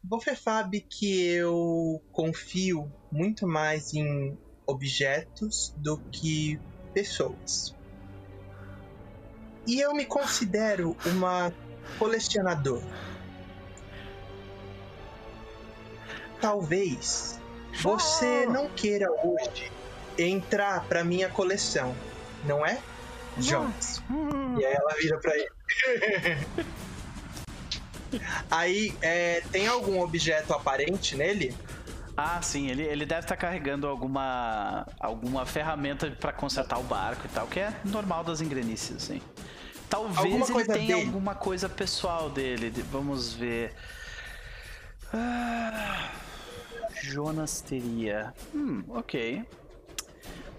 Você sabe que eu confio muito mais em objetos do que pessoas. E eu me considero uma colecionadora. Talvez você não queira hoje entrar para minha coleção, não é, Jones? E aí ela vira para ele. *laughs* Aí, é, tem algum objeto aparente nele? Ah, sim, ele, ele deve estar tá carregando alguma alguma ferramenta para consertar o barco e tal, que é normal das engrenícias, assim. Talvez ele tenha dele. alguma coisa pessoal dele. Vamos ver. Ah, Jonas teria. Hum, ok.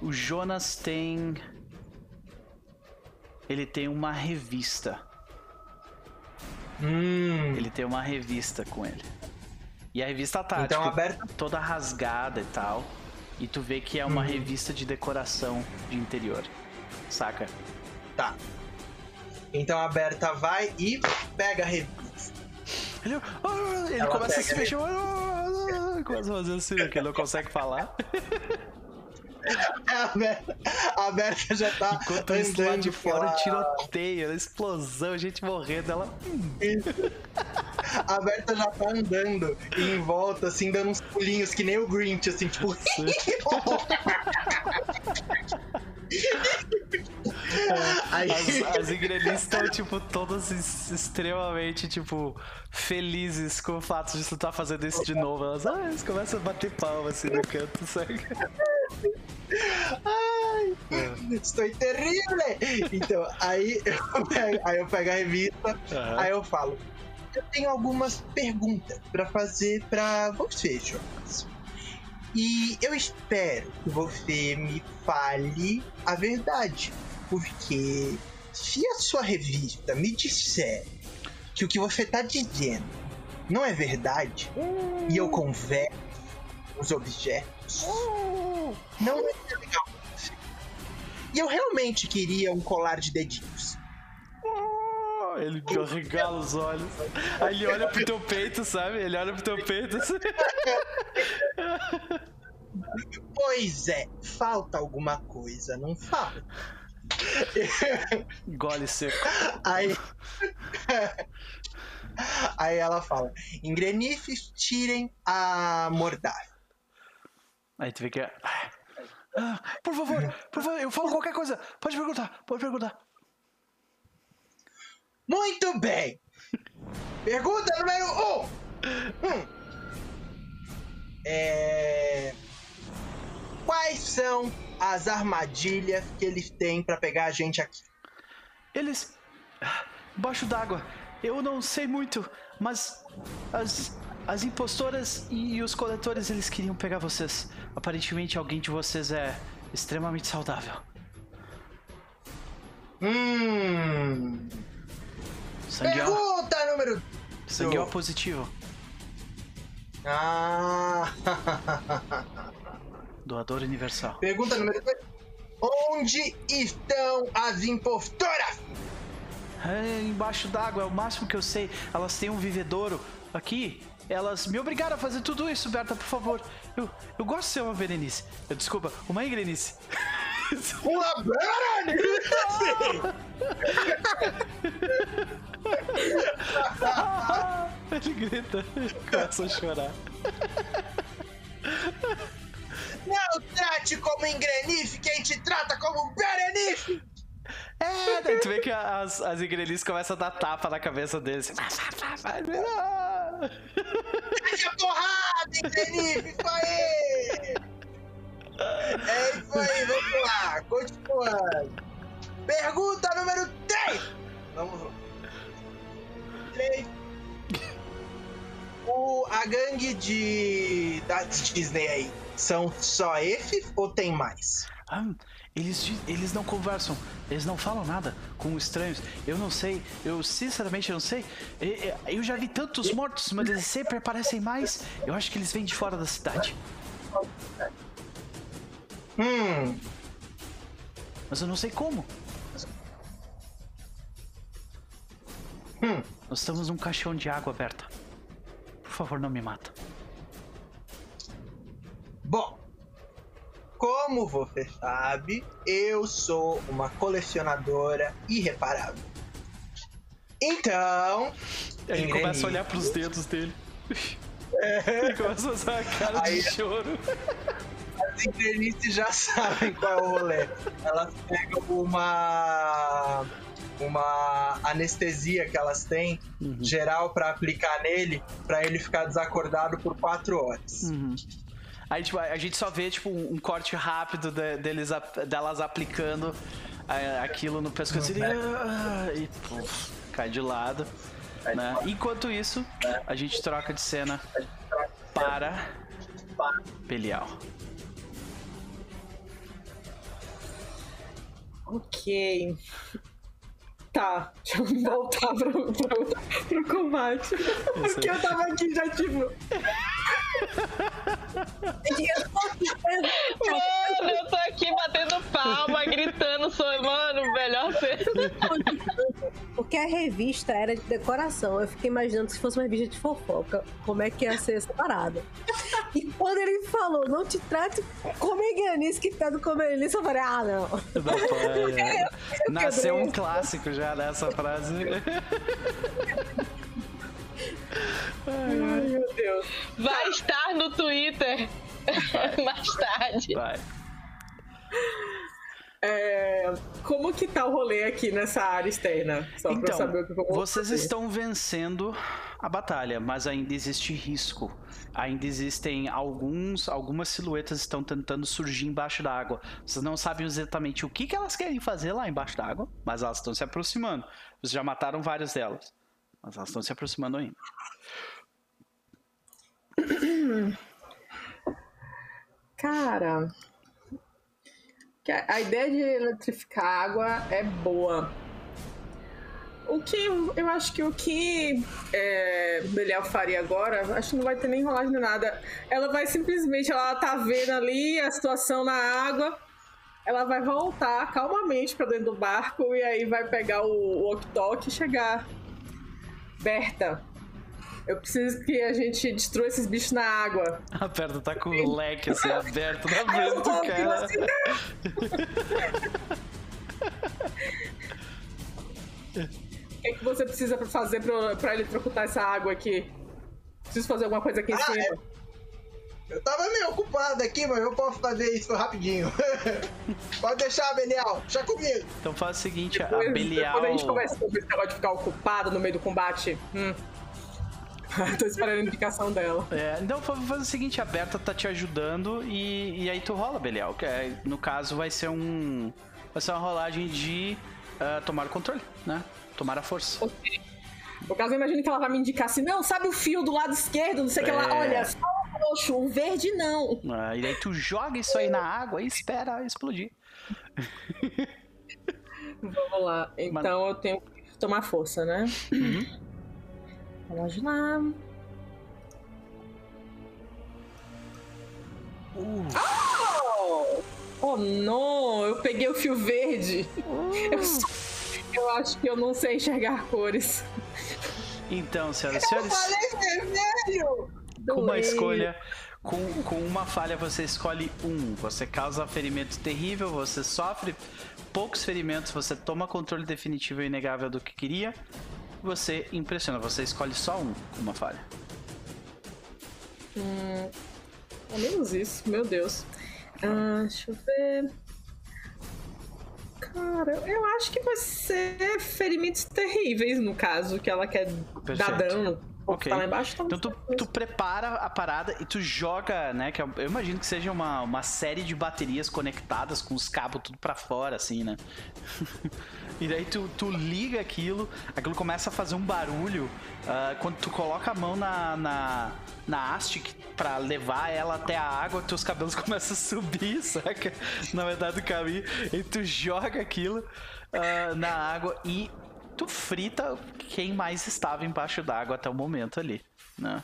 O Jonas tem. Ele tem uma revista. Hum. Ele tem uma revista com ele. E a revista tá então, tipo, aberta... toda rasgada e tal. E tu vê que é uma hum. revista de decoração de interior. Saca? Tá. Então a Berta vai e pega a revista. Ele, oh, ele começa a se mexer. Oh, começa a fazer assim, que ele não consegue falar. *laughs* A Berta, a já tá. Enquanto isso lá de fora, tiroteio, explosão, gente morrendo. Ela. A Berta já tá andando em volta, assim, dando uns pulinhos que nem o Grinch, assim, tipo. *laughs* Aí... As, as estão, tipo, todas extremamente, tipo, felizes com o fato de tu estar tá fazendo isso de novo. Elas, ah, elas começam a bater palma assim no canto, sabe? Ai, é. estou terrível! Então, aí eu pego, aí eu pego a revista, uhum. aí eu falo, eu tenho algumas perguntas para fazer para você, Jonas. E eu espero que você me fale a verdade. Porque se a sua revista me disser que o que você está dizendo não é verdade, e eu converso os objetos, não ser legal. E eu realmente queria um colar de dedinhos. Oh, ele regala os olhos. Aí ele olha pro teu peito, sabe? Ele olha pro teu peito. Assim. Pois é, falta alguma coisa, não falta? Gole seco. Aí. *laughs* Aí ela fala: engrenifes, tirem a mordaça. Aí tu vê que. é, Ah, por favor, por favor, eu falo qualquer coisa. Pode perguntar, pode perguntar. Muito bem! Pergunta número um. Hum. É... Quais são as armadilhas que eles têm pra pegar a gente aqui? Eles. Baixo d'água. Eu não sei muito, mas as, as impostoras e os coletores eles queriam pegar vocês. Aparentemente alguém de vocês é extremamente saudável. Hum. Pergunta número. sangue O positivo. Ah. *laughs* Doador universal. Pergunta número 2. Onde estão as impostoras? É, embaixo d'água, é o máximo que eu sei. Elas têm um vivedouro aqui. Elas me obrigaram a fazer tudo isso, Berta, por favor. Eu, eu gosto de ser uma Berenice. Eu, desculpa, uma Ingrenice. *laughs* Uma Berenice! *laughs* Ele grita, começa a chorar. Não trate como engrenife quem te trata como Berenice! É, daí tu vê que as, as Ingrenices começam a dar tapa na cabeça deles. assim, Deixa a porrada, engrenife! Isso aí! É isso aí, vamos lá, continuando. Pergunta número 3! Vamos lá. 3. O, a gangue de da Disney aí são só esses ou tem mais? Ah, eles, eles não conversam, eles não falam nada com estranhos. Eu não sei, eu sinceramente não sei. Eu já vi tantos mortos, mas eles sempre aparecem mais. Eu acho que eles vêm de fora da cidade. Hum, Mas eu não sei como. hum. Nós estamos num caixão de água aberta. Por favor, não me mata. Bom, como você sabe, eu sou uma colecionadora irreparável. Então, Ele começa a olhar pros dedos dele. Ele *laughs* começa a usar a cara de Aí- choro. as internistas já sabem qual é o rolê. Elas pegam uma uma anestesia que elas têm geral pra aplicar nele, pra ele ficar desacordado por quatro horas. Uhum. Aí, tipo, a gente só vê, tipo, um, corte rápido de- deles, delas aplicando ah, aquilo no pescoço e, ah, e puf, cai de lado. Né? Enquanto isso, a gente troca de cena para Belial. Ok. Tá, deixa eu voltar pro, pro, pro combate. Porque eu tava aqui já, tipo. Mano, eu tô aqui batendo palma, gritando, sou, mano, melhor ser. Porque a revista era de decoração. Eu fiquei imaginando se fosse uma revista de fofoca, como é que ia ser essa parada. E quando ele falou, não te trate como enganice que tá do comerilice, eu falei, ah, não. Nasceu um clássico já nessa frase. Ai, meu Deus. Vai estar no Twitter *laughs* mais tarde. Vai. É, como que tá o rolê aqui nessa área externa? Só pra Então, saber o que eu vou vocês fazer. estão vencendo a batalha, mas ainda existe risco. Ainda existem alguns, algumas silhuetas estão tentando surgir embaixo da água. Vocês não sabem exatamente o que, que elas querem fazer lá embaixo da água, mas elas estão se aproximando. Vocês já mataram várias delas, mas elas estão se aproximando ainda. Cara, que a ideia de eletrificar a água é boa. O que eu acho que o que é, Belial faria agora, acho que não vai ter nem rolagem nem nada. Ela vai simplesmente, ela tá vendo ali a situação na água. ela vai voltar calmamente para dentro do barco e aí vai pegar o walkie-talkie e chegar. Berta, eu preciso que a gente destrua esses bichos na água. A Berta tá com o leque assim aberto na frente do cara. Assim, o que, é que você precisa fazer pra, pra eletrocutar essa água aqui? Preciso fazer alguma coisa aqui em ah, cima. É... Eu tava meio ocupado aqui, mas eu posso fazer isso rapidinho. *laughs* Pode deixar, Belial. Deixa comigo. Então faz o seguinte, depois, a Belial... Quando a gente conversa sobre esse negócio de ficar ocupado no meio do combate... Hum. *laughs* Tô esperando a indicação dela. É, então faz o seguinte, a Berta tá te ajudando e, e aí tu rola, Belial. Que é, no caso vai ser um... Vai ser uma rolagem de uh, tomar o controle, né? Tomar a força. Okay. No caso, eu imagino que ela vai me indicar assim, não, sabe o fio do lado esquerdo, não sei o é... que lá, olha, só o roxo, o verde não. Ah, e aí tu joga isso aí na água e espera explodir. *laughs* Vamos lá, então eu tenho que tomar força, né? Uhum. Vamos lá. Uh. Oh! oh, não! Eu peguei o fio verde. Uh. Eu sou eu acho que eu não sei enxergar cores. Então, senhoras e senhores. Com uma escolha. Com, com uma falha você escolhe um. Você causa ferimento terrível, você sofre poucos ferimentos, você toma controle definitivo e inegável do que queria. Você impressiona, você escolhe só um com uma falha. Hum, é menos isso, meu Deus. Ah, deixa eu ver. Cara, eu acho que vai ser ferimentos terríveis, no caso, que ela quer Perfeito. dar dano. Ok. Tá lá embaixo, tá então tu, tu, prepara a parada e tu joga, né? Que eu, eu, imagino que seja uma, uma série de baterias conectadas com os cabos tudo para fora, assim, né? *laughs* e daí tu, tu liga aquilo, aquilo começa a fazer um barulho. Uh, quando tu coloca a mão na, na, na haste para levar ela até a água, teus cabelos *laughs* começam a subir, saca? Na verdade do caminho. E tu joga aquilo uh, na água e tu frita quem mais estava embaixo d'água até o momento ali, né?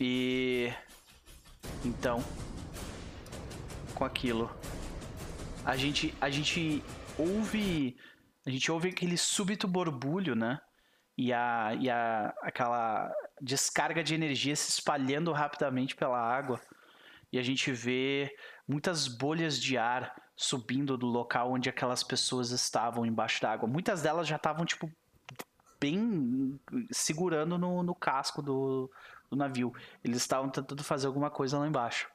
E então com aquilo a gente a gente ouve a gente ouve aquele súbito borbulho, né? E a, e a aquela descarga de energia se espalhando rapidamente pela água. E a gente vê muitas bolhas de ar subindo do local onde aquelas pessoas estavam embaixo d'água. Muitas delas já estavam, tipo, bem segurando no, no casco do, do navio. Eles estavam tentando fazer alguma coisa lá embaixo.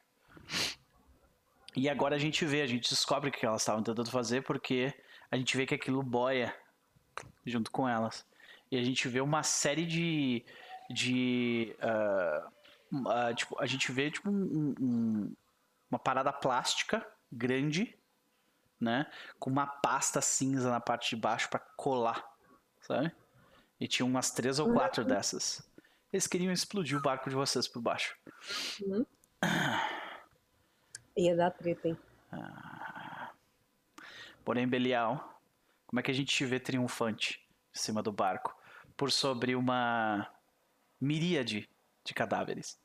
E agora a gente vê, a gente descobre o que elas estavam tentando fazer porque a gente vê que aquilo boia junto com elas. E a gente vê uma série de. de uh, uh, tipo, a gente vê tipo, um, um, uma parada plástica grande né? Com uma pasta cinza na parte de baixo para colar, sabe? E tinha umas três ou quatro dessas. Eles queriam explodir o barco de vocês por baixo. Uhum. Ia dar treta, hein? Ah. Porém, Belial, como é que a gente te vê triunfante em cima do barco? Por sobre uma miríade de cadáveres.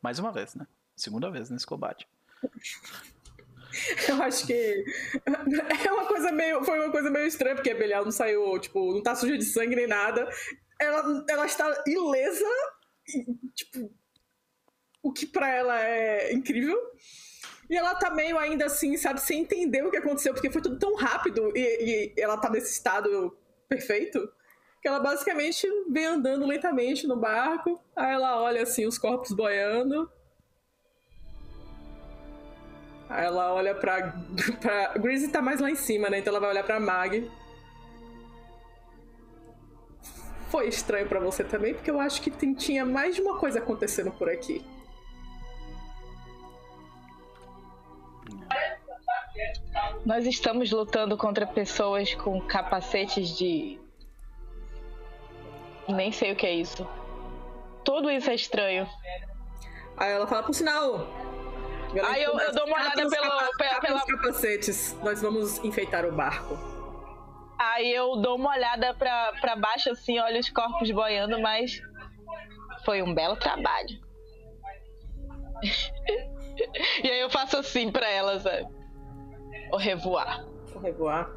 Mais uma vez, né? Segunda vez nesse combate. *laughs* Eu acho que é uma coisa meio, foi uma coisa meio estranha, porque a Belial não saiu, tipo, não tá suja de sangue nem nada. Ela, ela está ilesa, tipo, o que para ela é incrível. E ela tá meio ainda assim, sabe, sem entender o que aconteceu, porque foi tudo tão rápido e, e ela tá nesse estado perfeito que ela basicamente vem andando lentamente no barco. Aí ela olha assim os corpos boiando. Aí ela olha pra. *laughs* pra... Greasy tá mais lá em cima, né? Então ela vai olhar pra Mag. Foi estranho para você também, porque eu acho que tem, tinha mais de uma coisa acontecendo por aqui. Nós estamos lutando contra pessoas com capacetes de. Nem sei o que é isso. Tudo isso é estranho. Aí ela fala, por sinal, Aí eu, eu, dou uma olhada pelo, capa, pela, capacetes. Nós vamos enfeitar o barco. Aí eu dou uma olhada pra, pra baixo, assim, olho os corpos boiando, mas foi um belo trabalho. *laughs* e aí eu faço assim pra elas, é. O revoar. O revoar.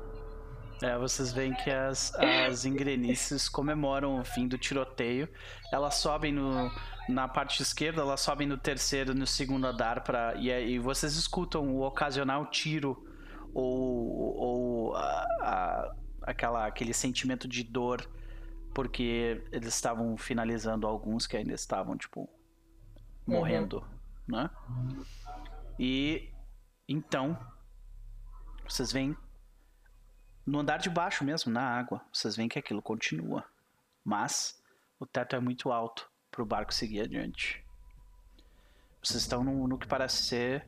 É, vocês veem que as, as *laughs* engrenices comemoram o fim do tiroteio. Elas sobem no, na parte esquerda, elas sobem no terceiro no segundo andar para e, e vocês escutam o ocasional tiro ou, ou a, a, aquela, aquele sentimento de dor porque eles estavam finalizando alguns que ainda estavam tipo morrendo, uhum. né? E então vocês veem no andar de baixo mesmo, na água, vocês veem que aquilo continua. Mas o teto é muito alto para o barco seguir adiante. Vocês estão no, no que parece ser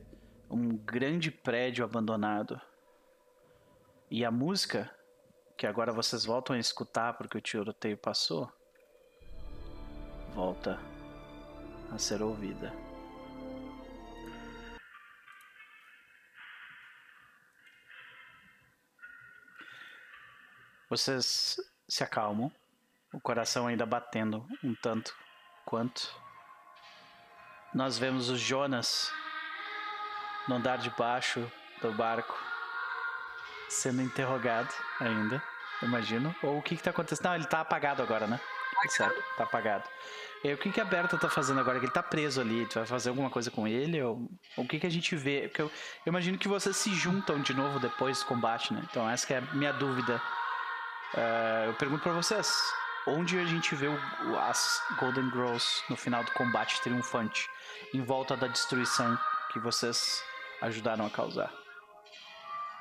um grande prédio abandonado. E a música, que agora vocês voltam a escutar porque o tiroteio passou, volta a ser ouvida. Vocês se acalmam, o coração ainda batendo um tanto quanto. Nós vemos o Jonas no andar de baixo do barco sendo interrogado ainda, imagino. Ou o que que tá acontecendo? Não, ele tá apagado agora, né? Certo, tá apagado. E o que, que a Berta tá fazendo agora? Que ele tá preso ali. Tu vai fazer alguma coisa com ele? Ou, ou o que, que a gente vê? Porque eu, eu imagino que vocês se juntam de novo depois do combate, né? Então essa é a minha dúvida Uh, eu pergunto para vocês, onde a gente vê o, as Golden Girls no final do combate triunfante, em volta da destruição que vocês ajudaram a causar?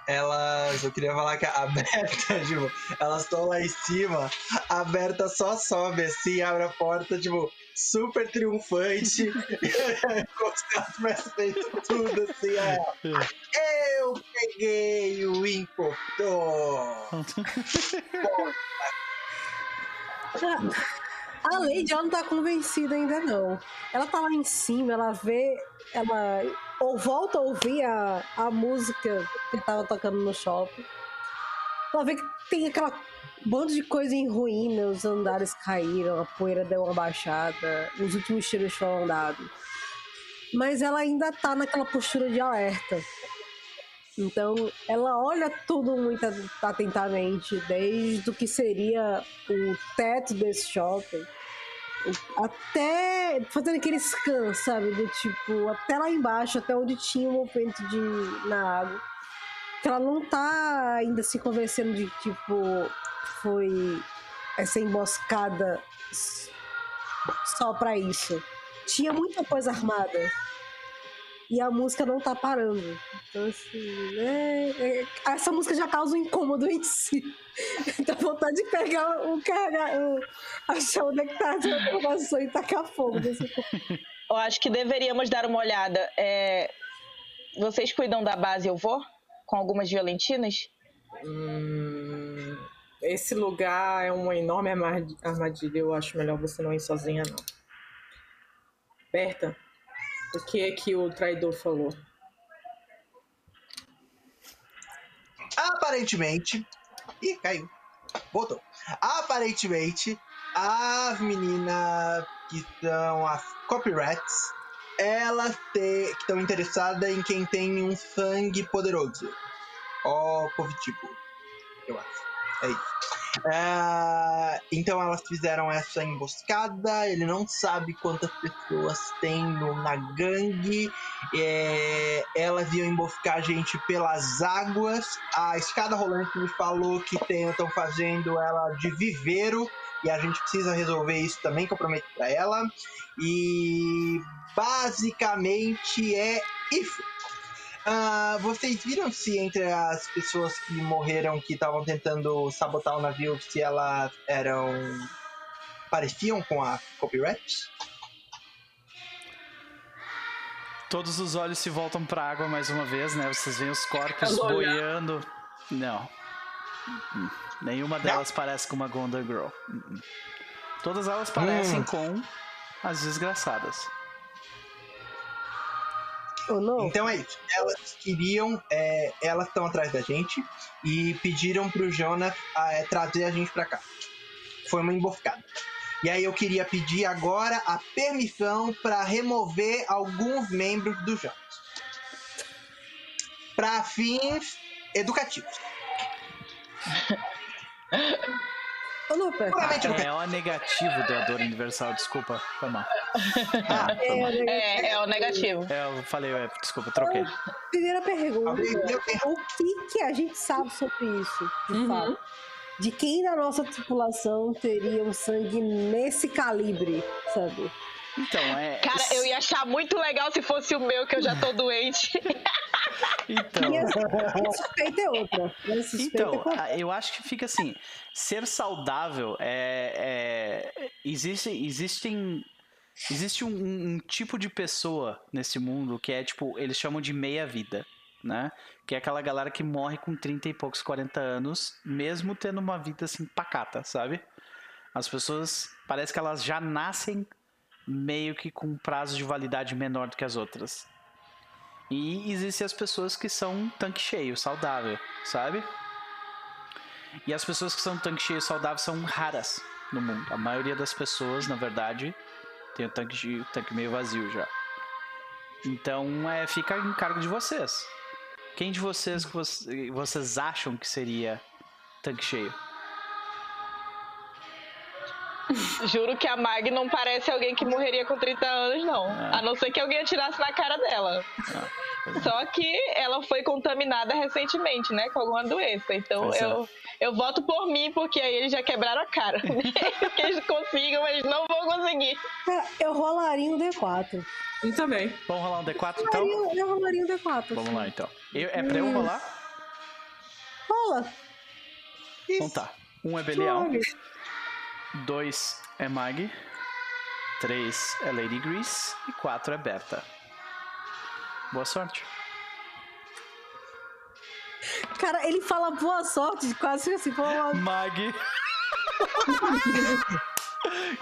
Elas, eu queria falar que a Berta, *laughs* tipo, elas estão lá em cima, a Berta só sobe assim, abre a porta, tipo, super triunfante, com os caras feito tudo assim, é, eu peguei o impostor! *laughs* A Lady ela não tá convencida ainda não. Ela tá lá em cima, ela vê, ela ou volta a ouvir a, a música que tava tocando no shopping. Ela vê que tem aquela bando de coisa em ruína, os andares caíram, a poeira deu uma baixada, os últimos tiros foram dados. Mas ela ainda tá naquela postura de alerta. Então, ela olha tudo muito atentamente, desde o que seria o teto desse shopping, até fazendo aquele scan, sabe? Do tipo, até lá embaixo, até onde tinha o movimento de, na água. Que ela não tá ainda se convencendo de, tipo, foi essa emboscada só para isso. Tinha muita coisa armada. E a música não tá parando. Então, assim, né? É, essa música já causa um incômodo em si. *laughs* Dá vontade de pegar o o, achar onde é que tá a informação e tacar fogo. Eu acho que deveríamos dar uma olhada. É... Vocês cuidam da base, eu vou? Com algumas violentinas? Hum esse lugar é uma enorme armadilha. Eu acho melhor você não ir sozinha, não. Berta, o que é que o traidor falou? Aparentemente. Ih, caiu. Voltou. Aparentemente, as meninas que são as copyrights, elas estão interessadas em quem tem um sangue poderoso. Ó, positivo. Eu acho. É isso. É, então elas fizeram essa emboscada. Ele não sabe quantas pessoas tem no, na gangue. É, elas iam emboscar a gente pelas águas. A escada rolante me falou que estão fazendo ela de viveiro. E a gente precisa resolver isso também, que eu prometo pra ela. E basicamente é isso. Uh, vocês viram se entre as pessoas que morreram que estavam tentando sabotar o navio, se elas eram. pareciam com a copyright? Todos os olhos se voltam para a água mais uma vez, né? Vocês veem os corpos boiando. Não. Hum. Nenhuma delas Não. parece com uma Golden Girl. Hum. Todas elas parecem hum. com as desgraçadas. Então é isso. Elas queriam, é, elas estão atrás da gente e pediram pro Jonas é, trazer a gente pra cá. Foi uma emboscada. E aí eu queria pedir agora a permissão para remover alguns membros do Jonas. para fins educativos. *laughs* É, é o negativo doador universal, desculpa, foi mal. Ah, é, o é, é, o negativo. É, eu falei, é, desculpa, troquei. Primeira pergunta: o que, que a gente sabe sobre isso, de uhum. fato? De quem da nossa tripulação teria um sangue nesse calibre, sabe? Então, é. Cara, eu ia achar muito legal se fosse o meu, que eu já tô doente. *laughs* Então. Minha suspeita é outra. Então, é eu acho que fica assim: ser saudável é. é existe, existem. Existe um, um tipo de pessoa nesse mundo que é tipo, eles chamam de meia-vida, né? Que é aquela galera que morre com 30 e poucos, 40 anos, mesmo tendo uma vida assim pacata, sabe? As pessoas parece que elas já nascem meio que com um prazo de validade menor do que as outras. E existem as pessoas que são tanque cheio, saudável, sabe? E as pessoas que são tanque cheio, saudável são raras no mundo. A maioria das pessoas, na verdade, tem o tanque, tanque meio vazio já. Então, é, fica em cargo de vocês. Quem de vocês que vocês acham que seria tanque cheio? Juro que a Mag não parece alguém que morreria com 30 anos, não. É. A não ser que alguém atirasse na cara dela. É. Só que ela foi contaminada recentemente, né? Com alguma doença. Então é. eu, eu voto por mim, porque aí eles já quebraram a cara. *laughs* que eles consigam, mas não vão conseguir. É, eu rolaria um D4. E também. Vamos rolar um D4 então? Eu rolaria um D4. Vamos lá então. Eu, é pra eu rolar? Rola. Então tá. Um é Belial. 2 é Mag, 3 é Lady Grease e 4 é Berta. Boa sorte. Cara, ele fala boa sorte, quase assim, boa... Mag. *laughs*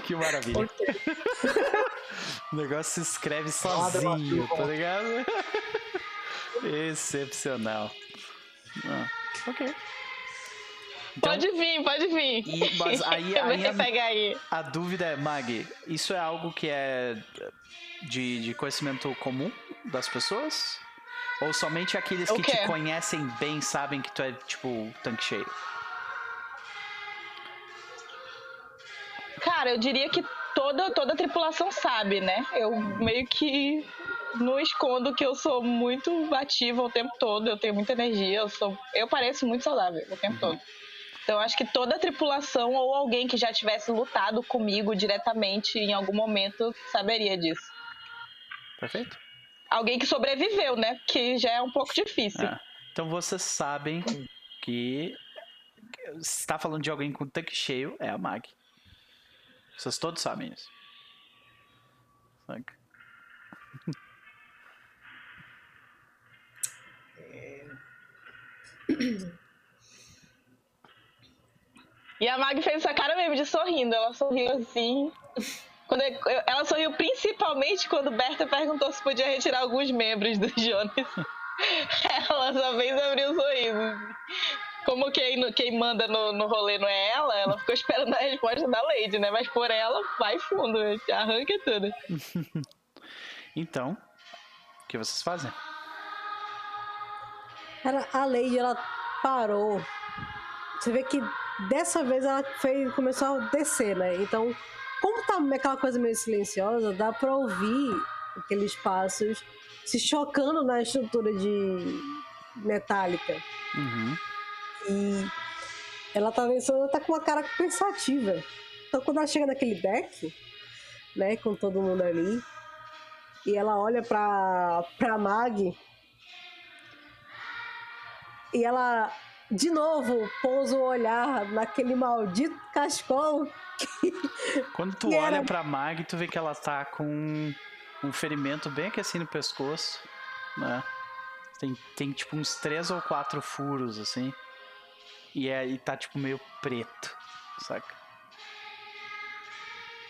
que maravilha. *laughs* o negócio se escreve sozinho, tá ligado? *laughs* Excepcional. Ah, ok. Então, pode vir, pode vir. E, mas aí, *laughs* aí, a, aí, a, dúvida é, Mag, isso é algo que é de, de conhecimento comum das pessoas? Ou somente aqueles que te conhecem bem sabem que tu é, tipo, tanque cheio? Cara, eu diria que toda, toda a tripulação sabe, né? Eu meio que não escondo que eu sou muito ativa o tempo todo, eu tenho muita energia, eu sou. Eu pareço muito saudável o tempo uhum. todo. Então, acho que toda a tripulação ou alguém que já tivesse lutado comigo diretamente em algum momento saberia disso. Perfeito. Alguém que sobreviveu, né? Que já é um pouco difícil. É. Então, vocês sabem que se está falando de alguém com tanque cheio, é a Mag. Vocês todos sabem isso. Saca? E a Mag fez essa cara mesmo de sorrindo. Ela sorriu assim. Quando eu, ela sorriu principalmente quando Berta perguntou se podia retirar alguns membros do Jonas. *laughs* ela só fez abrir o um sorriso. Como quem, quem manda no, no rolê não é ela, ela ficou esperando a resposta da Lady, né? Mas por ela, vai fundo, arranca tudo. *laughs* então, o que vocês fazem? Cara, a Lady, ela parou. Você vê que Dessa vez ela fez, começou a descer, né? Então, como tá aquela coisa meio silenciosa, dá pra ouvir aqueles passos se chocando na estrutura de metálica. Uhum. E ela tá pensando, ela tá com uma cara pensativa. Então quando ela chega naquele deck, né, com todo mundo ali, e ela olha pra, pra Mag, e ela de novo, pousa o olhar naquele maldito cascol. Que, Quando tu olha era... pra Mag, tu vê que ela tá com um ferimento bem aqui assim no pescoço, né? Tem, tem tipo uns três ou quatro furos, assim. E, é, e tá tipo meio preto, saca?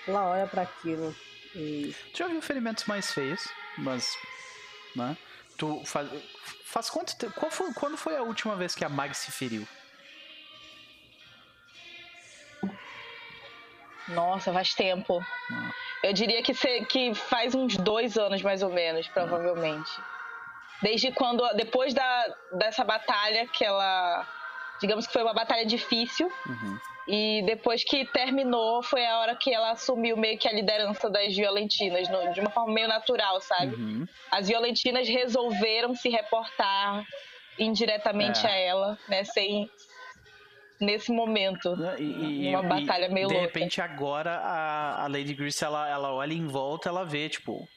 Ela olha para aquilo e. Tu já viu ferimentos mais feios, mas. Né? Tu faz, faz quanto tempo? Qual foi, quando foi a última vez que a Mag se feriu? Nossa, faz tempo. Ah. Eu diria que, se, que faz uns dois anos, mais ou menos, provavelmente. Desde quando, depois da, dessa batalha, que ela. Digamos que foi uma batalha difícil. Uhum. E depois que terminou, foi a hora que ela assumiu meio que a liderança das violentinas, no, de uma forma meio natural, sabe? Uhum. As violentinas resolveram se reportar indiretamente É. a ela, né? Sem. Nesse momento. E, Uma e, batalha meio de louca. repente agora a, a Lady Grace ela, ela olha em volta ela vê tipo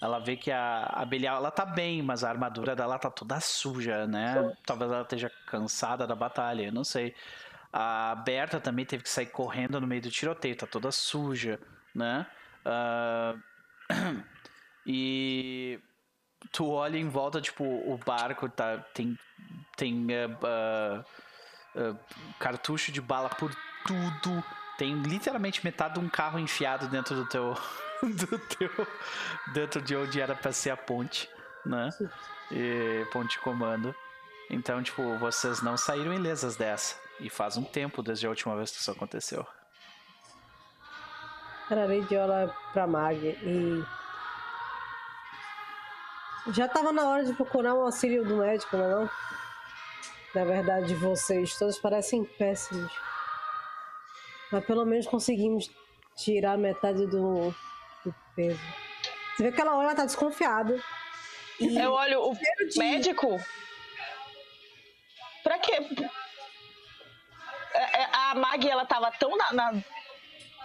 ela vê que a, a Belial ela tá bem mas a armadura dela tá toda suja né talvez ela esteja cansada da batalha não sei a Berta também teve que sair correndo no meio do tiroteio tá toda suja né Ah, *clears throat* e tu olha em volta tipo o barco tá tem tem ah, ah, cartucho de bala por tudo. Tem literalmente metade de um carro enfiado dentro do teu. Do teu. dentro de onde era pra ser a ponte, né? E ponte de comando. Então, tipo, vocês não saíram ilesas dessa. E faz um tempo desde a última vez que isso aconteceu. Cara, a Lady olha pra Mag e. Já tava na hora de procurar um auxílio do médico, não é não? Na verdade, vocês todos parecem péssimos. Mas pelo menos conseguimos tirar metade do peso. Você vê que ela olha, ela tá desconfiada. E Eu olho o de- médico. Pra quê? É, é, A Mag, ela tava tão na, na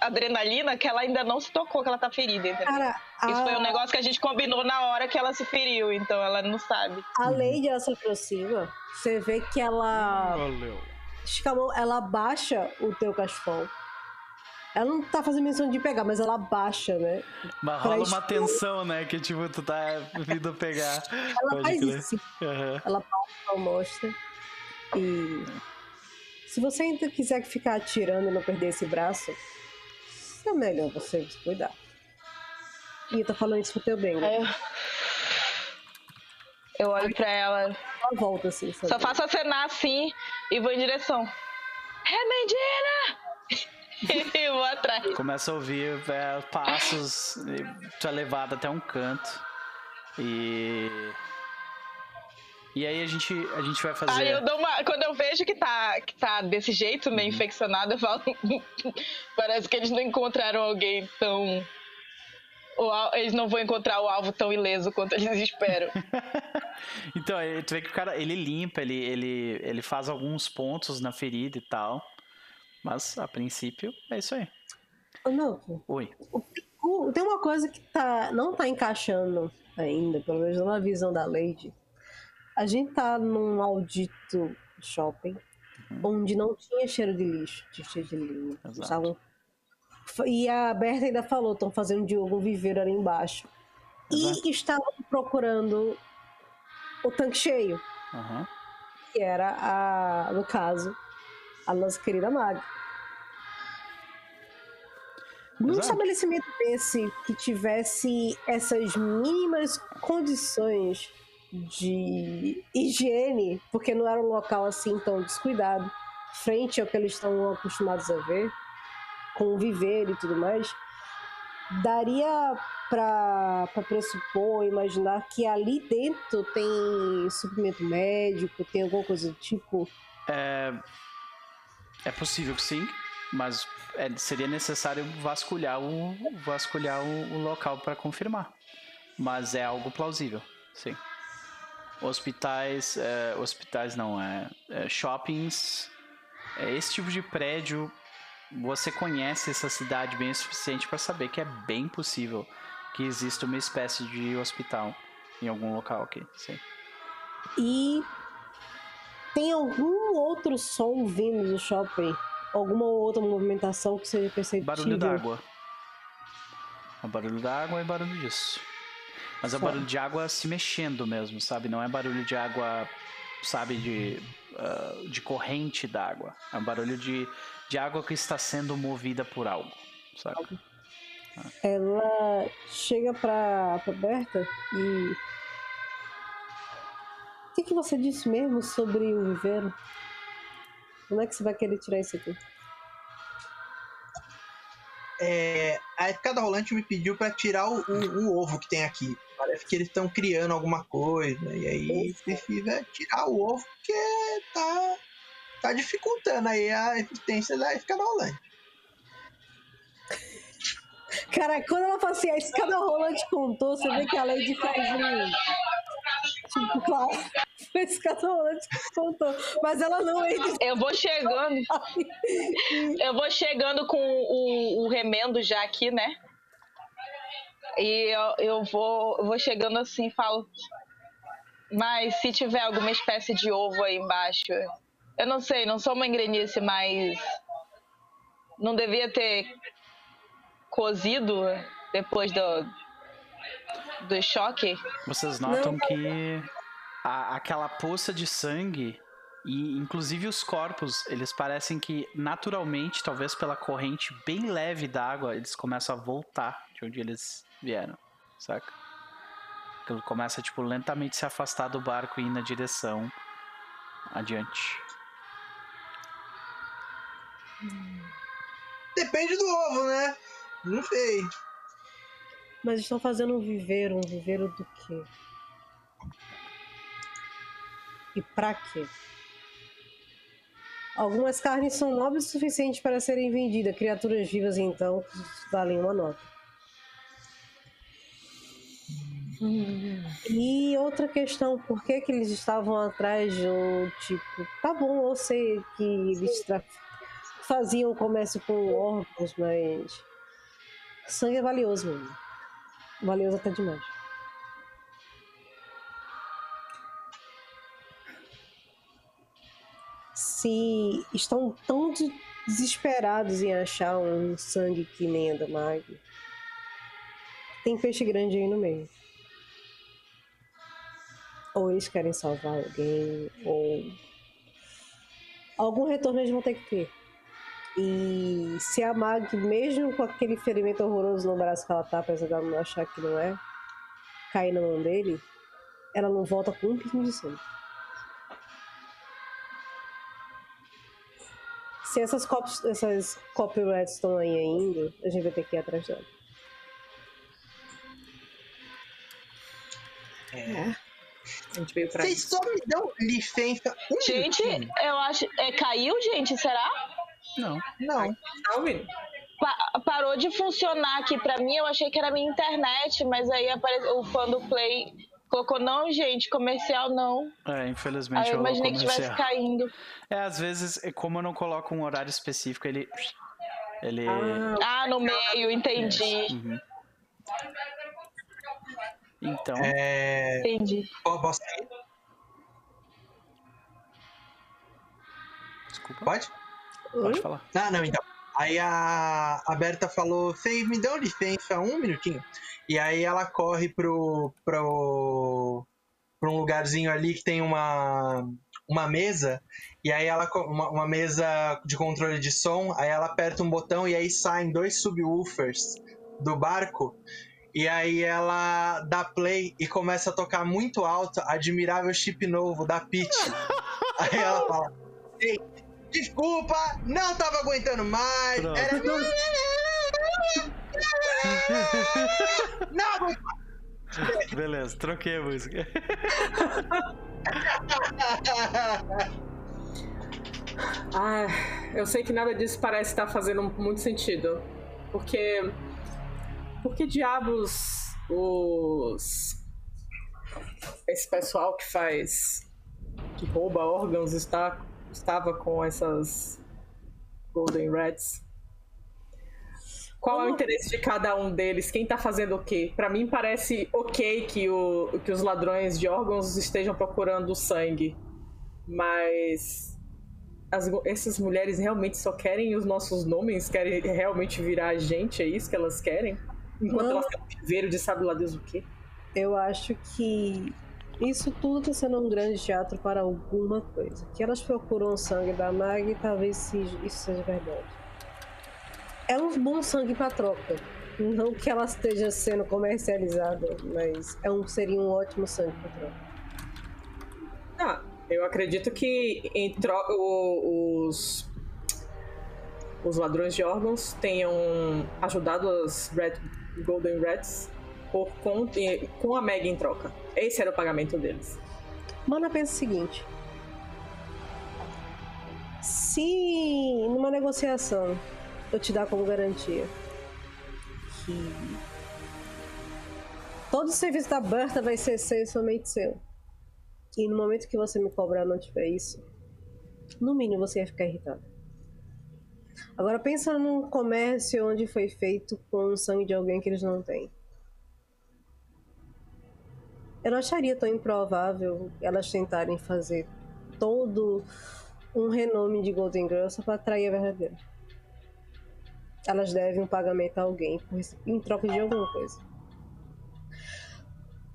adrenalina que ela ainda não se tocou que ela tá ferida, entendeu? Cara, Isso a, foi um negócio que a gente combinou na hora que ela se feriu, então ela não sabe. a Lady ela se aproxima. Você vê que ela. Valeu. ela baixa o teu cachecol. Ela não tá fazendo menção de pegar, mas ela baixa, né? Mas rola uma expor- tensão, né? Que tipo, tu tá vindo pegar. *laughs* Ela Pode faz crer. isso. Aham. Ela passa a mostra. E se você ainda quiser ficar atirando e não perder esse braço, é melhor você se cuidar. E eu tô falando isso pro teu bem, né? Eu- Eu olho pra ela, Ela volta assim, sabe? só faço acenar assim e vou em direção. É mentira! *laughs* e vou atrás. Começa a ouvir é, passos, e tu é levado até um canto. E. E aí a gente, a gente vai fazer. Aí eu dou uma. Quando eu vejo que tá, que tá desse jeito, Uhum. né, infeccionado, eu falo. *laughs* Parece que eles não encontraram alguém tão. al- Eles não vão encontrar o alvo tão ileso quanto eles esperam. *laughs* Então, aí tu vê que o cara, ele limpa, ele, ele, ele faz alguns pontos na ferida e tal. Mas, a princípio, é isso aí. Ô. Oi. O- tem uma coisa que tá, não tá encaixando ainda, pelo menos na visão da Lady. A gente tá num maldito shopping onde não tinha cheiro de lixo, de cheiro de linha. Exato. Estavam- E a Berta ainda falou, estão fazendo de um viveiro ali embaixo. Exato. E estavam procurando o tanque cheio, Aham. que era, a, no caso, a nossa querida Mag. Num estabelecimento desse que tivesse essas mínimas condições de higiene, porque não era um local assim tão descuidado, frente ao que eles estão acostumados a ver, com o viver e tudo mais, daria para pressupor, imaginar que ali dentro tem suprimento médico, tem alguma coisa do tipo. É, é possível que sim, mas é- seria necessário vasculhar o, vasculhar o, o local para confirmar. Mas é algo plausível, sim. Hospitais, é, hospitais não, é, é, shoppings, é, esse tipo de prédio, você conhece essa cidade bem o suficiente para saber que é bem possível que exista uma espécie de hospital em algum local aqui, sim. E tem algum outro som vindo do shopping? Alguma outra movimentação que seja perceptível? Barulho d'água. É barulho d'água e barulho disso. Mas é Certo. barulho de água se mexendo mesmo, sabe? Não é barulho de água, sabe, de, ah, de corrente d'água. É um barulho de, de água que está sendo movida por algo, sabe? Ela chega pra, pra Berta e. O que, que você disse mesmo sobre o viveiro? Como é que você vai querer tirar isso aqui? É, a escada rolante me pediu pra tirar o, o- o ovo que tem aqui. parece que eles estão criando alguma coisa. E aí precisa tirar o ovo porque tá, tá dificultando aí a existência da escada rolante. Cara, quando ela fala assim, a escada rolante contou, você vê que a Lady faz um. Tipo, *laughs* claro, a escada rolante contou. Mas ela não é. Eu vou chegando. eu vou chegando com o, o remendo já aqui, né? E eu, eu vou, vou chegando assim falo. Mas se tiver alguma espécie de ovo aí embaixo, eu não sei, não sou uma engrenice, mas não devia ter cozido depois do, do choque. Vocês notam não. que a, aquela poça de sangue e inclusive os corpos, eles parecem que naturalmente, talvez pela corrente bem leve d'água, eles começam a voltar de onde eles vieram, saca? Ele começa, tipo, lentamente se afastar do barco e ir na direção adiante. Depende do ovo, né? Não sei. Mas estão fazendo um viveiro, um viveiro do quê? E pra quê? Algumas carnes são nobres o suficiente para serem vendidas. Criaturas vivas, então, valem uma nota. E outra questão, por que, que eles estavam atrás de um tipo. Tá bom, eu sei que eles faziam comércio com órgãos, mas. Sangue é valioso, mano. Valioso até demais. Se estão tão desesperados em achar um sangue que nem a da Mag, tem peixe grande aí no meio ou eles querem salvar alguém, ou algum retorno eles vão ter que ter. E se a Mag, mesmo com aquele ferimento horroroso no braço que ela tá, apesar dela não achar que não é, cair na mão dele, ela não volta com um pingo de sangue. Se essas, copos, essas copyrights estão aí ainda, a gente vai ter que ir atrás dela. É. A gente veio pra Vocês só me dão licença. Um gente, minutinho. eu acho. É, caiu, gente? Será? Não. Não. Tá ouvindo? Pa parou de funcionar aqui pra mim. Eu achei que era minha internet, mas aí apareceu o fã do Play. Colocou, não, gente, comercial não. É, infelizmente. Aí eu imaginei que estivesse caindo. É, às vezes, como eu não coloco um horário específico, ele. Ele. Ah, ah no meio, entendi. Uhum. Então. É... Entendi. Posso Desculpa. Pode? Pode falar. Ah, não, então. Aí a, a Berta falou: Vocês me dão licença um minutinho. E aí ela corre pro, pro, pro um lugarzinho ali que tem uma, uma mesa. E aí ela. Uma, uma mesa de controle de som. Aí ela aperta um botão e aí saem dois subwoofers do barco. E aí ela dá play e começa a tocar muito alto Admirável Chip Novo da Peach. *laughs* aí ela fala: Desculpa, não tava aguentando mais. Pronto. Era. *laughs* não aguento Beleza, troquei a música. *laughs* ah, eu sei que nada disso parece estar fazendo muito sentido. Porque por que diabos os. Esse pessoal que faz. que rouba órgãos está, estava com essas Golden Rats? Qual é o interesse de cada um deles? Quem tá fazendo o quê? Para mim parece ok que, o, que os ladrões de órgãos estejam procurando sangue. Mas as, essas mulheres realmente só querem os nossos nomes? Querem realmente virar a gente? É isso que elas querem? Enquanto não, elas têm um viveiro de sabe lá Deus o quê. Eu acho que isso tudo está sendo um grande teatro para alguma coisa. Que elas procuram o sangue da Mag, talvez isso seja verdade. É um bom sangue para troca. Não que ela esteja sendo comercializada, mas é um, seria um ótimo sangue para troca. Ah, eu acredito que em os os ladrões de órgãos tenham ajudado as Red Golden Rats por com, com a Meg em troca. Esse era o pagamento deles. Mana pensa o seguinte: se numa negociação eu te dar como garantia que todo o serviço da Berta vai ser seu somente seu, e no momento que você me cobrar não tiver isso, no mínimo você ia ficar irritado. Agora pensa num comércio onde foi feito com o sangue de alguém que eles não têm. Eu não acharia tão improvável elas tentarem fazer todo um renome de Golden Girl só para atrair a verdadeira. Elas devem um pagamento a alguém em troca de alguma coisa.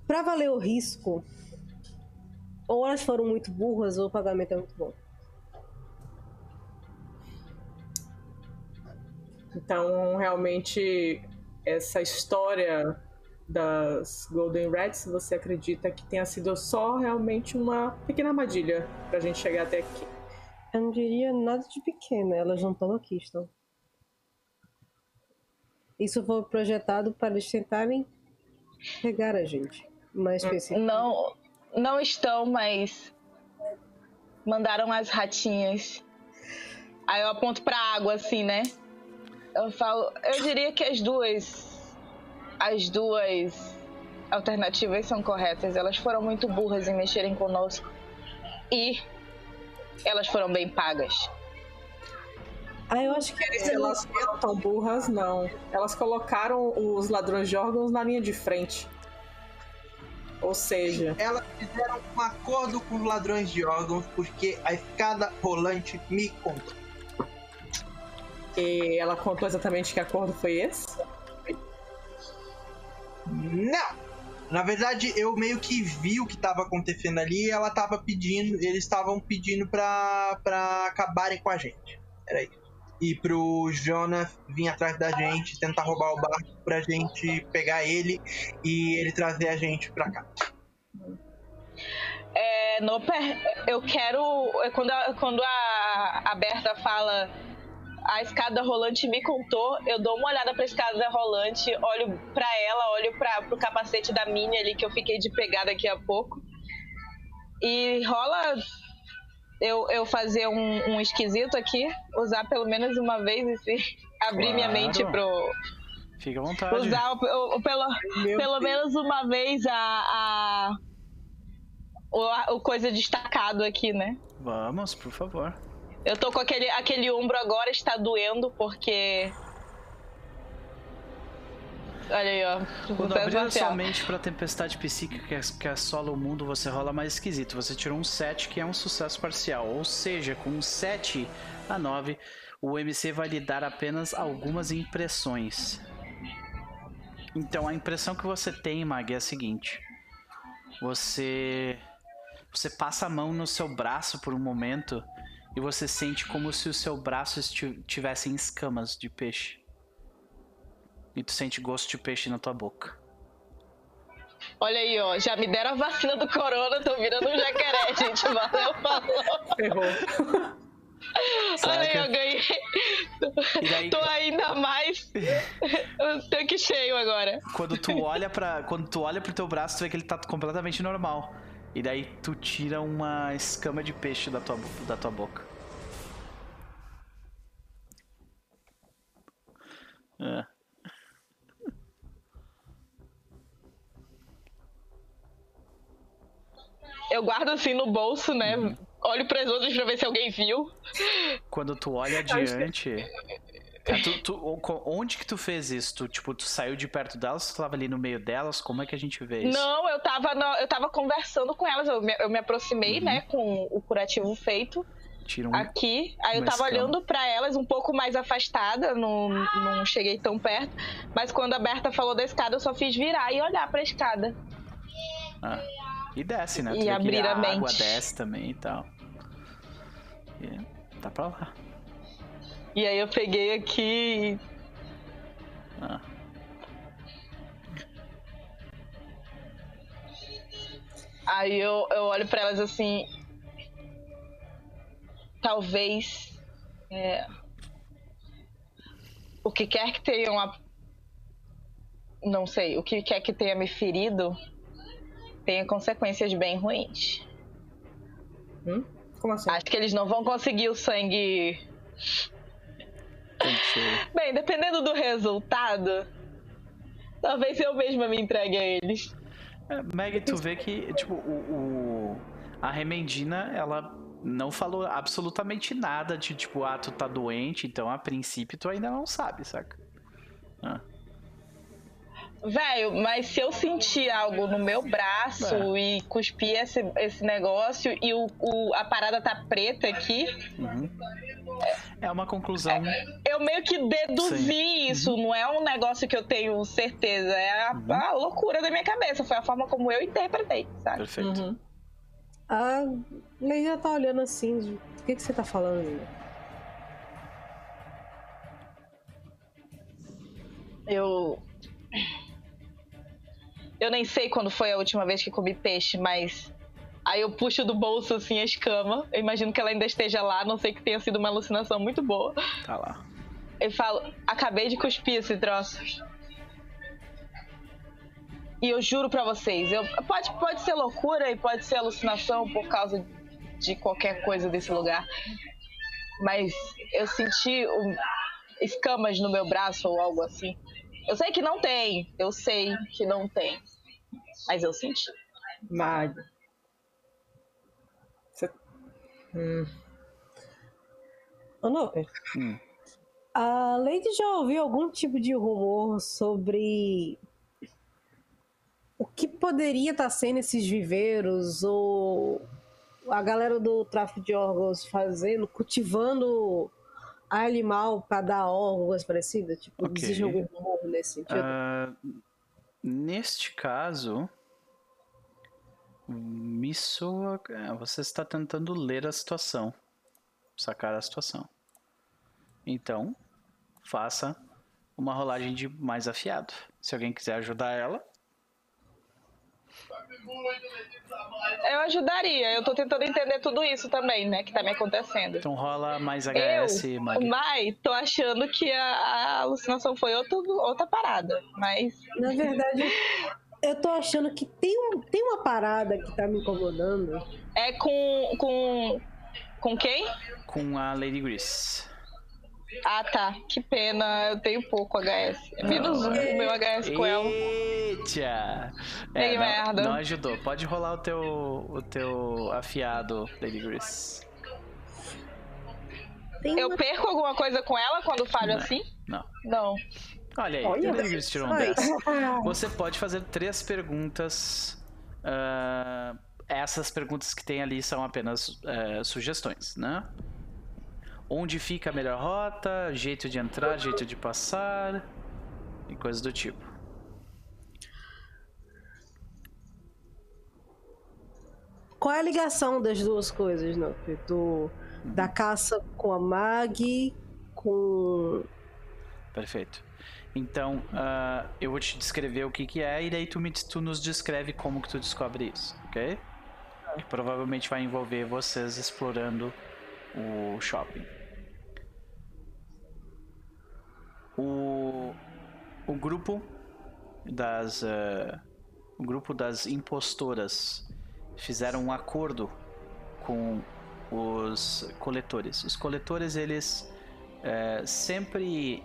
Para valer o risco, ou elas foram muito burras ou o pagamento é muito bom. Então, realmente, essa história das Golden Rats, você acredita que tenha sido só realmente uma pequena armadilha pra gente chegar até aqui? Eu não diria nada de pequena, elas não estão aqui, estão. Isso foi projetado para eles tentarem pegar a gente. Mais específico. Não, não estão, mas mandaram as ratinhas. Aí eu aponto pra água, assim, né? Eu falo, eu diria que as duas as duas alternativas são corretas. Elas foram muito burras em mexerem conosco. E elas foram bem pagas. Ah, eu acho que elas foram tão burras, não. Elas colocaram os ladrões de órgãos na linha de frente. Ou seja, elas fizeram um acordo com os ladrões de órgãos porque a escada rolante me contou. E ela contou exatamente que acordo foi esse? Não! Na verdade, eu meio que vi o que estava acontecendo ali e ela estava pedindo, eles estavam pedindo pra, pra acabarem com a gente. Era isso. E pro Jonas vir atrás da gente, tentar roubar o barco pra gente pegar ele e ele trazer a gente pra cá. É, Noper, eu quero. Quando a, quando a, a Berta fala a escada rolante me contou, eu dou uma olhada pra escada rolante, olho pra ela, olho pra, pro capacete da Mini ali que eu fiquei de pegar daqui a pouco. E rola eu, eu fazer um, um esquisito aqui, usar pelo menos uma vez e se *laughs* abrir claro. minha mente pro. Fica à vontade. Usar o, o, o pelo, pelo menos uma vez a, a o, o coisa destacado aqui, né? Vamos, por favor. Eu tô com aquele, aquele ombro agora, está doendo, porque. Olha aí, ó. Quando abrir sua mente pra tempestade psíquica que, que assola o mundo, você rola mais esquisito. Você tirou um 7, que é um sucesso parcial. Ou seja, com um 7 a 9, o MC vai lhe dar apenas algumas impressões. Então, a impressão que você tem, Mag, é a seguinte. Você... Você passa a mão no seu braço por um momento e você sente como se o seu braço tivesse escamas de peixe. E tu sente gosto de peixe na tua boca. Olha aí, ó. Já me deram a vacina do corona, tô virando um jacaré, *laughs* gente. Valeu, falou. Ferrou. *laughs* Olha aí, eu ganhei. Daí... Tô ainda mais. *laughs* tanque cheio agora. Quando tu olha para, quando tu olha pro teu braço, tu vê que ele tá completamente normal. E daí tu tira uma escama de peixe da tua, da tua boca. É. Eu guardo assim no bolso, né? Olho para as outras pra ver se alguém viu. Quando tu olha adiante. Tu, tu, onde que tu fez isso? Tu, tipo, tu saiu de perto delas, tu tava ali no meio delas? Como é que a gente vê isso? Não, eu tava, eu tava conversando com elas. Eu me, eu me aproximei, uhum. né, com o curativo feito. Um, aqui. Aí eu tava escama. olhando para elas um pouco mais afastada, não, não cheguei tão perto. Mas quando a Berta falou da escada, eu só fiz virar e olhar pra escada. Ah, e desce, né? E abrir a, a mente. água desce também e tal. E tá pra lá. E aí eu peguei aqui. Ah. Aí eu, eu olho para elas assim, talvez é, o que quer que tenham a, não sei, o que quer que tenha me ferido tenha consequências bem ruins. Hum? Como assim? Acho que eles não vão conseguir o sangue. Bem, dependendo do resultado, talvez eu mesma me entregue a eles. É, Meg, tu vê que, tipo, o, o, a Remendina, ela não falou absolutamente nada de, tipo, ah, tu tá doente, então a princípio tu ainda não sabe, saca? Ah. Velho, mas se eu sentir algo no meu braço é. e cuspir esse, esse negócio e o, o, a parada tá preta aqui. Uhum. É uma conclusão. É, eu meio que deduzi Sim. isso, uhum. não é um negócio que eu tenho certeza. É a, uhum. a, loucura da minha cabeça. Foi a forma como eu interpretei, sabe? Perfeito. Uhum. A Leia tá olhando assim. O que, que você tá falando? Eu eu nem sei quando foi a última vez que comi peixe, mas. Aí eu puxo do bolso assim a escama. Eu imagino que ela ainda esteja lá, não sei que tenha sido uma alucinação muito boa. Tá lá. Eu falo, acabei de cuspir esse troço. E eu juro para vocês, eu, pode, pode ser loucura e pode ser alucinação por causa de qualquer coisa desse lugar. Mas eu senti um, escamas no meu braço ou algo assim. Eu sei que não tem. Eu sei que não tem. Mas eu senti. Mag. Você... Hum. Hum. a Lady já ouviu algum tipo de rumor sobre o que poderia estar sendo esses viveiros ou a galera do tráfico de órgãos fazendo, cultivando animal para dar órgãos parecidas? Tipo, okay. existe algum rumor nesse sentido? Uh, neste caso, me soa. É, você está tentando ler a situação, sacar a situação. Então, faça uma rolagem de mais afiado. Se alguém quiser ajudar ela, eu ajudaria. Eu tô tentando entender tudo isso também, né? Que tá me acontecendo. Então rola mais HS, eu, Mas tô achando que a, a, alucinação foi outro, outra parada. Mas. Na verdade. Eu tô achando que tem, um, tem uma parada que tá me incomodando. É com. com. com quem? Com a Lady Grace. Ah, tá. Que pena. Eu tenho pouco HS. Menos um o meu HS com ela. Eita! É, não, merda. Não ajudou. Pode rolar o teu, o teu afiado, Lady Grace. Eu perco alguma coisa com ela quando falho não, assim? Não. Não. Olha aí, Olha, Lady Grace tirou um 10. *laughs* Você pode fazer três perguntas. Uh, essas perguntas que tem ali são apenas uh, sugestões, né? Onde fica a melhor rota, jeito de entrar, jeito de passar e coisas do tipo. Qual é a ligação das duas coisas, não? Do, da uhum. caça com a Mag, com. Perfeito. Então, uh, eu vou te descrever o que, que é e daí tu, me, tu nos descreve como que tu descobre isso, ok? Que provavelmente vai envolver vocês explorando o shopping. O, o grupo das uh, o grupo das impostoras fizeram um acordo com os coletores. Os coletores eles uh, sempre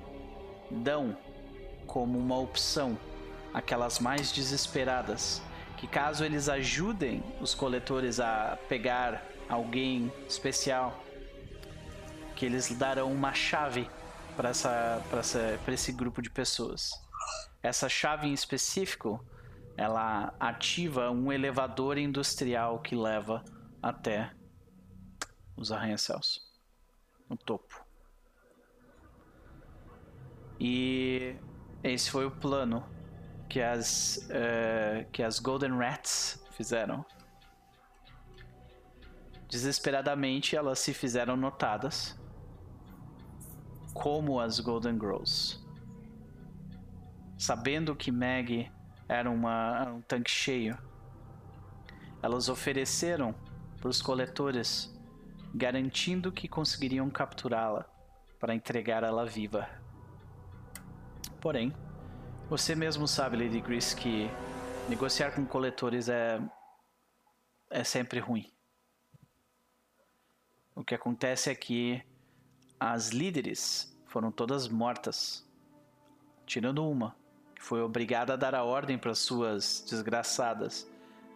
dão como uma opção aquelas mais desesperadas que caso eles ajudem os coletores a pegar alguém especial que eles darão uma chave para essa, essa, esse grupo de pessoas. Essa chave em específico, ela ativa um elevador industrial que leva até os arranha-céus, no topo. E esse foi o plano que as, uh, que as Golden Rats fizeram. Desesperadamente, elas se fizeram notadas como as Golden Girls. Sabendo que Meg era uma, um tanque cheio, elas ofereceram para os coletores, garantindo que conseguiriam capturá-la para entregar ela viva. Porém, Você mesmo sabe, Lady Grace, que negociar com coletores é é sempre ruim. O que acontece é que as líderes foram todas mortas, tirando uma, que foi obrigada a dar a ordem para suas desgraçadas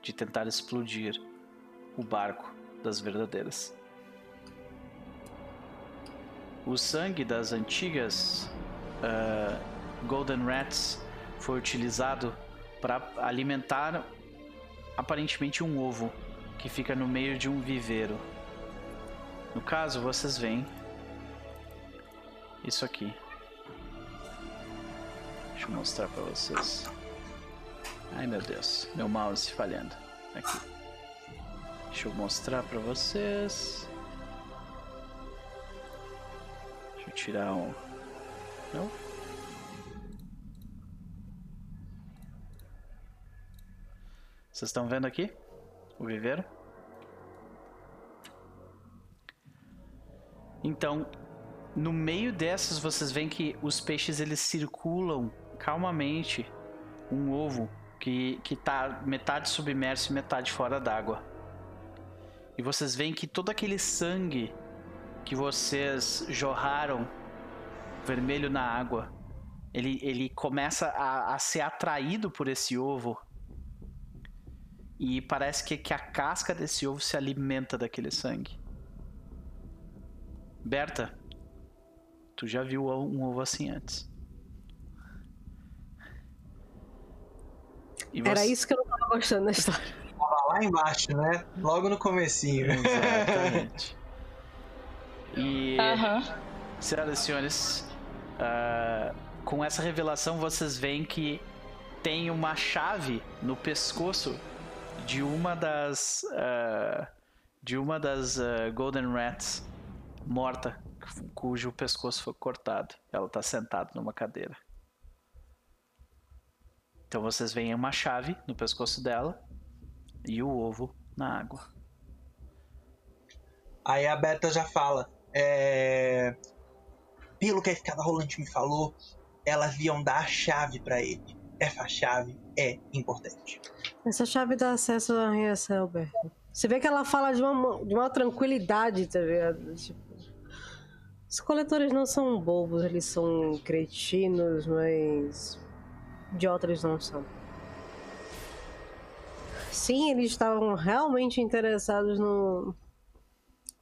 de tentar explodir o barco das verdadeiras. O sangue das antigas uh, Golden Rats foi utilizado para alimentar aparentemente um ovo que fica no meio de um viveiro. No caso, vocês veem isso aqui. Deixa eu mostrar para vocês. Ai meu Deus, meu mouse falhando. Aqui. Deixa eu mostrar para vocês. Deixa eu tirar um. Não? Vocês estão vendo aqui? O viveiro? Então, no meio dessas vocês veem que os peixes eles circulam calmamente um ovo que que tá metade submerso e metade fora d'água. E vocês veem que todo aquele sangue que vocês jorraram vermelho na água, ele, ele começa a, a ser atraído por esse ovo. E parece que, que a casca desse ovo se alimenta daquele sangue. Berta, tu já viu um ovo assim antes. Você... Era isso que eu não tava gostando da história. Tava lá embaixo, né? Logo no comecinho. Exatamente. e, uhum. senhoras e senhores, uh, com essa revelação vocês veem que tem uma chave no pescoço de uma das uh, de uma das uh, Golden Rats morta, cujo pescoço foi cortado. Ela está sentada numa cadeira. Então vocês veem uma chave no pescoço dela e o ovo na água. Aí a Beta já fala. É... Pelo que a escada rolante me falou, elas iam dar a chave para ele. Essa chave é importante. Essa chave dá acesso à Rainha Selber. Você vê que ela fala de uma, de uma tranquilidade, tá ligado? Tipo, os coletores não são bobos, eles são cretinos, mas outros não são. Sim, eles estavam realmente interessados no,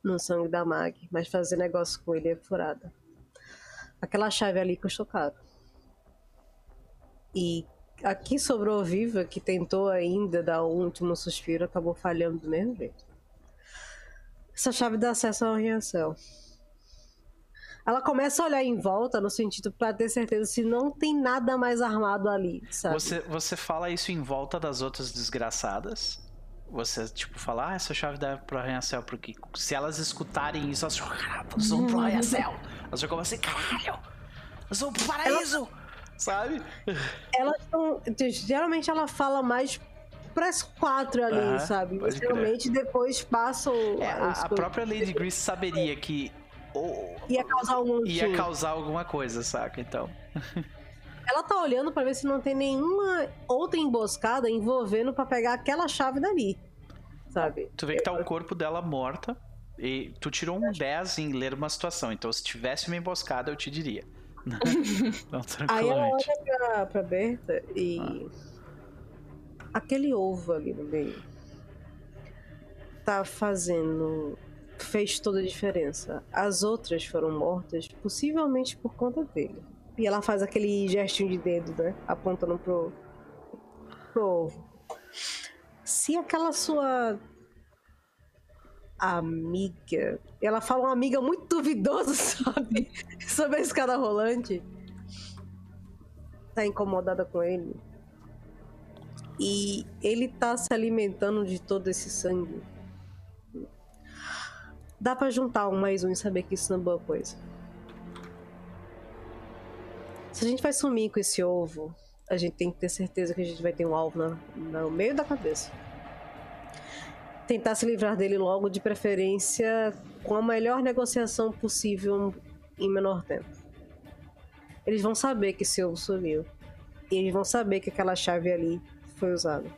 no sangue da Mag, mas fazer negócio com ele é furada. Aquela chave ali custou caro. E aqui sobrou viva, que tentou ainda dar o último suspiro, acabou falhando do mesmo jeito. Essa chave dá acesso ao Riancel. Ela começa a olhar em volta no sentido para ter certeza se não tem nada mais armado ali, sabe? Você, você fala isso em volta das outras desgraçadas? Você, tipo, fala, ah, essa chave dá pro arranha-céu, porque se elas escutarem isso, elas vão, caralho, nós vamos pro arranha-céu. Elas vão assim, caralho, nós vamos pro paraíso, Ela... sabe? Elas estão, geralmente ela fala mais pras quatro ali, sabe? Geralmente depois passam... É, a, a própria Lady Grace saberia que ou, ia causar algum ia causar alguma coisa, saca? Então. *laughs* Ela tá olhando para ver se não tem nenhuma outra emboscada envolvendo para pegar aquela chave dali. Sabe? Tu vê que tá o corpo dela morta e tu tirou um 10 em ler uma situação, então se tivesse uma emboscada eu te diria. *laughs* então, Aí ela olha pra, pra Berta e. Ah. Aquele ovo ali no meio tá fazendo fez toda a diferença. As outras foram mortas, possivelmente por conta dele. E ela faz aquele gestinho de dedo, né? Apontando pro, pro ovo. Se aquela sua amiga. Ela fala uma amiga muito duvidosa, *laughs* sabe? Sobre a escada rolante. Tá incomodada com ele. E ele tá se alimentando de todo esse sangue dá para juntar um mais um e saber que isso não é boa coisa. Se a gente vai sumir com esse ovo, a gente tem que ter certeza que a gente vai ter um alvo no, no meio da cabeça. Tentar se livrar dele logo, de preferência com a melhor negociação possível em menor tempo. Eles vão saber que esse ovo sumiu. E eles vão saber que aquela chave ali foi usada.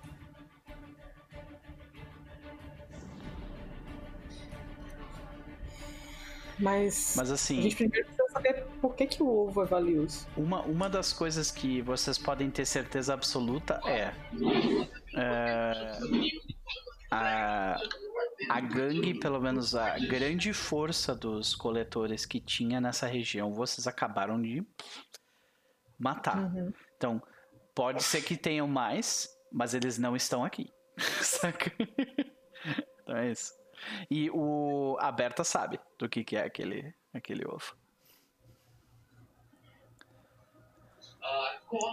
Mas, Mas assim. A gente primeiro precisa saber por que, que o ovo é valioso. Uma, uma das coisas que vocês podem ter certeza absoluta é. é a, a gangue, pelo menos a grande força dos coletores que tinha nessa região, vocês acabaram de matar. Uhum. Então, pode ser que tenham mais, mas eles não estão aqui. *laughs* Saca? Então é isso. E o a Berta sabe do que, que é aquele, aquele ovo.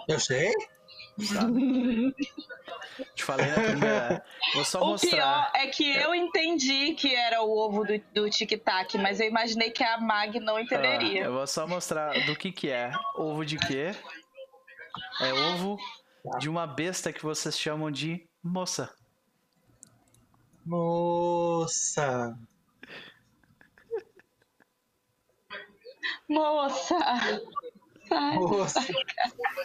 Eu sei. Sabe? Te falei na primeira. Vou só o mostrar. pior é que eu entendi que era o ovo do, do tic-tac, mas eu imaginei que a Mag não entenderia. Ah, eu vou só mostrar do que que é. Ovo de quê? É ovo de uma besta que vocês chamam de moça. Moça. Moça. Sai Moça.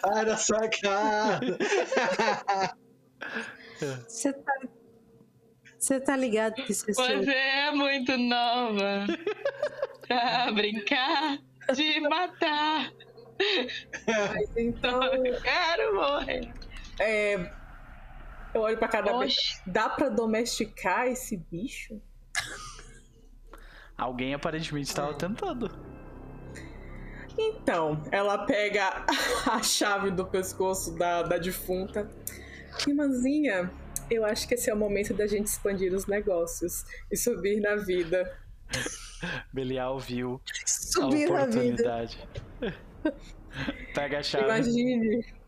Sai da sua. Você tá. Você tá ligado que você. Você é muito nova pra brincar de matar. Mas então. Eu quero morrer. É, eu olho pra cada vez. Dá pra domesticar esse bicho? Alguém aparentemente estava tentando. Então, ela pega *laughs* a chave do pescoço da, da defunta. Irmãzinha, eu acho que esse é o momento da gente expandir os negócios e subir na vida. *laughs* Belial viu subir a oportunidade. *laughs* Pega a chave. Imagine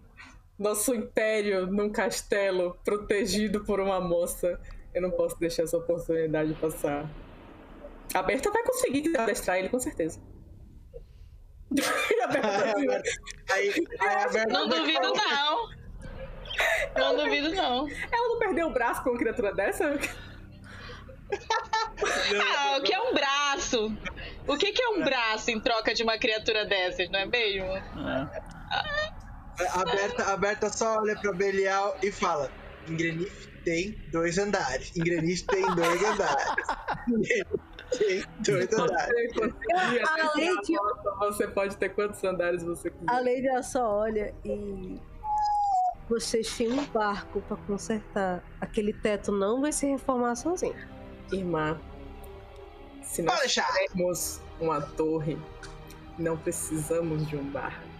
nosso império num castelo protegido por uma moça. Eu não posso deixar essa oportunidade passar. A Berta vai conseguir adestrar ele, com certeza. *laughs* a Berta, aí, aí a Berta não duvido, não. Não duvido, não. Ela não perdeu o braço com uma criatura dessa? ah, o que é um braço? O que, que é um braço em troca de uma criatura dessas, não é mesmo? É. Ah. A Berta, a Berta só olha pra Belial e fala: Ingrenif tem dois andares. Ingrenif tem dois andares. tem dois andares. Além de... Você pode ter quantos andares você quiser. A Lady ela só olha e. Vocês têm um barco para consertar. Aquele teto não vai se reformar sozinho. Irmã, se nós tivermos uma torre, não precisamos de um barco.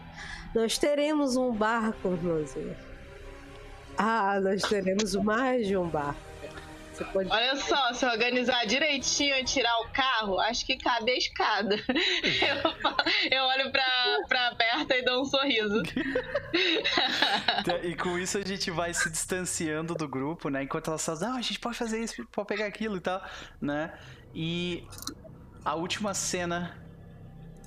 Nós teremos um barco, irmãzinha. Ah, nós teremos mais de um barco. Pode... Olha só, se organizar direitinho e tirar o carro, acho que cabe a escada. *laughs* Eu, eu olho pra, pra Berta e dou um sorriso. e com isso a gente vai se distanciando do grupo, né? Enquanto elas falam, não, a gente pode fazer isso, pode pegar aquilo e tal, né? E a última cena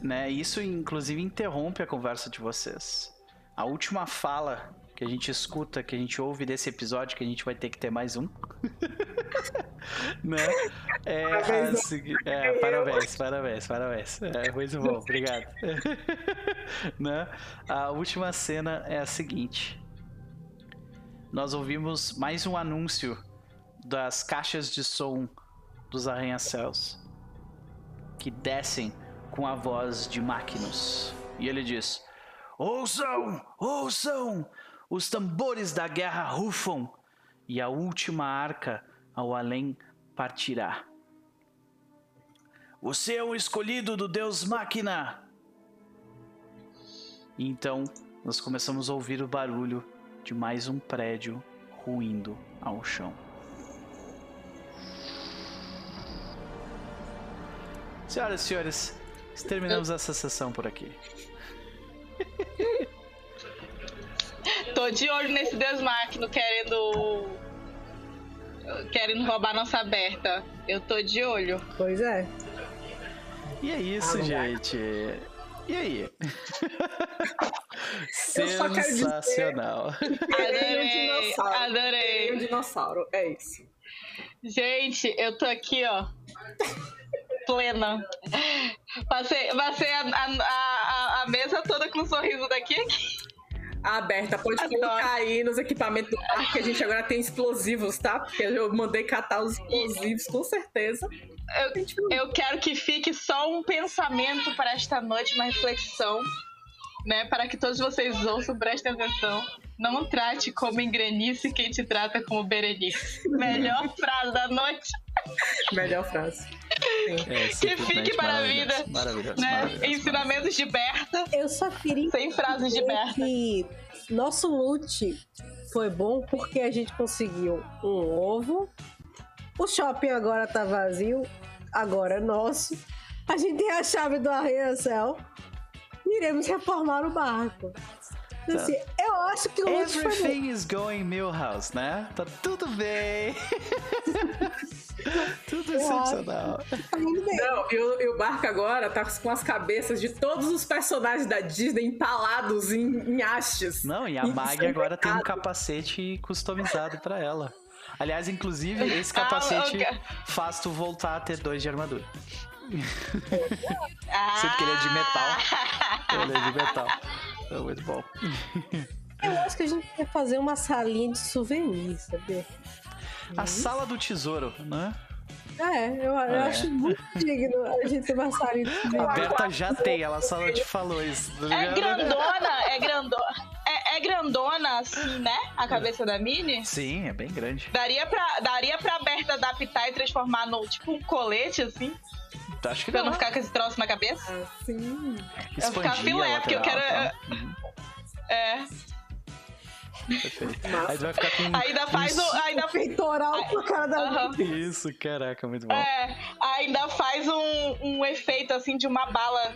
né? Isso inclusive interrompe a conversa de vocês. A última fala que a gente escuta, que a gente ouve desse episódio, que a gente vai ter que ter mais um. *laughs* né? É, a segui... é, parabéns, parabéns, parabéns. É muito bom, obrigado. *laughs* né? A última cena é a seguinte. Nós ouvimos mais um anúncio das caixas de som dos arranha-céus que descem com a voz de Maquinos. E ele diz: Ouçam, ouçam! Os tambores da guerra rufam e a última arca ao além partirá. Você é um escolhido do Deus Máquina! Então nós começamos a ouvir o barulho de mais um prédio ruindo ao chão. Senhoras e senhores, Terminamos essa sessão por aqui. Tô de olho nesse Deus Máquina querendo. querendo roubar nossa aberta. Eu tô de olho. Pois é. E é isso, ah, gente. E aí? *laughs* Sensacional. Adorei, adorei. Um dinossauro, é isso. Gente, eu tô aqui, ó plena. Passei, passei a, a, a, a, mesa toda com um sorriso daqui aqui. aberta. Pode Adoro. colocar aí nos equipamentos do parque que a gente agora tem explosivos, tá? Porque eu mandei catar os explosivos, com certeza. Eu, eu quero que fique só um pensamento para esta noite, uma reflexão, né? Para que todos vocês ouçam, prestem atenção. Não trate como engrenice quem te trata como Berenice. Melhor frase da noite. Melhor frase. É, que fique para a vida. Maravilhoso, né? maravilhoso, Ensinamentos de Berta. Eu só queria. Sem frases de Berta. Que nosso loot foi bom porque a gente conseguiu um ovo. O shopping agora tá vazio. Agora é nosso. A gente tem a chave do arranha-céu. Iremos reformar o barco. Tá. Assim, eu acho que o Everything is going Milhouse, né? Tá tudo bem. *laughs* *laughs* tudo excepcional. Não, e o, e o, barco agora tá com as cabeças de todos os personagens da Disney empalados em, em hastes. Não, e a Mag agora tem um capacete customizado para ela. Aliás, inclusive, esse ah, capacete ah, okay. faz tu voltar a ter dois de armadura. Ah. *laughs* Sempre que ele é de metal. Ele é de metal. É muito bom. Eu acho que a gente quer fazer uma salinha de souvenir, A sala do tesouro, né? É, eu, eu é. acho muito digno a gente ter uma salinha de souvenir. A Berta já tem, ela só te falou isso. Tá é grandona, é grandona. É, é, grandona, assim, né? A cabeça da Mini? Sim, é bem grande. Daria pra, daria pra Berta adaptar e transformar no tipo um colete, assim? Acho que pra não. não ficar com esse troço na cabeça? Ah, sim. Eu ficar filé, porque eu quero. Tá. É. Perfeito. Aí vai ficar com. Ainda faz o. Ainda... Peitoral pro cara da uhum. Isso, caraca, muito bom. É, ainda faz um, um efeito assim de uma bala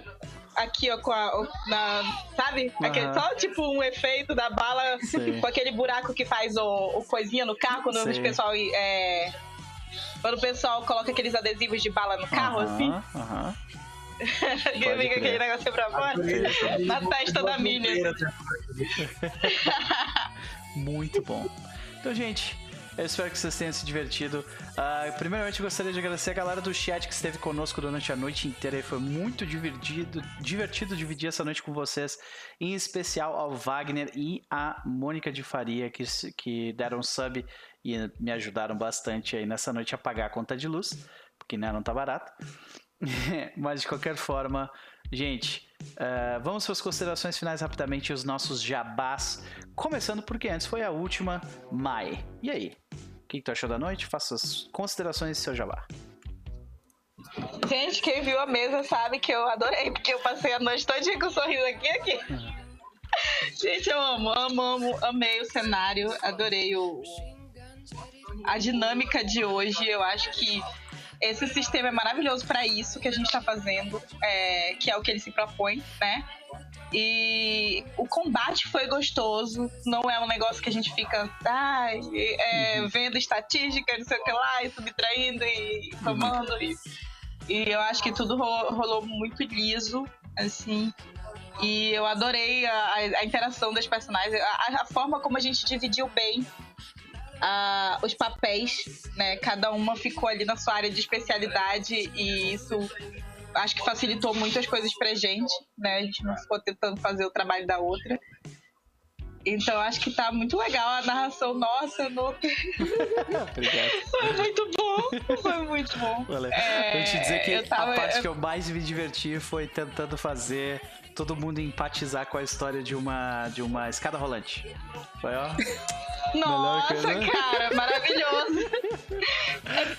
aqui, ó, com a. Na, sabe? Uhum. Aquele, só tipo um efeito da bala Sim. com aquele buraco que faz o, o coisinha no carro quando Sim. o pessoal. É, quando o pessoal coloca aqueles adesivos de bala no carro, uhum, assim. Aham. Que fica aquele negócio pra fora. *laughs* Na testa da Mini. *laughs* Muito bom. Então, gente, eu espero que vocês tenham se divertido. Uh, primeiramente, gostaria de agradecer a galera do chat que esteve conosco durante a noite inteira. Foi muito divertido, divertido dividir essa noite com vocês. Em especial ao Wagner e a Mônica de Faria, que, que deram sub e me ajudaram bastante aí nessa noite a pagar a conta de luz, porque né, não tá barato. *laughs* Mas de qualquer forma, gente, uh, vamos para as considerações finais rapidamente, os nossos jabás. Começando porque antes foi a última, Mai. E aí? O que, que tu achou da noite? Faça as considerações do seu jabá. Gente, quem viu a mesa sabe que eu adorei, porque eu passei a noite todinha com um sorriso aqui e aqui. *laughs* Gente, eu amo, amo, amo, amei o cenário, adorei o, a dinâmica de hoje. Eu acho que esse sistema é maravilhoso para isso que a gente está fazendo, é, que é o que ele se propõe, né? E o combate foi gostoso, não é um negócio que a gente fica ah, é, uhum. vendo estatística, não sei o que lá, e subtraindo e tomando. Uhum. E, e eu acho que tudo rolou, rolou muito liso, assim. E eu adorei a, a interação das personagens, a, a, forma como a gente dividiu bem uh, os papéis, né? Cada uma ficou ali na sua área de especialidade e isso acho que facilitou muito as coisas pra gente, né? A gente não ficou tentando fazer o trabalho da outra. Então acho que tá muito legal a narração nossa. No... *laughs* Foi muito bom. Foi muito bom. Valeu. É, te dizer que tava, a parte eu... que eu mais me diverti foi tentando fazer todo mundo empatizar com a história de uma, de uma escada rolante. Foi, ó. Nossa, cara, maravilhoso.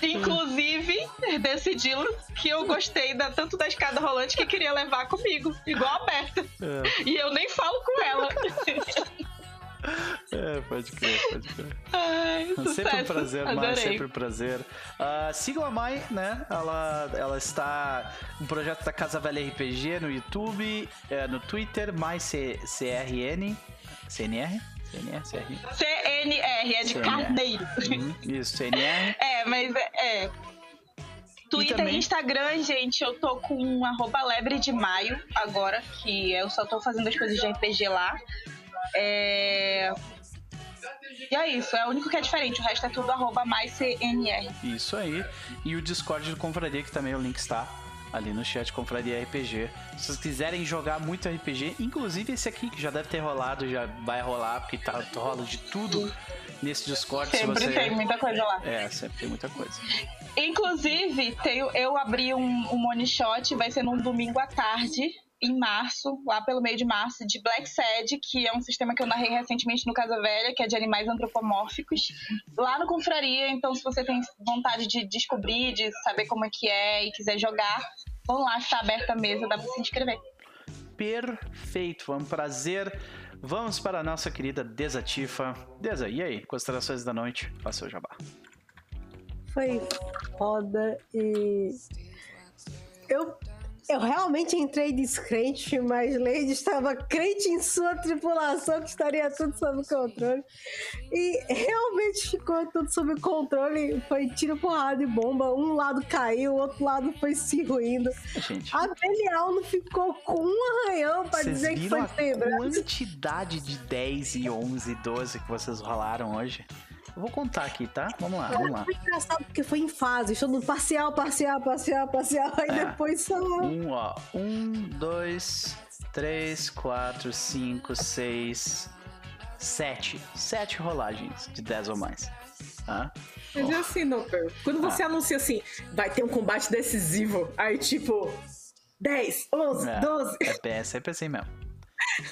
*laughs* Inclusive, decidiram que eu gostei da, tanto da escada rolante que queria levar comigo, igual a Berta. É. E eu nem falo com ela. *laughs* *laughs* É, pode crer, pode crer. Ai, sempre um prazer, Mai, sempre um prazer. Uh, sigam a Mai, né? Ela, ela está um projeto da Casa Velha RPG no YouTube, é, no Twitter, mais CRN, CNR? CNR, CR. CNR, é de CNR. carneiro. Uhum, isso, CNR. *laughs* É, mas é. é. Twitter e, também... Instagram, gente, eu tô com um arroba lebre de maio agora, que eu só tô fazendo as coisas de RPG lá. É... E é isso, é o único que é diferente, o resto é tudo arroba mais CNR. Isso aí. E o Discord do Confraria, que também o link está ali no chat Confraria RPG. Se vocês quiserem jogar muito RPG, inclusive esse aqui que já deve ter rolado, já vai rolar, porque tá rola de tudo nesse Discord. Sempre você... tem muita coisa lá. É, sempre tem muita coisa. Inclusive, tenho, eu abri um, um one shot, vai ser num domingo à tarde, em março, lá pelo meio de março, de Black Sad, que é um sistema que eu narrei recentemente no Casa Velha, que é de animais antropomórficos, lá no Confraria. Então, se você tem vontade de descobrir, de saber como é que é e quiser jogar, vamos lá, está aberta a mesa, dá pra se inscrever. Perfeito, foi um prazer. Vamos para a nossa querida Desatifa. Desa, e aí? Considerações da noite? Faça o jabá. Foi foda e. Eu eu realmente entrei descrente, mas Lady estava crente em sua tripulação que estaria tudo sob controle. E realmente ficou tudo sob controle. Foi tiro, porrada e bomba. Um lado caiu, o outro lado foi se ruindo. Gente, a Belial não ficou com um arranhão para dizer que foi a quantidade de 10 e 11 e 12 que vocês rolaram hoje? Eu vou contar aqui, tá? Vamos lá, vamos lá. Foi engraçado porque foi em fase, todo mundo parcial, parcial, parcial, parcial, aí é. depois só. Um, ó. Um, dois, três, quatro, cinco, seis, sete. Sete rolagens de dez ou mais. Tá? Mas é assim, Noper. Quando você ah. anuncia assim, vai ter um combate decisivo, aí tipo, 10, 11, é, 12. É, é sempre assim mesmo.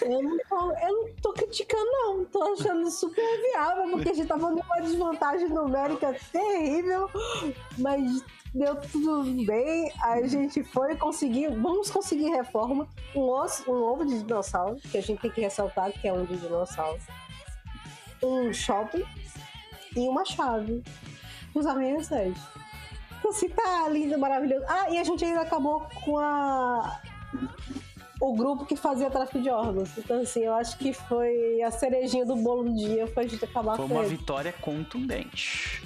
Eu não, tô, eu não tô criticando, não. Tô achando super viável, porque a gente tava numa desvantagem numérica terrível, mas deu tudo bem. A gente foi conseguir. Vamos conseguir reforma. Um, osso, um ovo de dinossauro, que a gente tem que ressaltar que é um de dinossauro. Um shopping e uma chave. Os arranha-céus. Então, tá lindo, maravilhoso. Ah, e a gente ainda acabou com a o grupo que fazia tráfico de órgãos. Então, assim, eu acho que foi a cerejinha do bolo do dia foi a gente acabar foi com Foi uma ele. vitória contundente.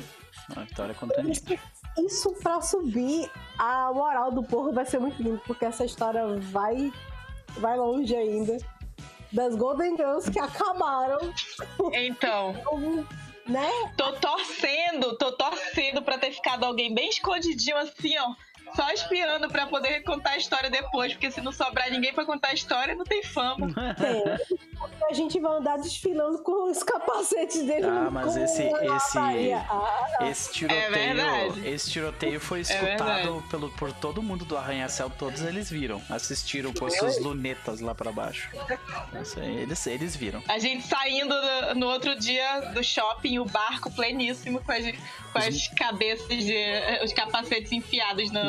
Uma vitória contundente. Isso, isso pra subir a moral do povo vai ser muito lindo, porque essa história vai, vai longe ainda. Das Golden Girls que acabaram. Então. *laughs* né? Tô torcendo, tô torcendo pra ter ficado alguém bem escondidinho assim, ó só espiando para poder contar a história depois, porque se não sobrar ninguém para contar a história, não tem fama. É. A gente vai andar desfilando com os capacetes dele. Ah, mas esse esse ah, esse tiroteio, é esse tiroteio foi é escutado é pelo por todo mundo do Arranha-Céu, todos eles viram, assistiram com seus lunetas lá para baixo. Eles eles viram. A gente saindo no, no outro dia do shopping, o barco pleníssimo com as, com as cabeças de os capacetes enfiados no,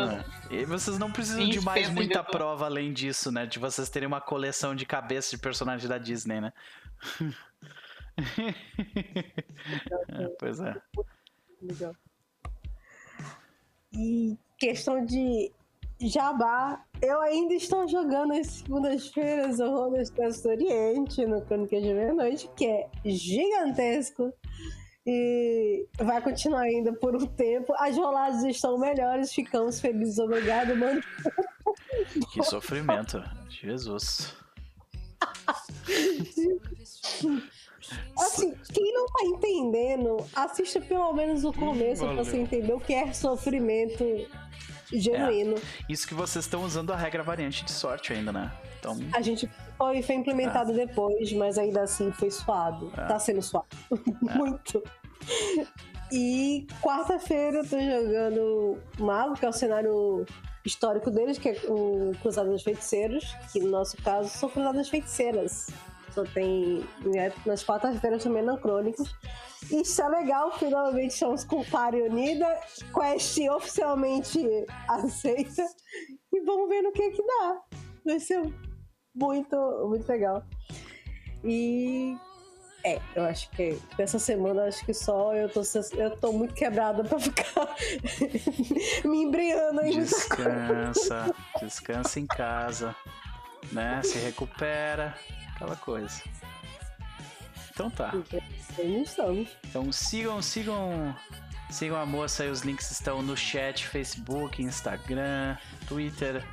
e vocês não precisam de mais muita prova além disso, né? De vocês terem uma coleção de cabeças de personagens da Disney, né? é, *laughs* pois é. Legal. E questão de Jabá, eu ainda estou jogando as segundas-feiras o Expresso do Oriente no Crônicas de Meia-Noite, que é gigantesco e vai continuar ainda por um tempo. As roladas estão melhores, ficamos felizes, obrigado, mano. Que sofrimento, Jesus. *laughs* Assim, quem não tá entendendo, assista pelo menos o começo pra você entender o que é sofrimento genuíno. É, isso que vocês estão usando a regra variante de sorte ainda, né? Então... A gente foi, foi implementado é. depois, mas ainda assim foi suado. É. Tá sendo suado. É. *laughs* Muito. E quarta-feira eu tô jogando Mago, que é o cenário histórico deles, que é o Cruzado dos Feiticeiros, que no nosso caso são Cruzadas Feiticeiras. Só tem né, nas quartas-feiras também anacrônicos. E isso é legal, finalmente estamos com Pare Unida, Quest oficialmente aceita. E vamos ver no que que dá. Vai ser muito, muito legal. E é, eu acho que essa semana acho que só eu tô, eu tô muito quebrada pra ficar *laughs* me embriando aí. Descansa, descansa em casa, né? Se recupera, aquela coisa. Então tá. Então sigam, sigam, sigam a moça aí, os links estão no chat, Facebook, Instagram, Twitter.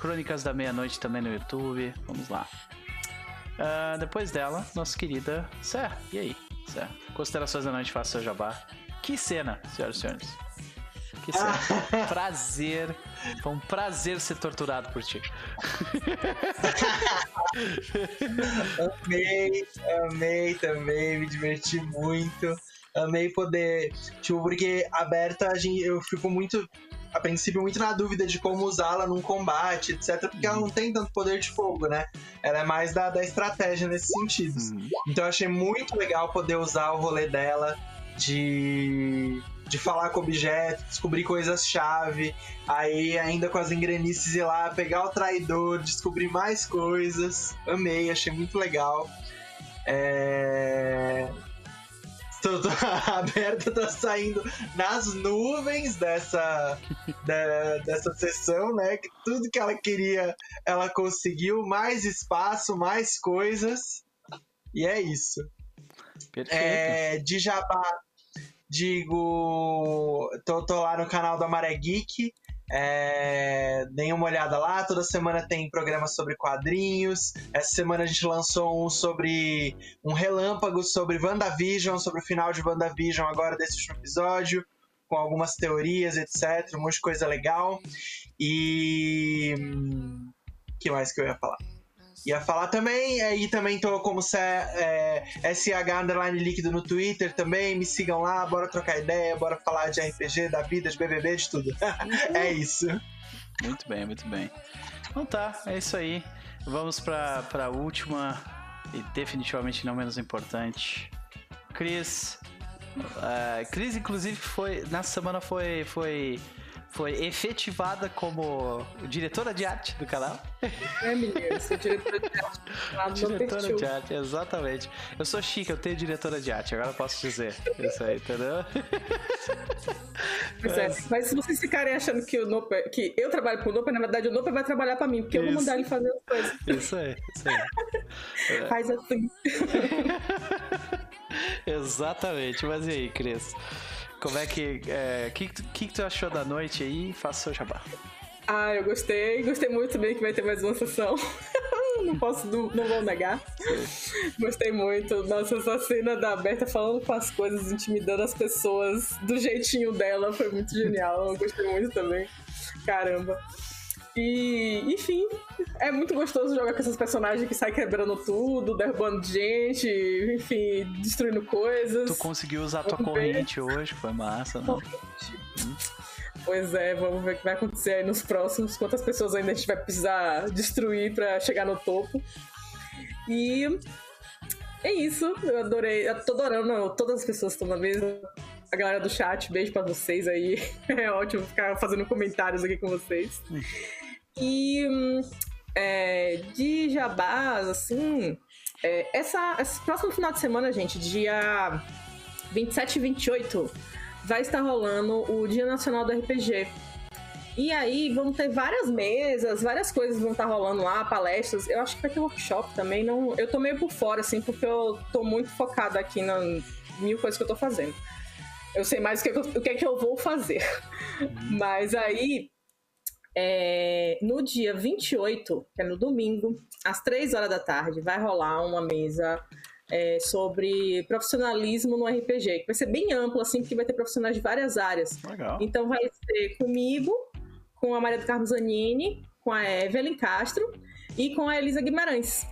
Crônicas da Meia-Noite também no YouTube. Vamos lá. Uh, depois dela, nossa querida Sé. E aí, Sé? Considerações da noite, faça seu jabá. Que cena, senhoras e senhores. que um *laughs* prazer. Foi um prazer ser torturado por ti. *laughs* amei, amei também, me diverti muito. Amei poder. Tipo, porque aberta, eu fico muito a princípio, muito na dúvida de como usá-la num combate, etc. Porque ela não tem tanto poder de fogo, né? Ela é mais da, da estratégia nesse sentido. Uhum. Então eu achei muito legal poder usar o rolê dela de de falar com objetos, descobrir coisas-chave, aí ainda com as engrenices ir lá, pegar o traidor, descobrir mais coisas. Amei, achei muito legal. É... A Berta tá saindo nas nuvens dessa, da, dessa sessão, né? Que tudo que ela queria, ela conseguiu. Mais espaço, mais coisas. E é isso. Perfeito. É, de Jabá, digo. Tô, tô lá no canal da Maré Geek. É, deem uma olhada lá, toda semana tem programa sobre quadrinhos. Essa semana a gente lançou um sobre um relâmpago sobre WandaVision, sobre o final de WandaVision agora desse último episódio, com algumas teorias, etc. Um monte de coisa legal. E. Hum, que mais que eu ia falar? Ia falar também. Aí também tô como se, é, SH Underline Líquido no Twitter também. Me sigam lá, bora trocar ideia, bora falar de RPG, da vida, de BBB, de tudo. *laughs* é isso. Muito bem, muito bem. Então tá, é isso aí. Vamos pra, pra última e definitivamente não menos importante. Cris. Uh, Cris, inclusive, foi. Nessa semana foi. foi foi efetivada como diretora de arte do canal. É, menina, sou diretora de arte. Lá diretora de arte, exatamente. Eu sou chique, eu tenho diretora de arte, agora eu posso dizer. Isso aí, entendeu? Pois é, mas se vocês ficarem achando que, o Noper, que eu trabalho pro Noper, na verdade o Noper vai trabalhar pra mim, porque isso. eu vou mandar ele fazer as coisas. Isso aí, isso aí. *laughs* Faz assim. *laughs* Exatamente, mas e aí, Cris? Como é que. É, que, que, que tu achou da noite aí? Faça seu jabá. Ah, eu gostei. Gostei muito também que vai ter mais uma sessão. *laughs* não posso, não, não vou negar. Gostei muito. Nossa, essa cena da Berta falando com as coisas, intimidando as pessoas do jeitinho dela foi muito genial. Eu gostei muito também. Caramba. E, enfim, é muito gostoso jogar com esses personagens que saem quebrando tudo, derrubando gente, enfim, destruindo coisas. Tu conseguiu usar tua corrente hoje, foi massa, né? Pois é, vamos ver o que vai acontecer aí nos próximos. Quantas pessoas ainda a gente vai precisar destruir para chegar no topo. E é isso. Eu adorei. Eu tô adorando todas as pessoas que estão na mesa. A galera do chat, beijo pra vocês aí. *laughs* É ótimo ficar fazendo comentários aqui com vocês. E é, de jabás, assim, é, essa, esse próximo final de semana, gente, dia 27 e 28, vai estar rolando o Dia Nacional do RPG. E aí vão ter várias mesas, várias coisas vão estar rolando lá, palestras. Eu acho que vai ter workshop também. Não, eu tô meio por fora, assim, porque eu tô muito focada aqui na mil coisas que eu tô fazendo. Eu sei mais o que, o que é que eu vou fazer. Uhum. Mas aí é, no dia 28, que é no domingo, às 3 horas da tarde, vai rolar uma mesa é, sobre profissionalismo no RPG, que vai ser bem amplo, assim, porque vai ter profissionais de várias áreas. Legal. Então vai ser comigo, com a Maria do Carmo Zanini, com a Evelyn Castro e com a Elisa Guimarães.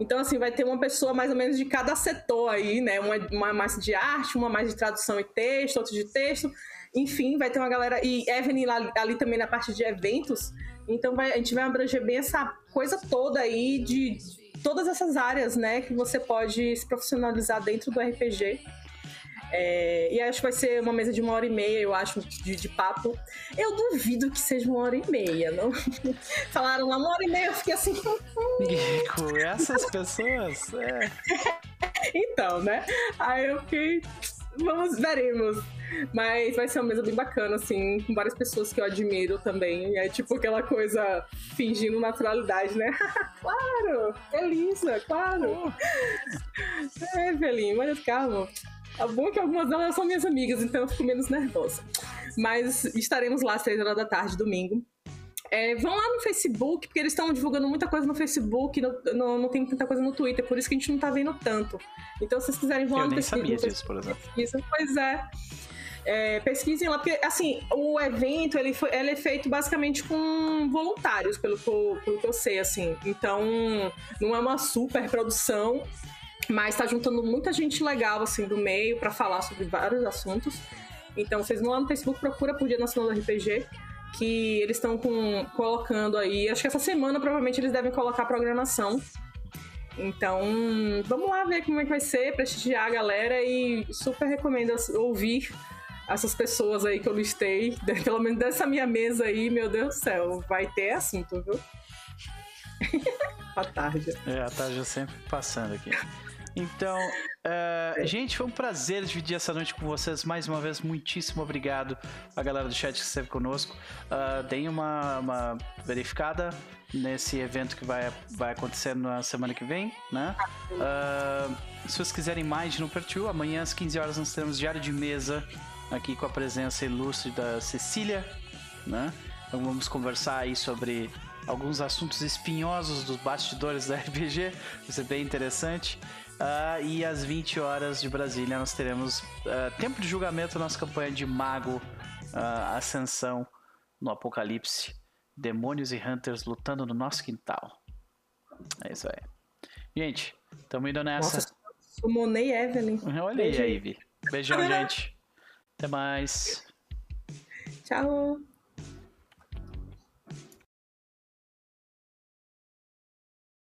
Então, assim, vai ter uma pessoa mais ou menos de cada setor aí, né? Uma, uma mais de arte, uma mais de tradução e texto, outra de texto. Enfim, vai ter uma galera. E Evelyn ali, ali também na parte de eventos. Então vai, a gente vai abranger bem essa coisa toda aí de todas essas áreas, né? Que você pode se profissionalizar dentro do RPG. É, e acho que vai ser uma mesa de uma hora e meia, eu acho, de, de papo. Eu duvido que seja uma hora e meia, não? *laughs* Falaram lá uma hora e meia, eu fiquei assim. Com essas pessoas? É. *laughs* então, né? Aí eu fiquei. Vamos, veremos. Mas vai ser uma mesa bem bacana, assim, com várias pessoas que eu admiro também. É tipo aquela coisa fingindo naturalidade, né? *laughs* claro! Elisa, claro! É, Evelyn, olha calma. É bom que algumas delas são minhas amigas, então eu fico menos nervosa. Mas estaremos lá às três horas da tarde, domingo. É, vão lá no Facebook, porque eles estão divulgando muita coisa no Facebook, no, no, não tem tanta coisa no Twitter, por isso que a gente não tá vendo tanto. Então, se vocês quiserem, vão lá no Facebook. Eu nem sabia disso, por exemplo. Isso, pois é. é, pesquisem lá, porque assim, o evento ele, foi, ele é feito basicamente com voluntários, pelo que, eu, pelo que eu sei, assim. Então, não é uma super produção, mas tá juntando muita gente legal, assim, do meio para falar sobre vários assuntos. Então, vocês vão lá no Facebook, procura por Dia Nacional do RPG, que eles estão colocando aí. Acho que essa semana provavelmente eles devem colocar a programação. Então, vamos lá ver como é que vai ser, prestigiar a galera e super recomendo ouvir essas pessoas aí que eu listei, *laughs* pelo menos dessa minha mesa aí, meu Deus do céu, vai ter assunto, viu? *laughs* a tarde. É, a tarde sempre passando aqui. Então, uh, gente, foi um prazer dividir essa noite com vocês. Mais uma vez, muitíssimo obrigado a galera do chat que esteve conosco. Uh, deem uma, uma verificada nesse evento que vai, vai acontecer na semana que vem, né? Uh, se vocês quiserem mais de No Pertil, amanhã às 15 horas nós teremos diário de mesa aqui com a presença ilustre da Cecília, né? Então vamos conversar aí sobre alguns assuntos espinhosos dos bastidores da RPG, vai ser bem interessante. Uh, e às 20 horas de Brasília nós teremos uh, tempo de julgamento nossa campanha de Mago uh, Ascensão no Apocalipse. Demônios e Hunters lutando no nosso quintal. É isso aí. Gente, tamo indo nessa. Nossa, sumonei Evelyn. Olha aí, Ivy. Beijão, *laughs* gente. Até mais. Tchau.